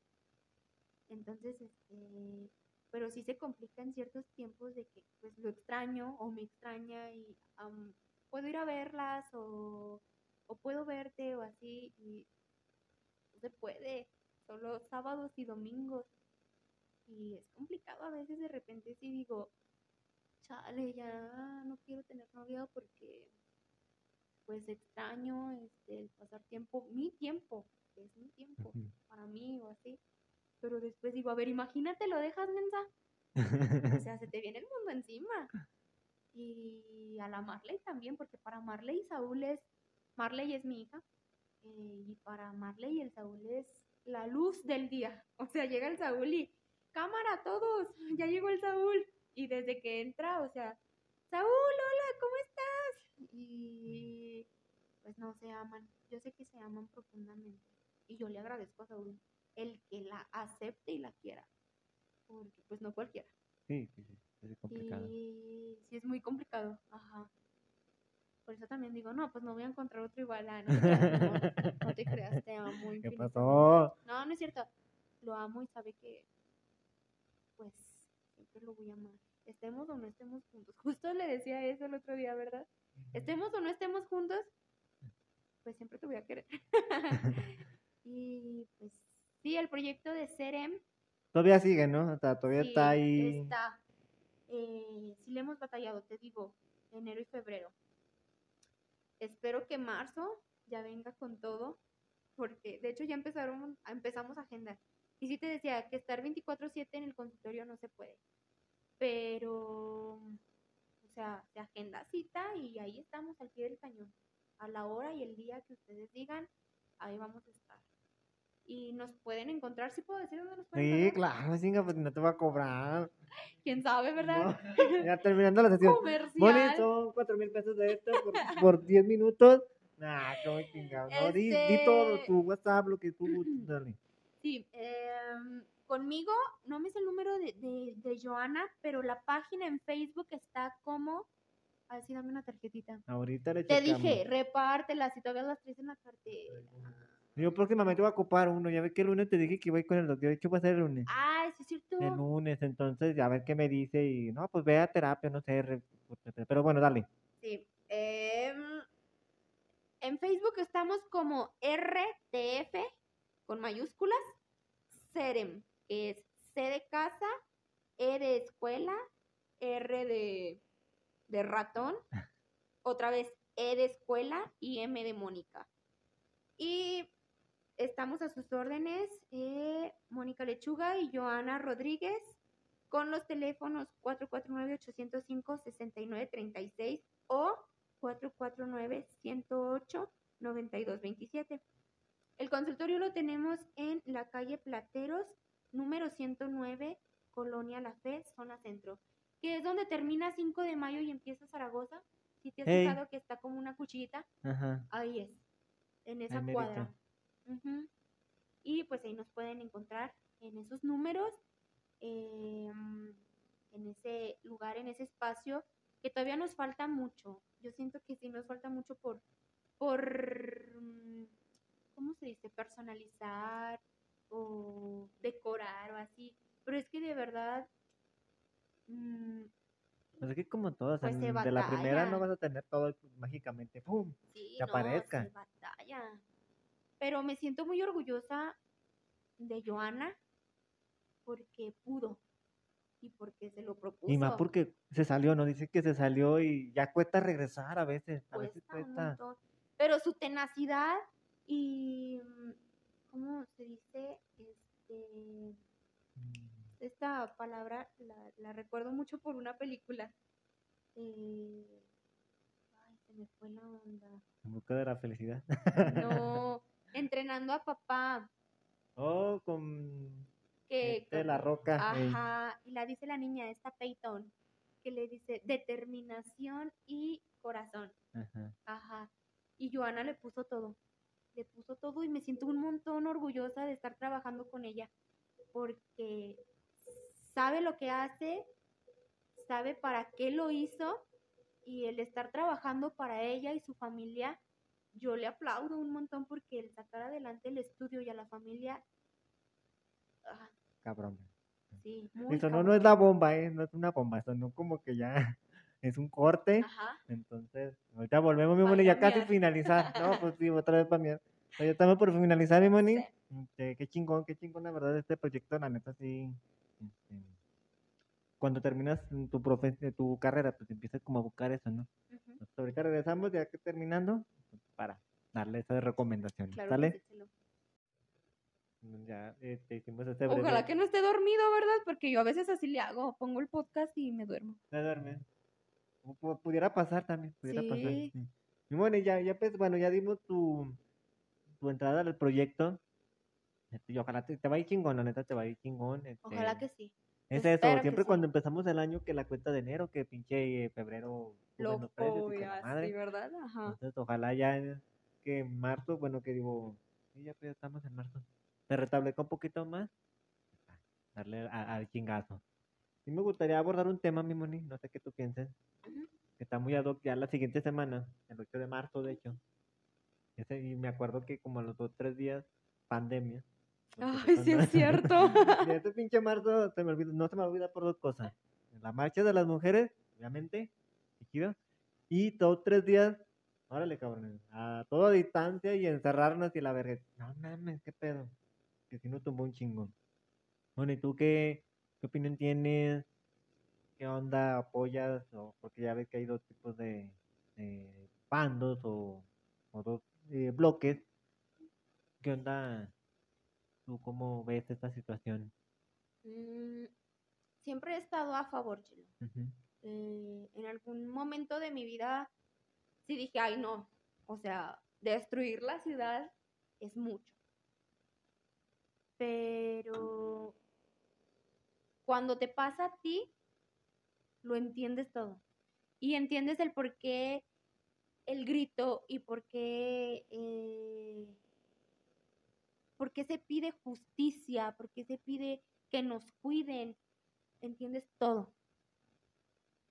Entonces, este, pero sí se complica en ciertos tiempos de que pues lo extraño o me extraña y am, puedo ir a verlas o, o puedo verte o así y no se puede, solo sábados y domingos. Y es complicado a veces de repente si digo, chale, ya no quiero tener novia porque pues extraño este, el pasar tiempo, mi tiempo, que es mi tiempo Ujú. para mí o así. Pero después digo, a ver, imagínate, lo dejas, mensa. O sea, se te viene el mundo encima. Y a la Marley también, porque para Marley Saúl es, Marley es mi hija, eh, y para Marley el Saúl es la luz del día. O sea, llega el Saúl y, cámara todos, ya llegó el Saúl. Y desde que entra, o sea, Saúl, hola, ¿cómo estás? Y pues no se aman. Yo sé que se aman profundamente. Y yo le agradezco a Saúl el que la acepte y la quiera. Porque pues no cualquiera. Sí, sí, sí, es complicado. Y sí es muy complicado, ajá. Por eso también digo, no, pues no voy a encontrar otro igual. ah, no, no, no te creas, te amo [LAUGHS] ¿Qué infinitamente. pasó? No, no es cierto. Lo amo y sabe que, pues, siempre lo voy a amar. Estemos o no estemos juntos. [LAUGHS] Justo le decía eso el otro día, ¿verdad? Estemos o no estemos juntos, [LAUGHS] [LAUGHS] y pues sí, el proyecto de Serem. Todavía sigue, ¿no? O sea, todavía sí, está ahí. Está. Eh, sí le hemos batallado, te digo, enero y febrero. Espero que marzo ya venga con todo, porque de hecho ya empezaron, empezamos a agendar. Y sí te decía que estar 24/7 en el consultorio no se puede, pero, o sea, se agenda cita y ahí estamos al pie del cañón. A la hora y el día que ustedes digan, ahí vamos a estar. Y nos pueden encontrar, ¿sí puedo decir dónde nos pueden Sí, encontrar? claro, chinga, pues no te va a cobrar. ¿Quién sabe, verdad? No, [LAUGHS] ya terminando la sesión. Comercial. Son cuatro mil pesos de esto por, por 10 minutos. Nah, cómo chingado. No, di, di Este- todo, tu WhatsApp, lo que tú [CLEARS THROAT] dale. Sí, em, conmigo, no me sé el número de, de, de Joana, pero la página en Facebook está como. Así, dame una tarjetita. Ahorita le Te checamos. dije, repártelas si todavía las traes en la cartera. Yo próximamente voy a ocupar uno. Ya ves que el lunes te dije que iba a ir con el doctor. De hecho, va a ser el lunes. Ah, eso es cierto. El lunes, entonces, a ver qué me dice. Y no, pues ve a terapia, no sé. re- Pero bueno, dale. Sí. em, en Facebook estamos como RTF con mayúsculas, Serem, que es C de casa, E de escuela, R de, de ratón, otra vez E de escuela y M de Mónica. Y estamos a sus órdenes, eh, Mónica Lechuga y Joana Rodríguez, con los teléfonos 449-805-6936 o 449-108-9227. El consultorio lo tenemos en la calle Plateros, número 109, Colonia La Fe, zona centro, que es donde termina 5 de mayo y empieza Zaragoza. Si te has Ey. fijado que está como una cuchillita, Ajá. ahí es, en esa Ahí cuadra. Y pues ahí nos pueden encontrar en esos números, em, en ese lugar, en ese espacio, que todavía nos falta mucho. Yo siento que sí nos falta mucho por, por, mm, ¿cómo se dice? Personalizar o decorar o así. Pero es que de verdad, mm, Pues es que como todas, Pues en- de la primera no vas a tener todo mágicamente, ¡pum! Sí, que no, aparezca. se batalla. Pero me siento muy orgullosa de Joana porque pudo y porque se lo propuso. Y más porque se salió, ¿no? Dice que se salió y ya cuesta regresar a veces. A veces cuesta un montón. Pero su tenacidad y mm, ¿cómo se dice? Este Mm, esta palabra la, la recuerdo mucho por una película. Eh, ay, se me fue la onda. En busca de la felicidad. No, [LAUGHS] entrenando a papá. oh, con que este, la roca. Ajá, y la dice la niña, esta Peyton, que le dice determinación y corazón. Ajá. Ajá. Y Joana le puso todo. Le puso todo y me siento un montón orgullosa de estar trabajando con ella. Porque sabe lo que hace, sabe para qué lo hizo y el estar trabajando para ella y su familia, yo le aplaudo un montón porque el sacar adelante el estudio y a la familia, ah, Cabrón. sí, muy Eso no, cabrón. no es la bomba, ¿eh? No es una bomba, eso no como que ya [LAUGHS] es un corte. Ajá. Entonces, ahorita volvemos, mi moni, ya casi finalizar. No, [LAUGHS] pues sí, otra vez para mí. Ya estamos por finalizar, mi moni. Sí. Este, qué chingón, qué chingón, la verdad, este proyecto, la neta, sí. Este, cuando terminas tu, profe tu carrera, pues empiezas como a buscar eso, ¿no? Entonces, ahorita regresamos, ya que terminando, para darle esas recomendaciones, Claro. Ya este, hicimos este Ojalá breve- que no esté dormido, ¿verdad? Porque yo a veces así le hago, pongo el podcast y me duermo. Se duerme. Pu- pu- Pudiera pasar también, pudiera pasar. Sí. sí. Y bueno, ya, ya pues, bueno, ya dimos tu, tu entrada al proyecto. Y ojalá te, te va a ir chingón, la neta te va a ir chingón. Ojalá este, que sí. Es espero eso, siempre sí. cuando empezamos el año que la cuenta de enero, que pinche eh, febrero los precios y la madre. ¿verdad? Ajá. Entonces, ojalá ya que en marzo, bueno, que digo, sí, ya, ya estamos en marzo, se restablezca un poquito más, darle al chingazo. Sí me gustaría abordar un tema, mi Moni, no sé qué tú pienses, que está muy ad hoc ya la siguiente semana, el 8 de marzo, de hecho. Ese, y me acuerdo que como a los dos, tres días, pandemia. Ay, sí es [LAUGHS] cierto. y este pinche marzo se me olvida, no se me olvida por dos cosas. La marcha de las mujeres, obviamente. Y todos tres días órale, cabrón, a toda distancia y encerrarnos y la verga. No mames, qué pedo. Que si no tumbó un chingo. Bueno, ¿y tú qué, qué opinión tienes? ¿Qué onda apoyas? O, porque ya ves que hay dos tipos de, de bandos o, o dos eh, bloques. ¿Qué onda? ¿Tú cómo ves esta situación? Mm, siempre he estado a favor, Chilo. Eh, en algún momento de mi vida sí dije, ay no, o sea, destruir la ciudad es mucho. Pero cuando te pasa a ti, lo entiendes todo. Y entiendes el por qué el grito y por qué, eh, por qué se pide justicia, por qué se pide que nos cuiden. Entiendes todo.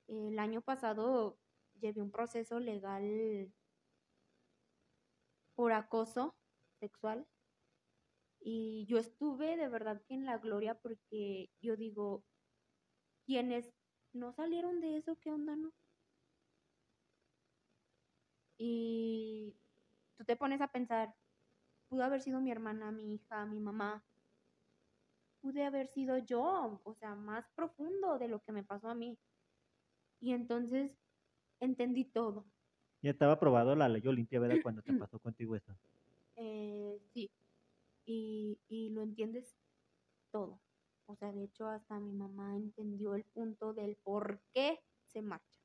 El año pasado llevé un proceso legal por acoso sexual y yo estuve de verdad que en la gloria porque yo digo, quienes no salieron de eso, ¿qué onda, no? Y tú te pones a pensar, pudo haber sido mi hermana, mi hija, mi mamá, pude haber sido yo, o sea, más profundo de lo que me pasó a mí. Y entonces entendí todo. Ya estaba aprobado la ley Olimpia, ¿verdad? [CLEARS THROAT] Cuando te pasó contigo eso. Eh, sí. Y, y lo entiendes todo. O sea, de hecho, hasta mi mamá entendió el punto del por qué se marcha.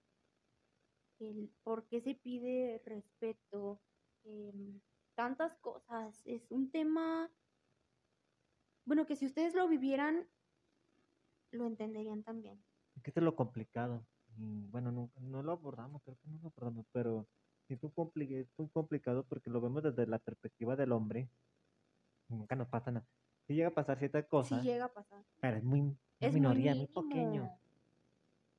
El por qué se pide respeto. em, tantas cosas. Es un tema, bueno, que si ustedes lo vivieran, lo entenderían también. Esto es lo complicado. Bueno, no, no lo abordamos, creo que no lo abordamos, pero sí es muy, compli- es muy complicado porque lo vemos desde la perspectiva del hombre. Nunca nos pasa nada. Si llega a pasar ciertas Si cosas, llega a pasar. pero es muy una Es minoría, muy muy pequeño.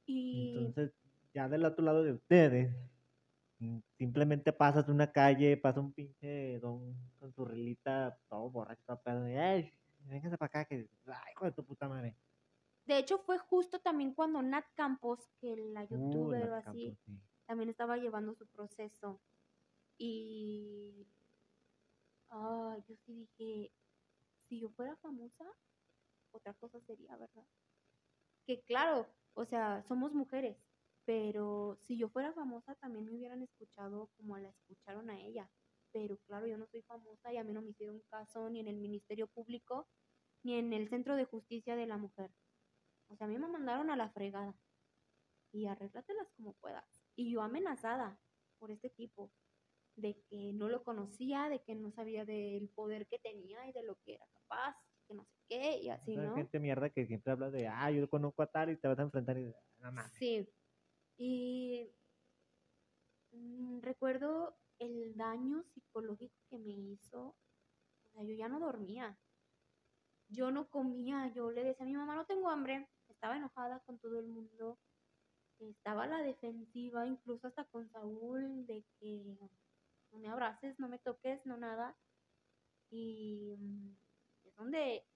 Y Entonces, ya del otro lado de ustedes, simplemente pasas una calle, pasa un pinche don con su relita, todo borracho, todo pedo, y, ¡ay! Véngase para acá, que, ¡ay, hijo de tu puta madre! de hecho fue justo también cuando Nat Campos, que la Uh, youtuber o así, Campos, sí. también estaba llevando su proceso. Y ah, yo sí dije, si yo fuera famosa, otra cosa sería, ¿verdad? Que claro, o sea, somos mujeres, pero si yo fuera famosa también me hubieran escuchado como la escucharon a ella. Pero claro, yo no soy famosa y a mí no me hicieron caso ni en el Ministerio Público ni en el Centro de Justicia de la Mujer. O sea, a mí me mandaron a la fregada. Y arréglatelas como puedas. Y yo amenazada por este tipo, de que no lo conocía, de que no sabía del poder que tenía y de lo que era capaz, que no sé qué, y así, ¿no? gente mierda que siempre habla de, ah, yo conozco a tal y te vas a enfrentar y no mames. Sí. Y mm, recuerdo el daño psicológico que me hizo. O sea, yo ya no dormía. Yo no comía. Yo le decía a mi mamá, no tengo hambre. Estaba enojada con todo el mundo. Estaba a la defensiva, incluso hasta con Saúl, de que no me abraces, no me toques, no nada. Y mm, es donde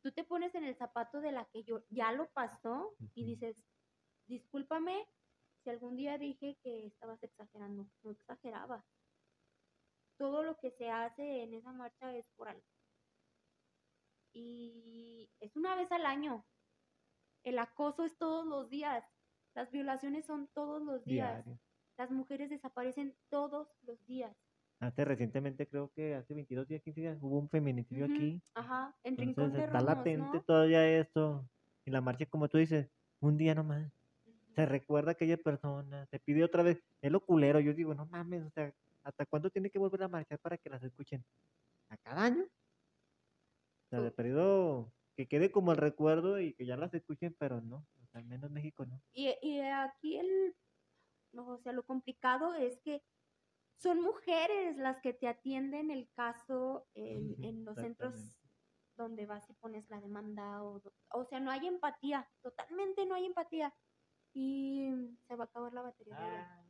tú te pones en el zapato de la que yo ya lo pasó y dices, discúlpame si algún día dije que estabas exagerando. No exageraba. Todo lo que se hace en esa marcha es por algo. Y es una vez al año. El acoso es todos los días. Las violaciones son todos los días. Diario. Las mujeres desaparecen todos los días. Hace recientemente, creo que hace 22 días, 15 días, hubo un feminicidio aquí. Ajá, en Rincón Entonces de está latente ¿no? todavía esto. Y la marcha, como tú dices, un día nomás. Se recuerda a aquella persona, se pide otra vez. Es lo culero. Yo digo, no mames, o sea, ¿hasta cuándo tiene que volver a marchar para que las escuchen? ¿A cada año? O sea, de periodo que quede como el recuerdo y que ya las escuchen, pero no. O sea, al menos México no. Y, y aquí el, o sea, lo complicado es que son mujeres las que te atienden el caso en, en los centros donde vas y pones la demanda o, o sea, no hay empatía, totalmente no hay empatía. Y se va a acabar la batería. verdad.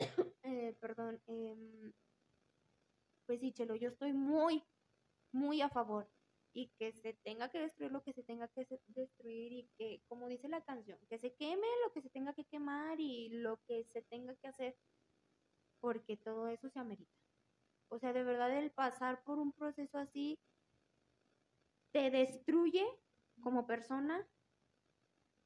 [COUGHS] Eh, perdón. em, pues sí, Chelo, yo estoy muy, muy a favor. Y que se tenga que destruir lo que se tenga que destruir y que, como dice la canción, que se queme lo que se tenga que quemar y lo que se tenga que hacer. porque todo eso se amerita. O sea, de verdad el pasar por un proceso así te destruye como persona,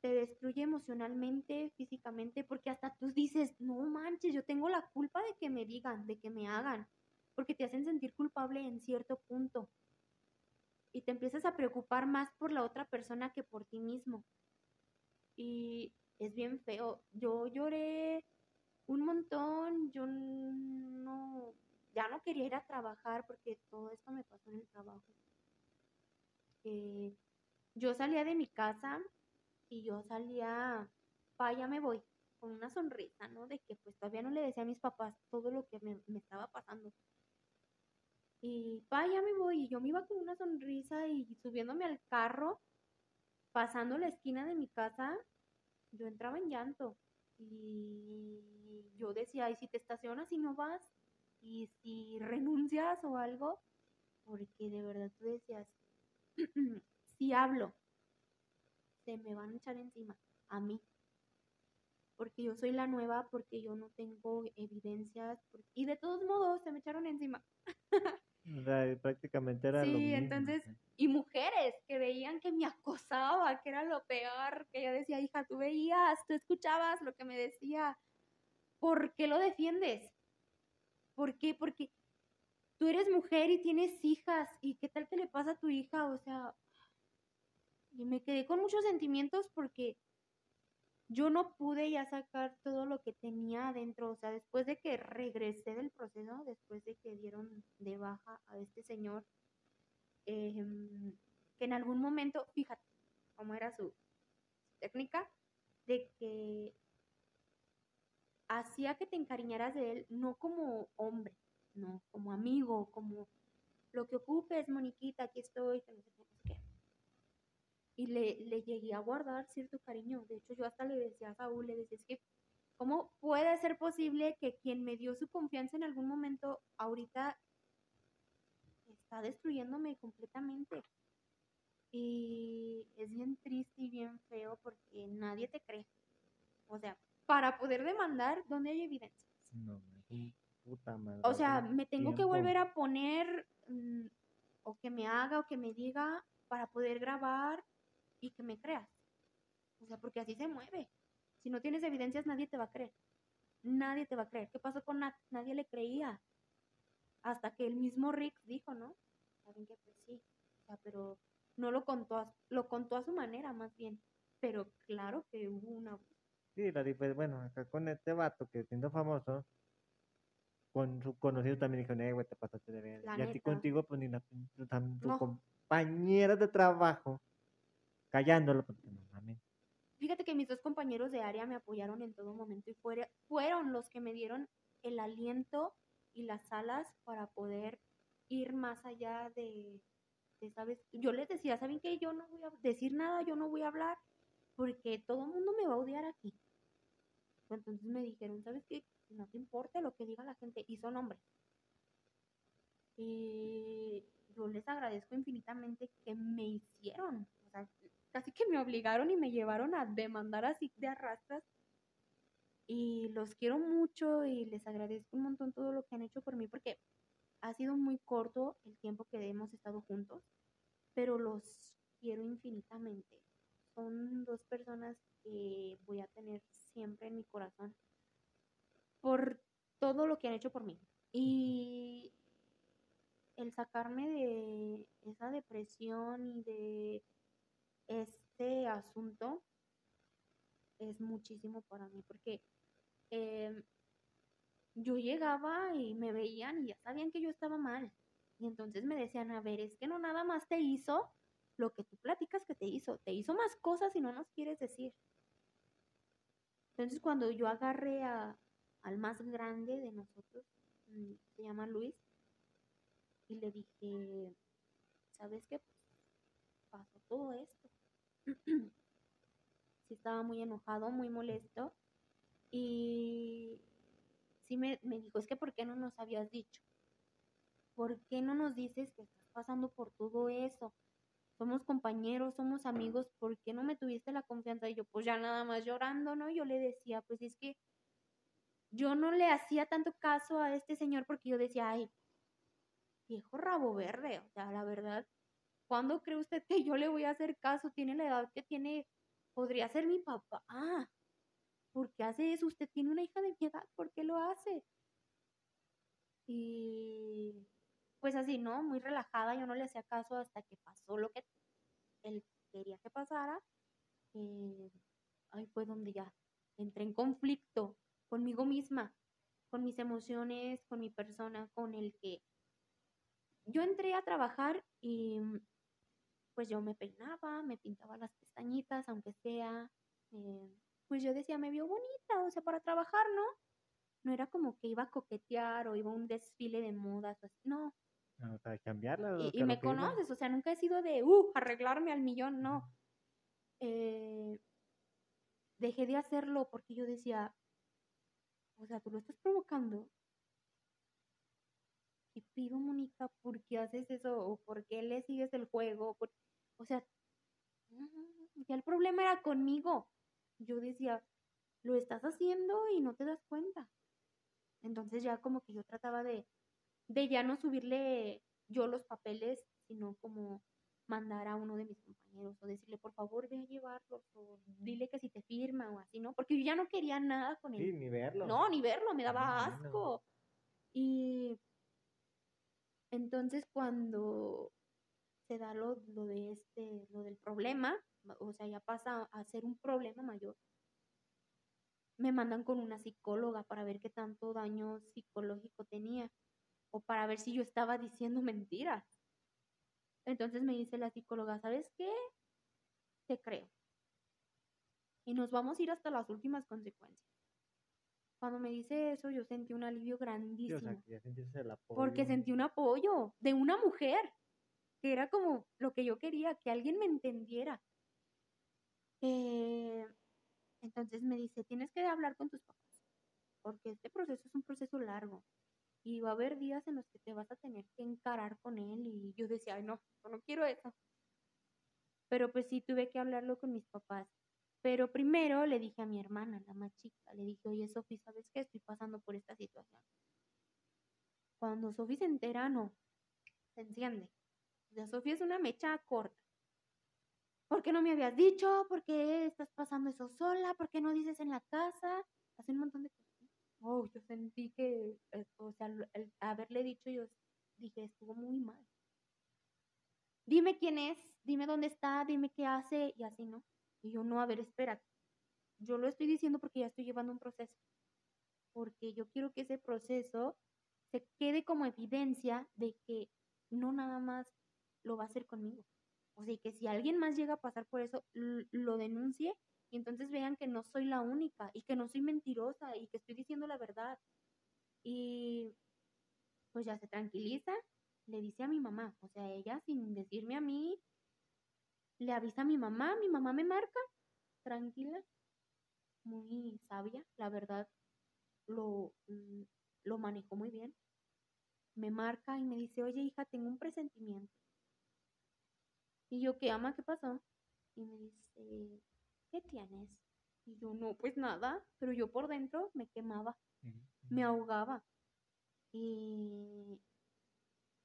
te destruye emocionalmente, físicamente, porque hasta tú dices, no manches, yo tengo la culpa de que me digan, de que me hagan, porque te hacen sentir culpable en cierto punto. Y te empiezas a preocupar más por la otra persona que por ti mismo. Y es bien feo. Yo lloré un montón, yo no, ya no quería ir a trabajar porque todo esto me pasó en el trabajo. Eh, yo salía de mi casa y yo salía, pa, ya me voy, con una sonrisa, ¿no? De que pues todavía no le decía a mis papás todo lo que me, me estaba pasando. Y pa, ya me voy, y yo me iba con una sonrisa y subiéndome al carro, pasando la esquina de mi casa, yo entraba en llanto. Y yo decía, y si te estacionas y no vas, y si renuncias o algo, porque de verdad tú decías, si hablo, se me van a echar encima a mí. Porque yo soy la nueva, porque yo no tengo evidencias. Y de todos modos se me echaron encima. prácticamente era sí, lo mismo. entonces, y mujeres que veían que me acosaba, que era lo peor, que yo decía, hija, tú veías, tú escuchabas lo que me decía. ¿Por qué lo defiendes? ¿Por qué? Porque tú eres mujer y tienes hijas, ¿y qué tal que le pasa a tu hija? O sea, y me quedé con muchos sentimientos porque yo no pude ya sacar todo lo que tenía adentro, o sea, después de que regresé del proceso, después de que dieron de baja a este señor, em, que en algún momento, fíjate cómo era su técnica, de que hacía que te encariñaras de él, no como hombre, no, como amigo, como lo que ocupes, Moniquita, aquí estoy, que no sé y le, le llegué a guardar cierto cariño. De hecho, yo hasta le decía a Saúl, le decía, es que, ¿cómo puede ser posible que quien me dio su confianza en algún momento ahorita está destruyéndome completamente? Y es bien triste y bien feo porque nadie te cree. O sea, para poder demandar, ¿dónde hay evidencias? No, puta madre. O sea, me tengo que volver a poner mm, o que me haga o que me diga para poder grabar y que me creas. O sea, porque así se mueve. Si no tienes evidencias, nadie te va a creer. Nadie te va a creer. ¿Qué pasó con Nat? Nadie le creía. Hasta que el mismo Rick dijo, ¿no? Saben que pues sí. O sea, pero no lo contó a, lo contó a su manera, más bien. Pero claro que hubo una. Sí, la pues, bueno, acá con este vato que siendo famoso, con su conocido también dijo, eh, güey, te pasaste de ver. Y así contigo, pues ni la, tu, compañera de trabajo callándolo, porque no Fíjate que mis dos compañeros de área me apoyaron en todo momento y fueron los que me dieron el aliento y las alas para poder ir más allá de, ¿sabes? Yo les decía, ¿saben qué? Yo no voy a decir nada, yo no voy a hablar, porque todo el mundo me va a odiar aquí. Entonces me dijeron, ¿sabes qué? No te importa lo que diga la gente, y son hombres. Yo les agradezco infinitamente que me hicieron, o sea, casi que me obligaron y me llevaron a demandar así de arrastras. Y los quiero mucho y les agradezco un montón todo lo que han hecho por mí porque ha sido muy corto el tiempo que hemos estado juntos, pero los quiero infinitamente. Son dos personas que voy a tener siempre en mi corazón por todo lo que han hecho por mí. Y el sacarme de esa depresión y de este asunto es muchísimo para mí porque em, yo llegaba y me veían y ya sabían que yo estaba mal. Y entonces me decían, a ver, es que no nada más te hizo lo que tú platicas que te hizo, te hizo más cosas y no nos quieres decir. Entonces cuando yo agarré a, al más grande de nosotros, mm, se llama Luis, y le dije, ¿sabes qué? pasó todo esto. [CLEARS THROAT] sí estaba muy enojado, muy molesto. Y sí me, me dijo, es que ¿por qué no nos habías dicho? ¿Por qué no nos dices que estás pasando por todo eso? Somos compañeros, somos amigos, ¿por qué no me tuviste la confianza? Y yo, pues ya nada más llorando, ¿no? Yo le decía, pues es que yo no le hacía tanto caso a este señor porque yo decía, ay, viejo rabo verde, o sea, la verdad, ¿cuándo cree usted que yo le voy a hacer caso? Tiene la edad que tiene, podría ser mi papá. Ah, ¿por qué hace eso? Usted tiene una hija de mi edad, ¿por qué lo hace? Y pues así, ¿no? Muy relajada, yo no le hacía caso hasta que pasó lo que él quería que pasara. Eh, ahí fue donde ya entré en conflicto conmigo misma, con mis emociones, con mi persona, con el que yo entré a trabajar y pues yo me peinaba, me pintaba las pestañitas, aunque sea, eh, pues yo decía, me vio bonita, o sea, para trabajar, ¿no? No era como que iba a coquetear o iba a un desfile de modas, o así, no. No, para cambiarla. Y, y me conoces, o sea, nunca he sido de, uh, arreglarme al millón, no. Eh, dejé de hacerlo porque yo decía, o sea, tú lo estás provocando. Pido, Mónica, ¿por qué haces eso? ¿O por qué le sigues el juego? O sea, ya el problema era conmigo. Yo decía, lo estás haciendo y no te das cuenta. Entonces ya como que yo trataba de, de ya no subirle yo los papeles, sino como mandar a uno de mis compañeros o decirle, por favor, ve a llevarlos o dile que si te firma o así, ¿no? Porque yo ya no quería nada con él. Sí, ni verlo. No, ni verlo, me daba asco. Y entonces cuando se da lo, lo de este, lo del problema, o sea, ya pasa a ser un problema mayor, me mandan con una psicóloga para ver qué tanto daño psicológico tenía o para ver si yo estaba diciendo [LAUGHS] mentiras. Entonces me dice la psicóloga, ¿sabes qué? Te creo. Y nos vamos a ir hasta las últimas consecuencias. Cuando me dice eso, yo sentí un alivio grandísimo. Porque sentí un apoyo de una mujer, que era como lo que yo quería, que alguien me entendiera. Eh, entonces me dice, tienes que hablar con tus papás, porque este proceso es un proceso largo y va a haber días en los que te vas a tener que encarar con él y yo decía, ay no, yo no quiero eso. Pero pues sí tuve que hablarlo con mis papás. Pero primero le dije a mi hermana, la más chica, le dije, oye Sofi, ¿sabes qué? Estoy pasando por esta situación. Cuando Sofi se entera, no, se enciende. O sea, Sofi es una mecha corta. ¿Por qué no me habías dicho? ¿Por qué estás pasando eso sola? ¿Por qué no dices en la casa? Hace un montón de cosas oh, yo sentí que, eh, o sea, haberle dicho, yo dije, estuvo muy mal. Dime quién es, dime dónde está, dime qué hace y así, ¿no? Y yo, no, a ver, espera. Yo lo estoy diciendo porque ya estoy llevando un proceso. Porque yo quiero que ese proceso se quede como evidencia de que no nada más lo va a hacer conmigo. O sea, que si alguien más llega a pasar por eso, lo denuncie y entonces vean que no soy la única y que no soy mentirosa y que estoy diciendo la verdad. Y pues ya se tranquiliza, le dice a mi mamá, o sea, ella sin decirme a mí, le avisa a mi mamá, mi mamá me marca, tranquila, muy sabia, la verdad, lo, lo manejó muy bien. Me marca y me dice, oye hija, tengo un presentimiento. Y yo, ¿qué ama? ¿Qué pasó? Y me dice, ¿qué tienes? Y yo, no, pues nada, pero yo por dentro me quemaba, me ahogaba. Y,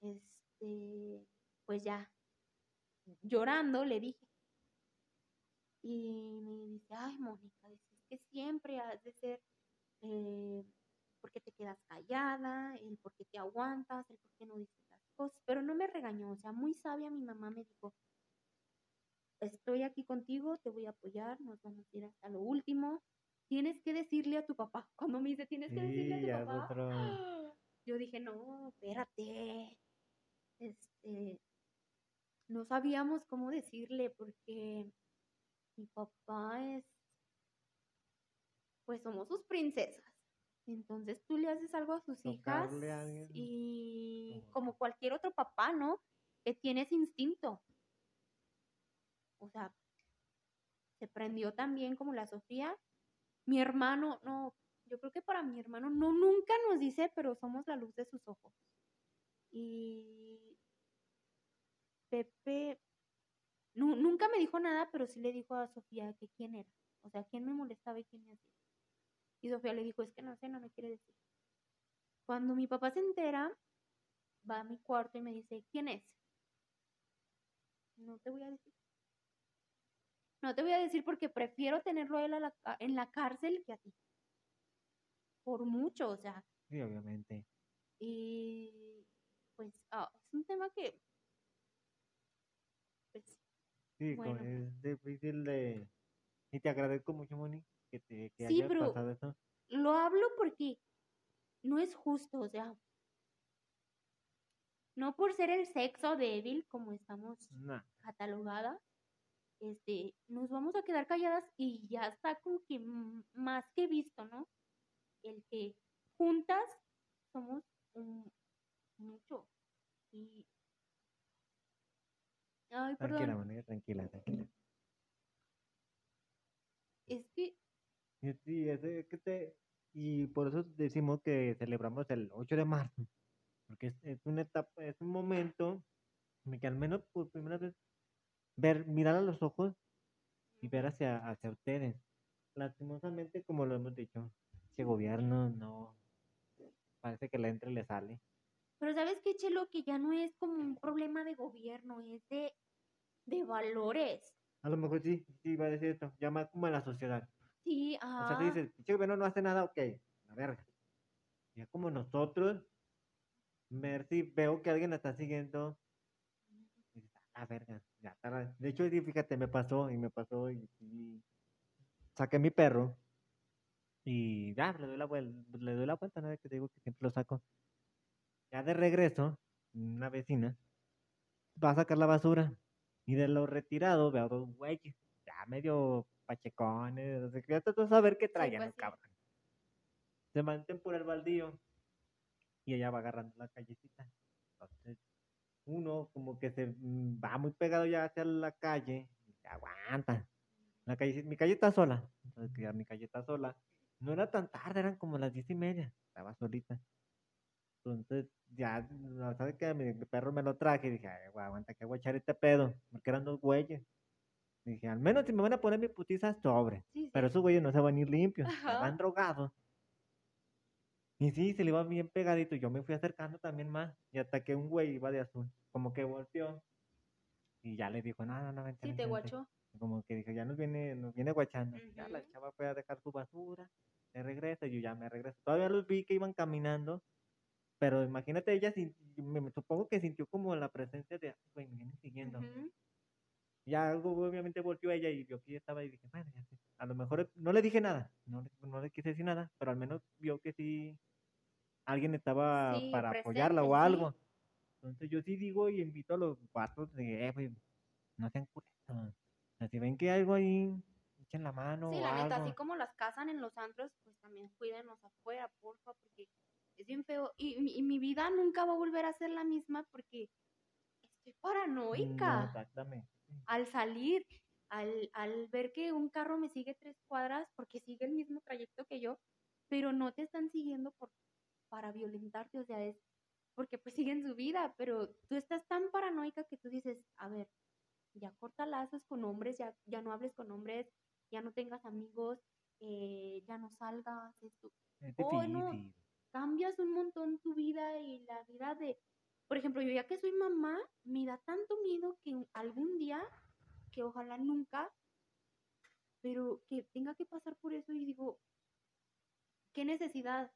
este, pues ya, llorando le dije. Y me dice, ay, Mónica, es que siempre has de ser, eh, porque te quedas callada, el por qué te aguantas, el por qué no dices las cosas, pero no me regañó, o sea, muy sabia mi mamá me dijo, estoy aquí contigo, te voy a apoyar, nos vamos a ir hasta lo último. Tienes que decirle a tu papá. [LAUGHS] Cuando me dice, tienes que decirle a tu papá. [GASPS] Yo dije, no, espérate. Este, no sabíamos cómo decirle porque mi papá es, pues somos sus princesas. Entonces tú le haces algo a sus hijas y como cualquier otro papá, ¿no? Que tiene ese instinto o sea, se prendió también como la Sofía. Mi hermano, no, yo creo que para mi hermano no, nunca nos dice, pero somos la luz de sus ojos. Y Pepe nunca me dijo nada, pero sí le dijo a Sofía que quién era, o sea, quién me molestaba y quién me hacía. Y Sofía le dijo, es que no sé, no me quiere decir. Cuando mi papá se entera, va a mi cuarto y me dice, ¿quién es? No te voy a decir. No te voy a decir porque prefiero tenerlo él en la cárcel que a ti. Por mucho, o sea. Sí, obviamente. Y pues ah, es un tema que... Pues, sí, es difícil de... Y te agradezco mucho, Moni, que te que sí, pero pasado eso. Lo hablo porque no es justo, o sea, no por ser el sexo débil como estamos catalogada, este, nos vamos a quedar calladas y ya está como que más que visto, ¿no? El que juntas somos un, mucho y Ay, perdón. Tranquila, tranquila, Es que sí, es que te y por eso decimos que celebramos el 8 de marzo, porque es, una etapa, es un momento en que al menos por primera vez ver, mirar a los ojos y ver hacia, hacia ustedes. Lastimosamente, como lo hemos dicho, ese gobierno no parece que le entra y le sale. Pero sabes qué, Chelo, que ya no es como un problema de gobierno, es de, de valores. A lo mejor sí, sí va a decir esto, ya más como en la sociedad. Sí, O sea, si dices, el gobierno no hace nada, ok, a ver. Ya como nosotros, ver si veo que alguien la está siguiendo, a verga, ya está. De hecho, fíjate, me pasó y me pasó y, saqué mi perro y ya, le doy la vuelta, le doy la vuelta, nada que te digo que siempre lo saco. Ya de regreso, una vecina va a sacar la basura y de lo retirado veo dos güeyes, ya medio pachecones, no sé qué, a saber qué traían pues cabrón. Se mantienen por el baldío y ella va agarrando la callecita. Entonces, uno como que se mm, va muy pegado ya hacia la calle y se aguanta. La calle, mi calle está sola, entonces ya mi calle está sola. No era tan tarde, eran como las diez y media, estaba solita. Entonces, ya, ¿sabes qué? Mi, perro me lo traje y dije, Ay, aguanta que voy a echar este pedo, porque eran dos güeyes. Dije, al menos si me van a poner mi putiza sobre. Pero esos güeyes no se van a ir limpios, se van drogados. Y sí, se le iba bien pegadito. Yo me fui acercando también más. Y hasta que un güey iba de azul. Como que volteó. Y ya le dijo, no, no, no, vente. Sí, te guachó. Como que dijo, ya nos viene, nos viene guachando. Ya la chava fue a dejar su basura. Se regresa. Y yo ya me regreso. Todavía los vi que iban caminando. Pero imagínate, ella, me, supongo que sintió como la presencia de, güey, me viene siguiendo ya algo obviamente volvió a ella y vio que ella estaba y dije, ya sé. A lo mejor no le dije nada, no, no le quise decir nada, pero al menos vio que sí alguien estaba para apoyarla o algo. Entonces yo sí digo y invito a los cuatro de, eh, no sean culeros. O si ven que hay algo ahí, echen la mano. Sí, la neta, así como las casan en los antros, pues también cuídenos afuera, porfa, porque es bien feo. Y, y mi vida nunca va a volver a ser la misma porque estoy paranoica. exactamente al salir, al, al ver que un carro me sigue tres cuadras porque sigue el mismo trayecto que yo, pero no te están siguiendo por, para violentarte, o sea, es porque pues siguen su vida, pero tú estás tan paranoica que tú dices, a ver, ya corta lazos con hombres, ya, ya no hables con hombres, ya no tengas amigos, eh, ya no salgas, esto. Oh, no, cambias un montón tu vida y la vida de, por ejemplo, yo ya que soy mamá, me da tanto miedo que algún día, que ojalá nunca, pero que tenga que pasar por eso y digo, ¿qué necesidad?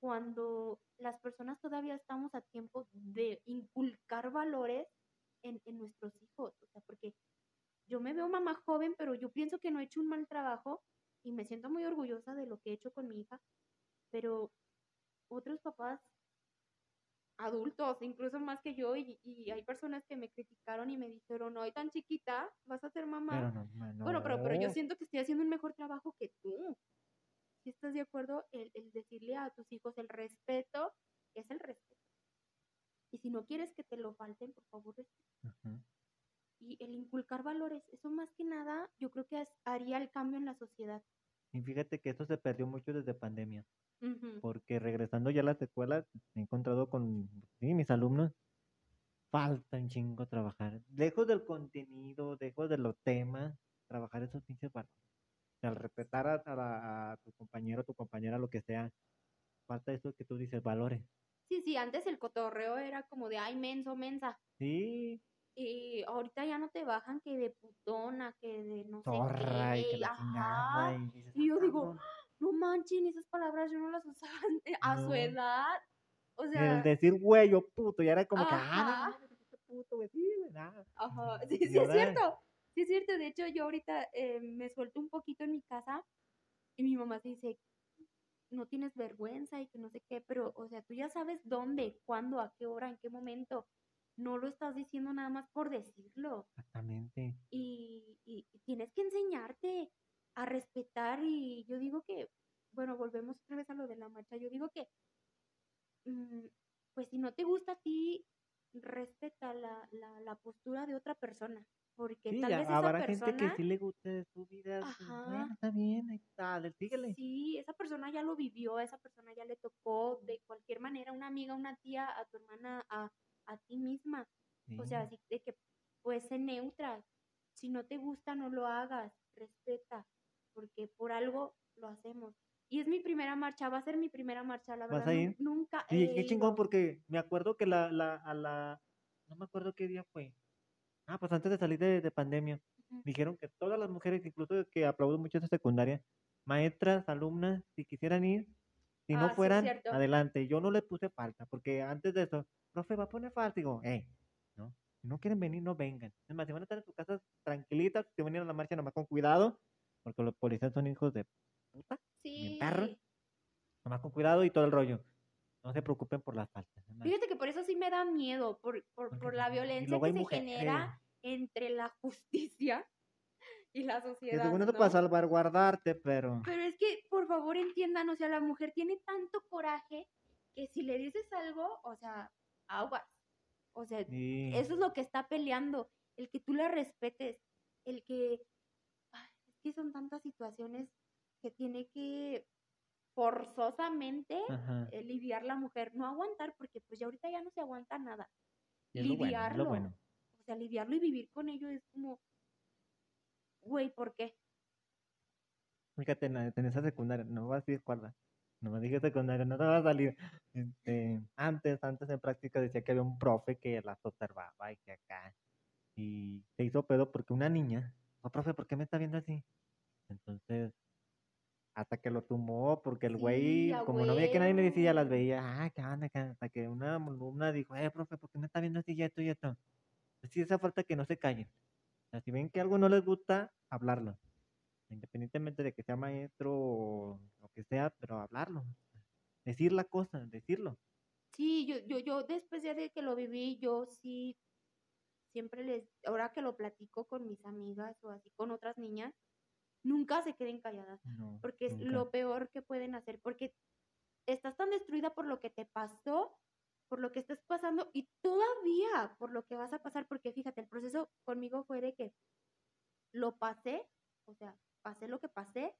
Cuando las personas todavía estamos a tiempo de inculcar valores en, en nuestros hijos, o sea, porque yo me veo mamá joven, pero yo pienso que no he hecho un mal trabajo y me siento muy orgullosa de lo que he hecho con mi hija, pero otros papás adultos, incluso más que yo, y, hay personas que me criticaron y me dijeron, no, tan chiquita, vas a ser mamá. Bueno, pero, pero yo siento que estoy haciendo un mejor trabajo que tú. Si estás de acuerdo, el, decirle a tus hijos el respeto es el respeto. Y si no quieres que te lo falten, por favor, Y el inculcar valores, eso más que nada, yo creo que haría el cambio en la sociedad. Y fíjate que esto se perdió mucho desde pandemia porque regresando ya a las escuelas he encontrado con mis alumnos, falta un chingo trabajar, lejos del contenido, lejos de los temas, trabajar esos pinches valores. al respetar a, a la- a tu compañero, tu compañera, lo que sea, falta eso que tú dices, valores. Sí, sí, antes el cotorreo era como de, ay, menso, mensa. Sí, Y ahorita ya no te bajan que de putona, que de no sé y qué. que la ajá. chingada. Y, dices, Y yo "Ah, digo, cabrón". No manchen, esas palabras yo no las usaba [LAUGHS] a su edad. O el sea, decir güey o puto, ya era como que, ah, no, puto, güey, sí, nada. Ajá, sí, Y sí es cierto. Sí es cierto. De hecho, yo ahorita eh, me suelto un poquito en mi casa y mi mamá se dice, no tienes vergüenza y que no sé qué, pero, o sea, tú ya sabes dónde, cuándo, a qué hora, en qué momento. No lo estás diciendo nada más por decirlo. Exactamente. Y, y- y tienes que enseñarte a respetar y yo digo que, bueno, volvemos otra vez a lo de la marcha. Yo digo que, mm, pues si no te gusta a ti, respeta la, la, la postura de otra persona. Porque Sí, tal ya vez esa habrá persona, gente que sí le guste su vida. Ajá. bueno, está bien, está, le- síguele. sí, esa persona ya lo vivió, esa persona ya le tocó de cualquier manera, una amiga, una tía, a tu hermana, a, a ti misma. O sea, Sí. así de que pues sé neutra. Si no te gusta, no lo hagas. Respeta. Porque por algo lo hacemos. Y es mi primera marcha, va a ser mi primera marcha, la ¿Vas verdad. a nu- ir? Nunca Sí, he qué chingón, porque me acuerdo que la, la, a la, no me acuerdo qué día fue. Ah, pues antes de salir de, de pandemia, Ujú. dijeron que todas las mujeres, incluso que aplaudo mucho de secundaria, maestras, alumnas, si quisieran ir, si Ah, no sí, fueran, cierto. adelante. Yo no le puse falta, porque antes de eso, profe, va a poner falta. Digo, eh, no, si no quieren venir, no vengan. Es más, si van a estar en sus casas tranquilitas, si van a ir a la marcha, nomás con cuidado, porque los policías son hijos de puta, Sí. perro. nomás con cuidado y todo el rollo. No se preocupen por las faltas. Fíjate que por eso sí me da miedo, por, por, por la violencia que se mujeres. genera entre la [LAUGHS] justicia y la sociedad. según eso ¿no? para salvaguardarte, pero... Pero es que, por favor, entiendan, o sea, la mujer tiene tanto coraje que si le dices algo, o sea, aguas. O sea, Sí. eso es lo que está peleando, el que tú la respetes, el que... que son tantas situaciones que tiene que forzosamente eh, lidiar la mujer, no aguantar, porque pues ya ahorita ya no se aguanta nada. y es lo bueno, es lo lidiarlo. bueno. O sea, lidiarlo y vivir con ello es como, güey, ¿por qué? Fíjate, en, esa secundaria, no vas a decir cuál va. No me dije secundaria, no te va a salir. Este, antes, antes en práctica decía que había un profe que las observaba y que acá. Y se hizo pedo porque una niña, oh, profe, ¿por qué me está viendo así? Entonces, hasta que lo tumbó, porque el güey, como no veía que nadie le decía, las veía, ah, qué onda, qué onda", hasta que una alumna dijo, eh, profe, ¿por qué me está viendo así y esto y esto? Sí, esa falta que no se callen. O sea, si ven que algo no les gusta, hablarlo. Independientemente de que sea maestro o lo que sea, pero hablarlo. Decir la cosa, decirlo. Sí, yo, yo, yo después ya de que lo viví, yo sí siempre les, ahora que lo platico con mis amigas o así con otras niñas, nunca se queden calladas, No, porque es nunca. lo peor que pueden hacer, porque estás tan destruida por lo que te pasó, por lo que estás pasando y todavía por lo que vas a pasar, porque fíjate, el proceso conmigo fue de que lo pasé, o sea, pasé lo que pasé,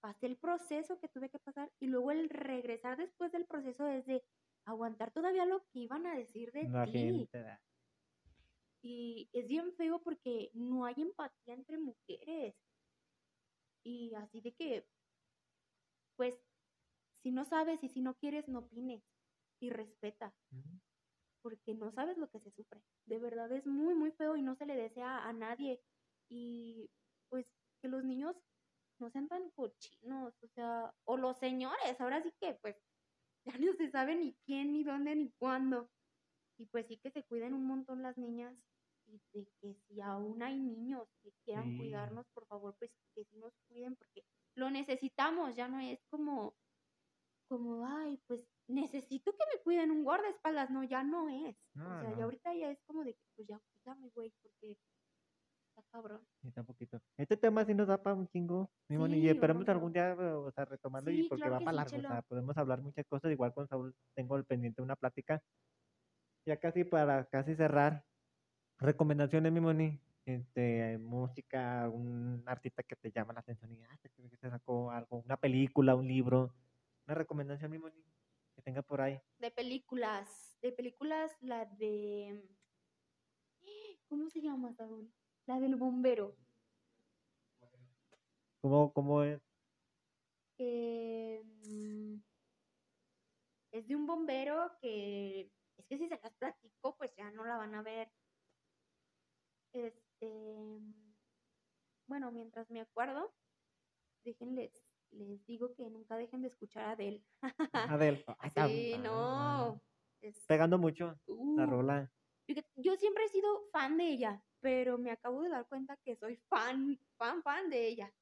pasé el proceso que tuve que pasar y luego el regresar después del proceso es de aguantar todavía lo que iban a decir de ti. Y es bien feo porque no hay empatía entre mujeres. Y así de que, pues, si no sabes y si no quieres, no opines y respeta, porque no sabes lo que se sufre. De verdad es muy, muy feo y no se le desea a nadie. Y pues que los niños no sean tan cochinos, o sea, o los señores, ahora sí que pues [LAUGHS] ya no se sabe ni quién, ni dónde, ni cuándo. Y pues sí que se cuiden un montón las niñas de que si aún hay niños que quieran Sí. cuidarnos, por favor, pues que sí nos cuiden porque lo necesitamos, ya no es como, como, ay, pues necesito que me cuiden un guardaespaldas, no, ya no es. No, o sea, no. ya ahorita ya es como de que, pues ya cuídame, güey, porque está cabrón. Sí, está poquito. Este tema sí nos da para un chingo, mi Moni, y Sí, esperemos vámonos. algún día, o sea, retomarlo y Sí, porque claro va para sí, largo, o sea, podemos hablar muchas cosas, igual con Saúl tengo el pendiente una plática. Ya casi para casi cerrar, recomendaciones, mi Moni, este, música, un artista que te llama la atención y ah, te, te sacó algo, una película, un libro, una recomendación, mi Moni, que tenga por ahí. De películas, de películas, la de... ¿Cómo se llama, Saúl? La del bombero. ¿Cómo, cómo es? que mm, es de un bombero que es que si se las platico pues ya no la van a ver este bueno mientras me acuerdo déjenles les digo que nunca dejen de escuchar a Adele [LAUGHS] Adel. Ay, sí cabrón. no es- Pegando mucho la uh, rola. Fíjate, Yo siempre he sido fan de ella, pero me acabo de dar cuenta que soy fan, fan, fan de ella.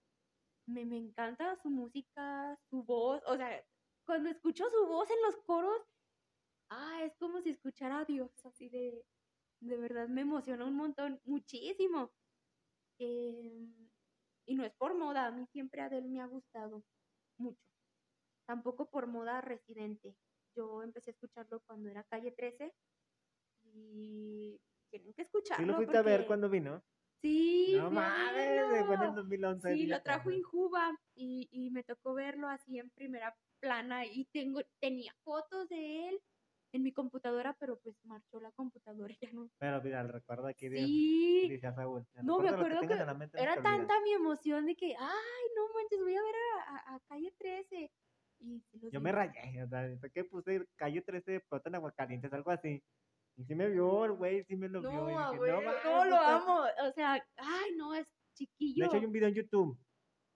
Me, me encanta su música, su voz. O sea, cuando escucho su voz en los coros, ah, es como si escuchara a Dios, así de, de verdad me emociona un montón, muchísimo. Em, y no es por moda, a mí siempre Adele me ha gustado mucho. Tampoco por moda residente. Yo empecé a escucharlo cuando era calle 13 y tienen que escucharlo. ¿Sí lo fuiste a ver porque- cuando vino? Sí, No mames, en el verlo. 2011. Sí, lo trajo cabrón. Injuba y, y me tocó verlo así en primera plana y tengo tenía fotos de él en mi computadora, pero pues marchó la computadora y [LAUGHS] ya no. Pero mira, aquí de Sí, dice Saúl. No, me acuerdo que no era tanta mi emoción de que, ay, no manches, voy a ver a, a- a Calle 13. Y Yo vi. me rayé, o sea, que puse calle 13 de en Aguascalientes, algo así. Y sí me vio el güey, sí me lo vio. No, dije, abuelo, mames, no, lo puta". amo. O sea, ay, no, es chiquillo. De hecho, hay un video en YouTube.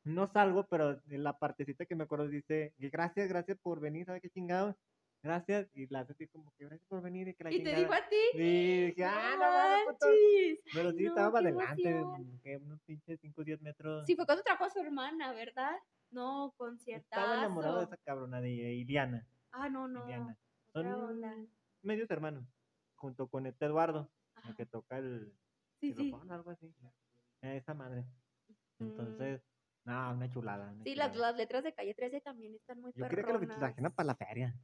No salgo, pero en la partecita que me acuerdo dice, gracias, gracias por venir, ¿sabes qué chingado? Gracias. Y la así como que gracias por venir y que la y te dijo a ti. Sí, dije, ah, no, mames, puto". manches. Pero sí, no, estaba para adelante, que unos pinches 5 o 10 metros. Sí, fue cuando trajo a su hermana, ¿verdad? No, conciertazo. Estaba enamorado de esa cabrona de Iliana. Ah, no, no. Iliana. Son medios hermanos, junto con este Eduardo, el Ajá. que toca el Sí, sí. algo así. Esa madre. Entonces, no, una chulada. una Mm. Sí, las, chulada. las letras de Calle 13 también están muy Yo quería que lo trajeran para la feria.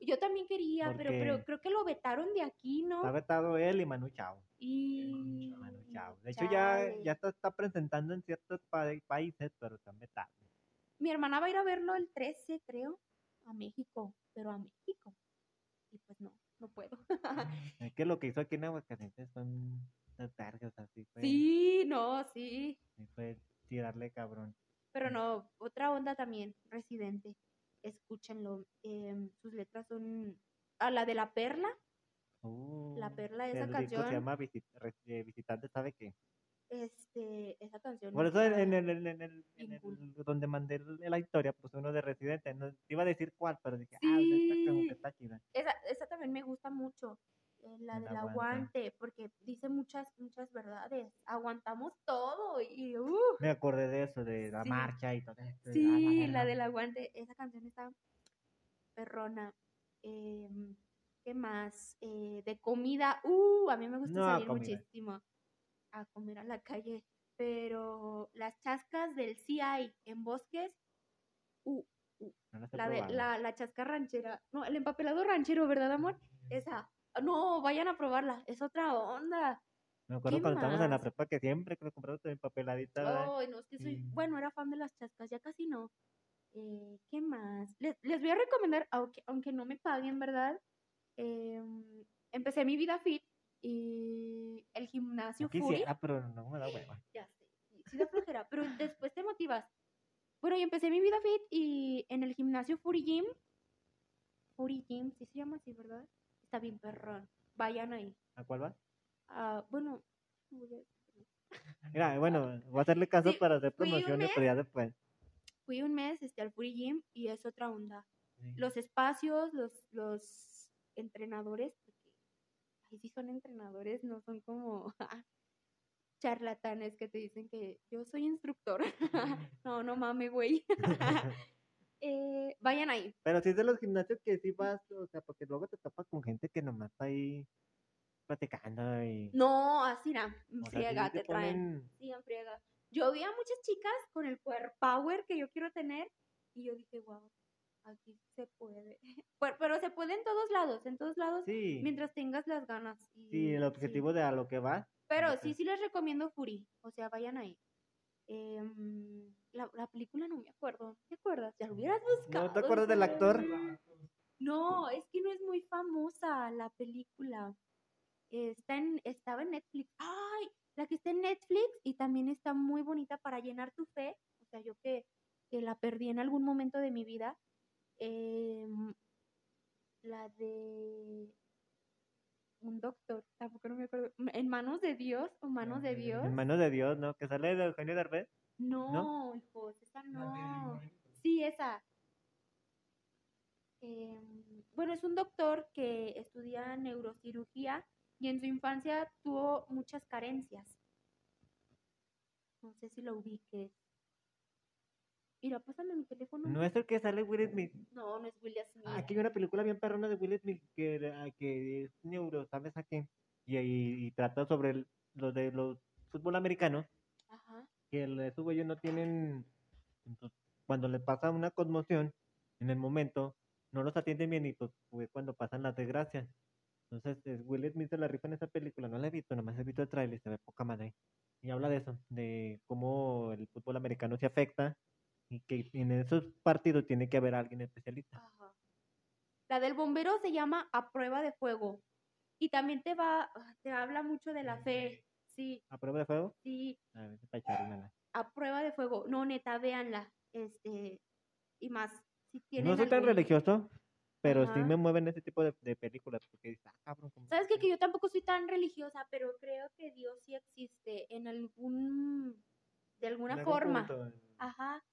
Yo también quería, pero, pero creo que lo vetaron de aquí, ¿no? Está vetado él y Manu Chao. Y... Manu Chao. De hecho, ya, Chale. ya está, está presentando en ciertos pa- países, pero están vetados. Mi hermana va a ir a verlo el 13, creo, a México, pero a México. Y pues no, no puedo. [LAUGHS] Es que lo que hizo aquí en Aguascalientes son las vergas, así fue. sí, no, sí. sí fue tirarle cabrón. Pero no, otra onda también, Residente. Escúchenlo. em, sus letras son... A la de La Perla, La Uh, Perla, esa canción. se llama Visit- eh, Visitante, ¿sabe qué? este, esa canción. Por eso en, el, en el- en bien el- cool. donde mandé la historia, pues uno de Residente. No, te iba a decir cuál, pero dije, ah, esta como que está chida. Esa, esa también me gusta mucho, eh, la El del aguante. aguante, porque dice muchas, muchas verdades. Aguantamos todo y uh, Me acordé de eso, de la Sí. marcha y todo esto. sí, verga. la del aguante, esa canción está perrona. Em, ¿Qué más? Eh, de comida, uh, a mí me gusta No, salir comida. muchísimo a comer a la calle, pero las chascas del CI en bosques, uh, No he la, de, la, la chasca ranchera, no, el empapelado ranchero, ¿verdad, amor? Esa, no, vayan a probarla, es otra onda. Me acuerdo ¿qué cuando estábamos en la prepa que siempre que me compraba también papeladita. Ay, no, es que soy, Sí. bueno, era fan de las chascas, ya casi no. Eh, ¿Qué más? Les, les voy a recomendar, aunque, aunque no me paguen, ¿verdad? Em, empecé mi vida fit y el gimnasio Yo Fury. quisiera, pero no me da hueva. [LAUGHS] Ya sé, sí, sí da flojera, pero después te motivas. Bueno, y empecé mi vida fit y en el gimnasio Fury Gym, Fury Gym, sí se llama así, ¿verdad? Está bien perrón. Vayan ahí. ¿A cuál va? Ah, bueno, voy a- Mira, bueno, voy a hacerle caso Sí, para hacer promociones, pero ya después. fui un mes este, al Fury Gym y es otra onda. Sí. Los espacios, los, los entrenadores, porque ahí sí son entrenadores, no son como [LAUGHS] charlatanes que te dicen que yo soy instructor. [LAUGHS] [LAUGHS] no, no mames, güey. Eh, vayan ahí. Pero si es de los gimnasios que sí vas, o sea, porque luego te topas con gente que nomás está ahí platicando y... No, así no, en o sea, sí friega te te traen. ponen- Sí, en friega. Yo vi a muchas chicas con el power power que yo quiero tener y yo dije, wow, aquí se puede. [LAUGHS] Pero, pero se puede en todos lados, en todos lados, Sí, mientras tengas las ganas. y- sí, el objetivo de a lo que vas. Pero sí, sí les recomiendo Fury, o sea, vayan ahí. Em, la, la película no me acuerdo, ¿te acuerdas? Ya lo hubieras buscado. ¿No te acuerdas del actor? No, es que no es muy famosa la película. Está en, estaba en Netflix. ¡Ay! La que está en Netflix y también está muy bonita para llenar tu fe. O sea, yo que, que la perdí en algún momento de mi vida. em, la de un doctor, tampoco no me acuerdo. ¿En manos de Dios o manos de Dios? En manos de Dios, ¿no? Que sale de Eugenio Derbez. No, hijos, esa no. Sí, esa. Em, bueno, es un doctor que estudia neurocirugía y en su infancia tuvo muchas carencias. No sé si lo ubiques. Mira, pásame mi teléfono. No es el que sale Will Smith. No, no es Will Smith. Aquí hay una película bien perrona de Will Smith que, era- que es neuro, ¿sabes a qué? Y, y, y trata sobre el- lo de los fútbol americano, Ajá. que el- esos güeyes no tienen, entonces, cuando les pasa una conmoción, en el momento, no los atienden bien y pues fue cuando pasan las desgracias. Entonces, Will Smith se la rifa en esa película, no la he visto, nomás he visto el trailer, se ve poca madre. Y habla de eso, de cómo el fútbol americano se afecta y que en esos partidos tiene que haber alguien especialista. Ajá. La del bombero se llama A prueba de fuego. Y también te va, te habla mucho de la fe. Sí, ¿A prueba de fuego? sí, A ver, echarle a prueba de fuego. No, neta, véanla. Este, y más. Si tienen No soy tan religioso, pero sí Ajá. me mueven ese tipo de, de películas. Porque ah, cabrón, ¿cómo ¿Sabes qué? Que yo tampoco soy tan religiosa, pero creo que Dios sí existe en algún, de alguna en algún forma. punto, Ajá.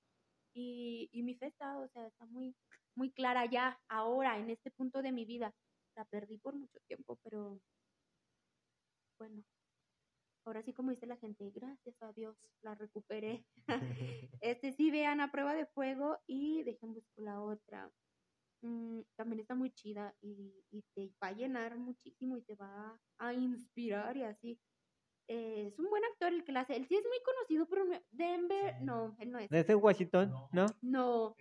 Y, y mi fe está, o sea, está muy, muy clara ya, ahora, en este punto de mi vida. La perdí por mucho tiempo, pero bueno. Ahora sí, como dice la gente, gracias a Dios, la recuperé. [LAUGHS] este sí, vean a prueba de fuego y dejen buscar la otra. Mm, también está muy chida y, y te va a llenar muchísimo y te va a inspirar y así. Eh, es un buen actor el que la hace. Él sí es muy conocido, pero no- Denver, no, él no es. ¿De ese Washington? ¿No? No.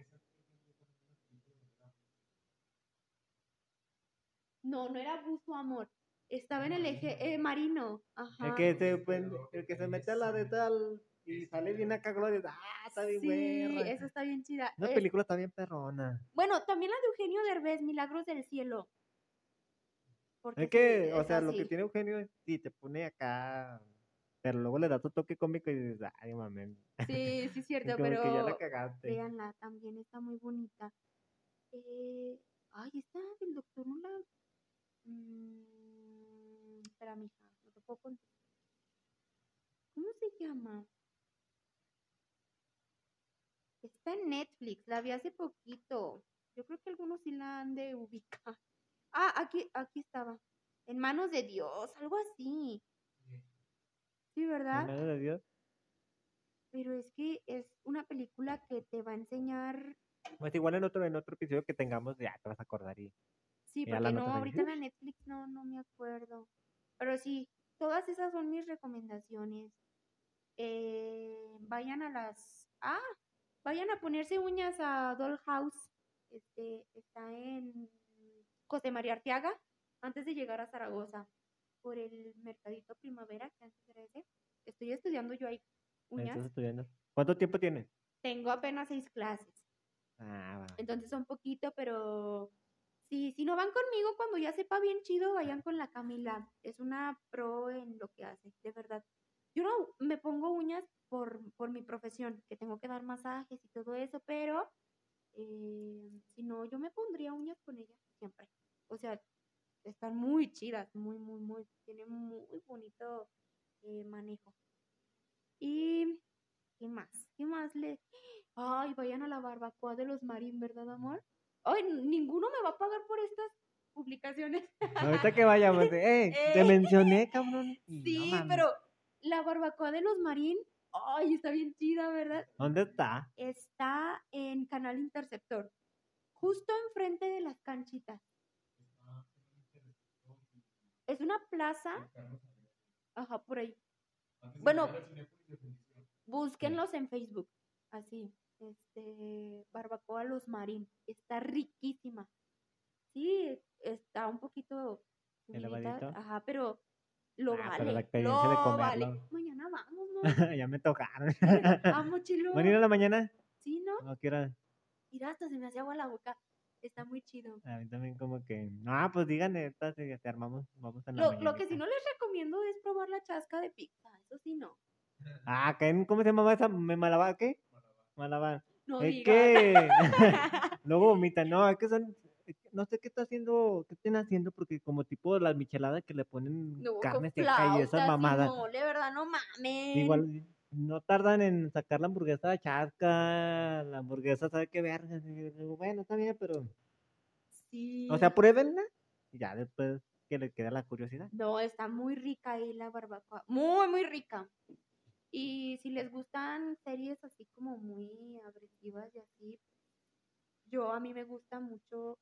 No, no era buzo amor. Estaba en el eje eh, marino. Ajá. El que, se, pues, el que se mete a la de tal y sale bien acá, Gloria. Ah, está bien Sí, buena. esa está bien chida. Esa Eh, película está bien perrona. bueno, también la de Eugenio Derbez, Milagros del Cielo. Porque Es que, o sea, lo que tiene Eugenio es, sí, te pone acá, pero luego le da tu toque cómico y dices, ay, mames. Sí, sí es [LAUGHS] cierto, pero que ya la cagaste. véanla, también está muy bonita. Eh, ay, esta del doctor no la... Mm, espera, mija, no te puedo contar. ¿Cómo se llama? Está en Netflix, la vi hace poquito. Yo creo que algunos sí la han de ubicar. Ah, aquí, aquí estaba. En manos de Dios, algo así. Sí, En ¿verdad? manos de Dios. Pero es que es una película que te va a enseñar. Pues igual en otro, en otro episodio que tengamos, ya te vas a acordar y Sí, porque no, ahorita en la Netflix no, no me acuerdo. Pero sí, todas esas son mis recomendaciones. Eh, vayan a las. Ah, vayan a ponerse uñas a Dollhouse. Este, está en José María Arteaga, antes de llegar a Zaragoza, por el Mercadito Primavera, que antes era ese. Estoy estudiando yo ahí uñas. estás estudiando. ¿Cuánto tiempo tienes? Tengo apenas seis clases. Ah, va. Entonces son poquito, pero si, si no van conmigo cuando ya sepa bien chido, vayan con la Camila. Es una pro en lo que hace, de verdad. Yo no me pongo uñas por, por mi profesión, que tengo que dar masajes y todo eso, pero eh, si no, yo me pondría uñas con ella siempre. O sea, están muy chidas, muy, muy, muy, tienen muy bonito eh, manejo. Y, ¿qué más? ¿Qué más le...? Ay, vayan a la barbacoa de los Marín, ¿verdad, amor? Ay, ninguno me va a pagar por estas publicaciones. Ahorita que vayamos, eh, te [LAUGHS] Eh. mencioné, cabrón. no Sí, pero la barbacoa de los Marín, ay, está bien chida, ¿verdad? ¿Dónde está? Está en Canal Interceptor, justo enfrente de las canchitas. Es una plaza, ajá, por ahí. Bueno, búsquenlos en Facebook, así, este, barbacoa Los Marín, está riquísima. Sí, está un poquito subidita, ajá, pero lo Ah, pero vale, la experiencia de lo vale. Mañana vamos, ¿no? [LAUGHS] ya me tocaron. Vamos, chilo. ¿Van a ir a la mañana? Sí, ¿no? No quiero. Mira, hasta se me hace agua la boca. Está muy chido. A mí también como que. Ah, pues díganle, entonces te armamos, vamos a la Lo, lo que sí no les recomiendo es probar la chasca de pizza. Eso sí, no. Ah, ¿qué- ¿cómo se llamaba esa? ¿Me malaba qué? Malabar. No es digas. que [LAUGHS] luego [LAUGHS] vomitan, no, es que son, no sé qué está haciendo, qué estén haciendo, porque como tipo las micheladas que le ponen No, carne seca y esas mamadas. mole, ¿verdad? No mames. Igual no tardan en sacar la hamburguesa chasca, la hamburguesa sabe qué verga. Bueno, está bien, pero, Sí. o sea, pruébenla y ya después que le queda la curiosidad. No, está muy rica ahí la barbacoa. Muy, muy rica. Y si les gustan series así como muy agresivas y así, yo a mí me gusta mucho.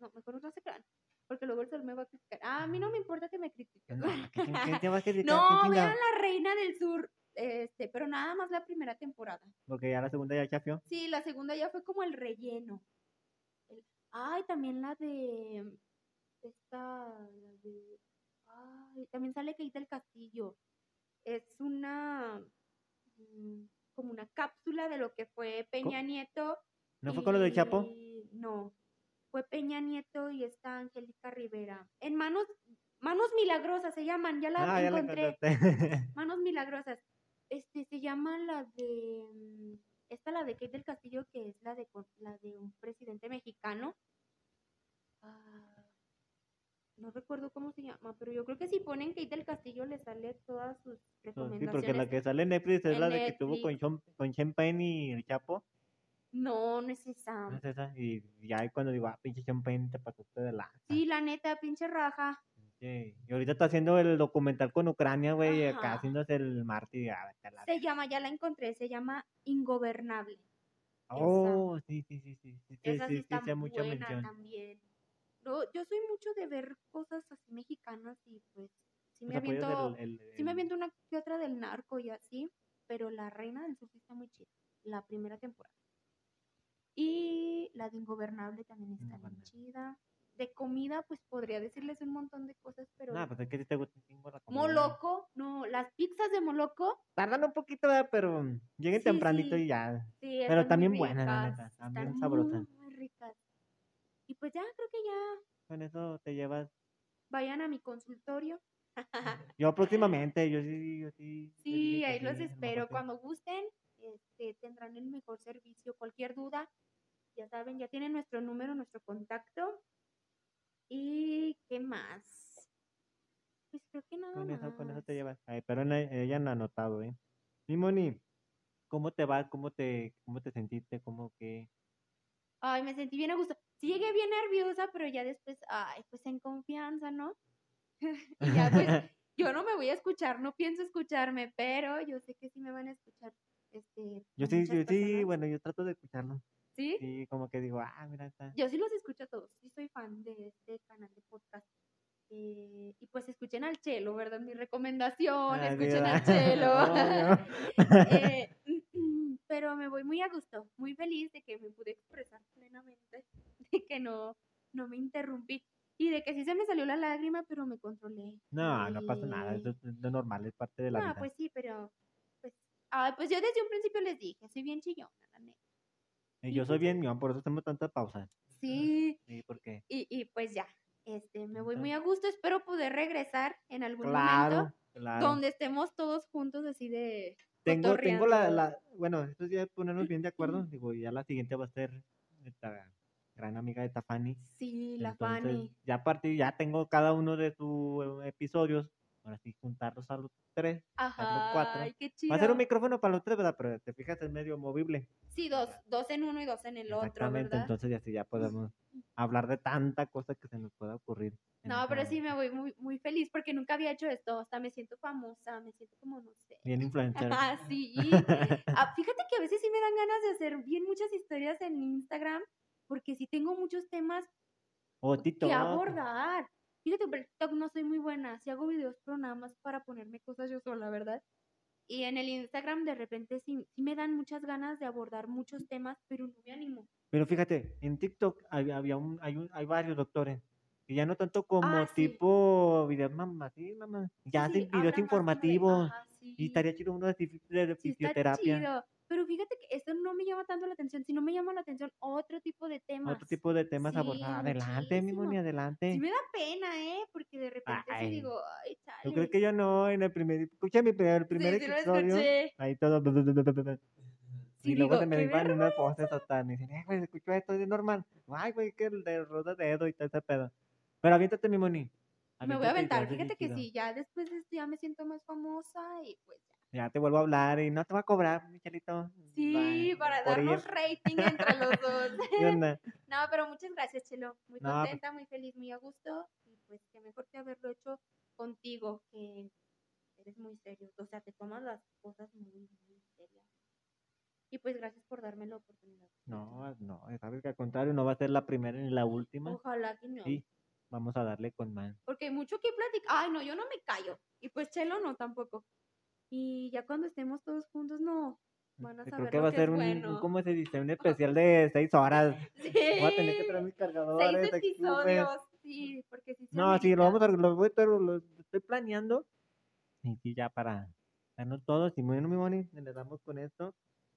No, mejor no se crean. Porque luego el sol me va a criticar. Ah, a mí no me importa que me critiquen. No, [LAUGHS] vean La Reina del Sur. Este, pero nada más la primera temporada. Porque ya la segunda ya chafió. Sí, la segunda ya fue como el relleno. El- Ay, también la de esta, la de ay, también sale Kate del Castillo. Es una mm, como una cápsula de lo que fue Peña Nieto. ¿No fue con lo del Chapo? y- No, fue Peña Nieto y esta Angélica Rivera. En manos manos milagrosas se llaman, ya la Ah, ya la encontré. [LAUGHS] Manos milagrosas. Este se llama la de mm, esta la de Kate del Castillo que es la de la de un presidente mexicano. Ah, no recuerdo cómo se llama, pero yo creo que si ponen Kate del Castillo le sale todas sus No, sí, recomendaciones. porque la que sale en Netflix es en la de que tuvo con. Sean, con Sean Penn y el Chapo. No, no es esa. ¿no es esa? Y ya cuando digo, ah, pinche Penn, te pasaste de la. Sí, la neta, pinche raja. Y ahorita está haciendo el documental con Ucrania, güey, acá haciéndose el mártir. la- Se llama, ya la encontré, se llama Ingobernable. Oh, sí, sí, sí, sí. Sí, sí, Esa sí sí, sí, está hacía mucha mención. también. No, yo soy mucho de ver cosas así mexicanas y pues sí me aviento, del- el- sí me el- aviento una que otra del narco y así, pero La Reina del Sur sí está muy chida, la primera temporada. Y la de Ingobernable también está Ingobernable. chida. De comida, pues podría decirles un montón de cosas, pero No, pues es que sí te gusta la comida. Moloco, no, las pizzas de Moloco, Tardan un poquito, ¿verdad? pero lleguen Sí, tempranito sí. y ya. sí, Pero están también buenas, la neta, están también sabrosas. Muy, muy ricas. Y pues ya, creo que ya Con eso te llevas. vayan a mi consultorio. [LAUGHS] Yo próximamente, yo sí, yo sí. Sí, ahí los espero. Cuando gusten, este, tendrán el mejor servicio. Cualquier duda, ya saben, ya tienen nuestro número, nuestro contacto. ¿Y qué más? Pues creo que nada Con eso, con eso te más. llevas. Ay, pero ella han anotado, ¿eh? Mi Moni, ¿cómo te va? ¿Cómo te, cómo te sentiste? ¿Cómo que? Ay, me sentí bien a gusto. Sí llegué bien nerviosa, pero ya después, ay, pues en confianza, ¿no? [LAUGHS] y ya pues, [LAUGHS] yo no me voy a escuchar, no pienso escucharme, pero yo sé que sí me van a escuchar. Este, Yo a sí, yo sí, bueno, yo trato de escucharlo. ¿Sí? Sí, como que digo, ah, mira, está. Yo sí los escucho a todos, sí soy fan de este canal de podcast. Eh, y pues escuchen al Chelo, ¿verdad? Mi recomendación, Ah, escuchen al. Chelo. [LAUGHS] [LAUGHS] Eh, [LAUGHS] pero me voy muy a gusto, muy feliz de que me pude expresar plenamente, de que no, no me interrumpí y de que sí se me salió la lágrima, pero me controlé. No, no pasa nada, es lo normal, es parte de la no, vida. pues sí, pero pues, ay, pues yo desde un principio les dije, soy bien chillona, la neta. Y yo soy bien por eso hacemos tantas pausas. Sí, Sí, porque. y, y pues ya, este, me voy muy a gusto, espero poder regresar en algún Claro, momento claro. donde estemos todos juntos así de Tengo, tengo la, la, bueno, estos días ponernos bien de acuerdo, [CLEARS THROAT] digo, ya la siguiente va a ser esta gran amiga de Tafani. Sí, la Entonces, Fanny. ya a partir, ya tengo cada uno de sus episodios, ahora sí juntarlos a los tres. Ajá, cuatro. ay, qué chido. Va a ser un micrófono para los tres, ¿verdad? Pero te fijas, es medio movible. Sí, dos, dos en uno y dos en el otro, Exactamente, ¿verdad? entonces ya así ya podemos [LAUGHS] hablar de tanta cosa que se nos pueda ocurrir. No, pero sí me voy muy, muy feliz porque nunca había hecho esto. Hasta me siento famosa, me siento como, no sé. Bien influencer. [LAUGHS] Ah, sí. [LAUGHS] Ah, fíjate que a veces sí me dan ganas de hacer bien muchas historias en Instagram porque sí tengo muchos temas o TikTok. que abordar. Fíjate, pero TikTok no soy muy buena. Sí hago videos, pero nada más para ponerme cosas yo sola, ¿verdad? Y en el Instagram de repente sí, sí me dan muchas ganas de abordar muchos temas, pero no me animo. Pero fíjate, en TikTok hay, había un, hay, un- hay varios doctores. Y ya no tanto como Ah, sí. tipo videos, mamá, sí, mamá. Ya Sí, hacen videos informativos. ajá. Y estaría chido uno de, de Sí, está fisioterapia. chido. Pero fíjate que esto no me llama tanto la atención, sino me llama la atención otro tipo de temas. Otro tipo de temas Sí, abordar. Adelante, mi Moni, adelante. Sí me da pena, ¿eh? Porque de repente sí Ay. digo, ay, chale. ¿Tú crees que yo no? En el primer, escucha mi primer, el primer sí, sí episodio. escuché. Ahí todo. Sí, y luego se me unas voces hasta, me dicen, eh, güey, escucho esto, es normal. Ay, güey, que el de Rosa de Edo y todo ese pedo. Pero aviéntate, mi Moni. Me voy a aventar. Fíjate que sí, ya después de esto ya me siento más famosa y pues ya. Te vuelvo a hablar y no te va a cobrar, Michelito. Sí, Bye, para por ir. darnos rating entre los dos. [LAUGHS] ¿Qué? [LAUGHS] No, pero muchas gracias, Chelo. Muy No, pues- contenta, muy feliz, muy a gusto. Y pues que mejor que haberlo hecho contigo, que eres muy serio. O sea, te tomas las cosas muy, muy serias. Y pues gracias por darme la oportunidad. No, no, sabes que al contrario, no va a ser la primera ni la última. Ojalá que no. Sí, vamos a darle con más. Porque hay mucho que platicar. Ay, no, yo no me callo. Y pues Chelo no tampoco. Y ya cuando estemos todos juntos, no. Van a Creo saber que lo va a que ser un, bueno. un- ¿cómo se dice? Un [LAUGHS] especial de seis horas. [LAUGHS] Sí. Voy a tener que traer mis cargadores. Seis episodios. Sí, porque sí se No, sí, lo vamos a, lo, voy a estar- lo estoy planeando. Y sí, ya para darnos todos. Y bueno, mi Moni, le damos con esto.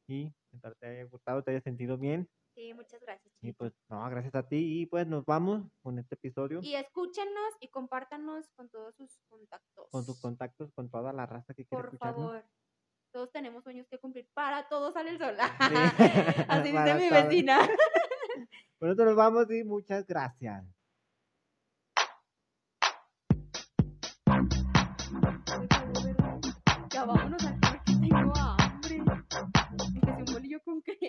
Y espero te haya gustado, te haya sentido bien. Sí, muchas gracias. Y Chito. pues, no, gracias a ti. Y pues nos vamos con este episodio. Y escúchenos y compártanos con todos sus contactos. Con tus contactos, con toda la raza que quiere Por escucharnos. favor. Todos tenemos sueños que cumplir. Para todos sale el sol. [LAUGHS] Así dice mi todos. vecina. [LAUGHS] Por eso nos vamos y muchas gracias. Ya vámonos aquí porque tengo un bolillo con crema.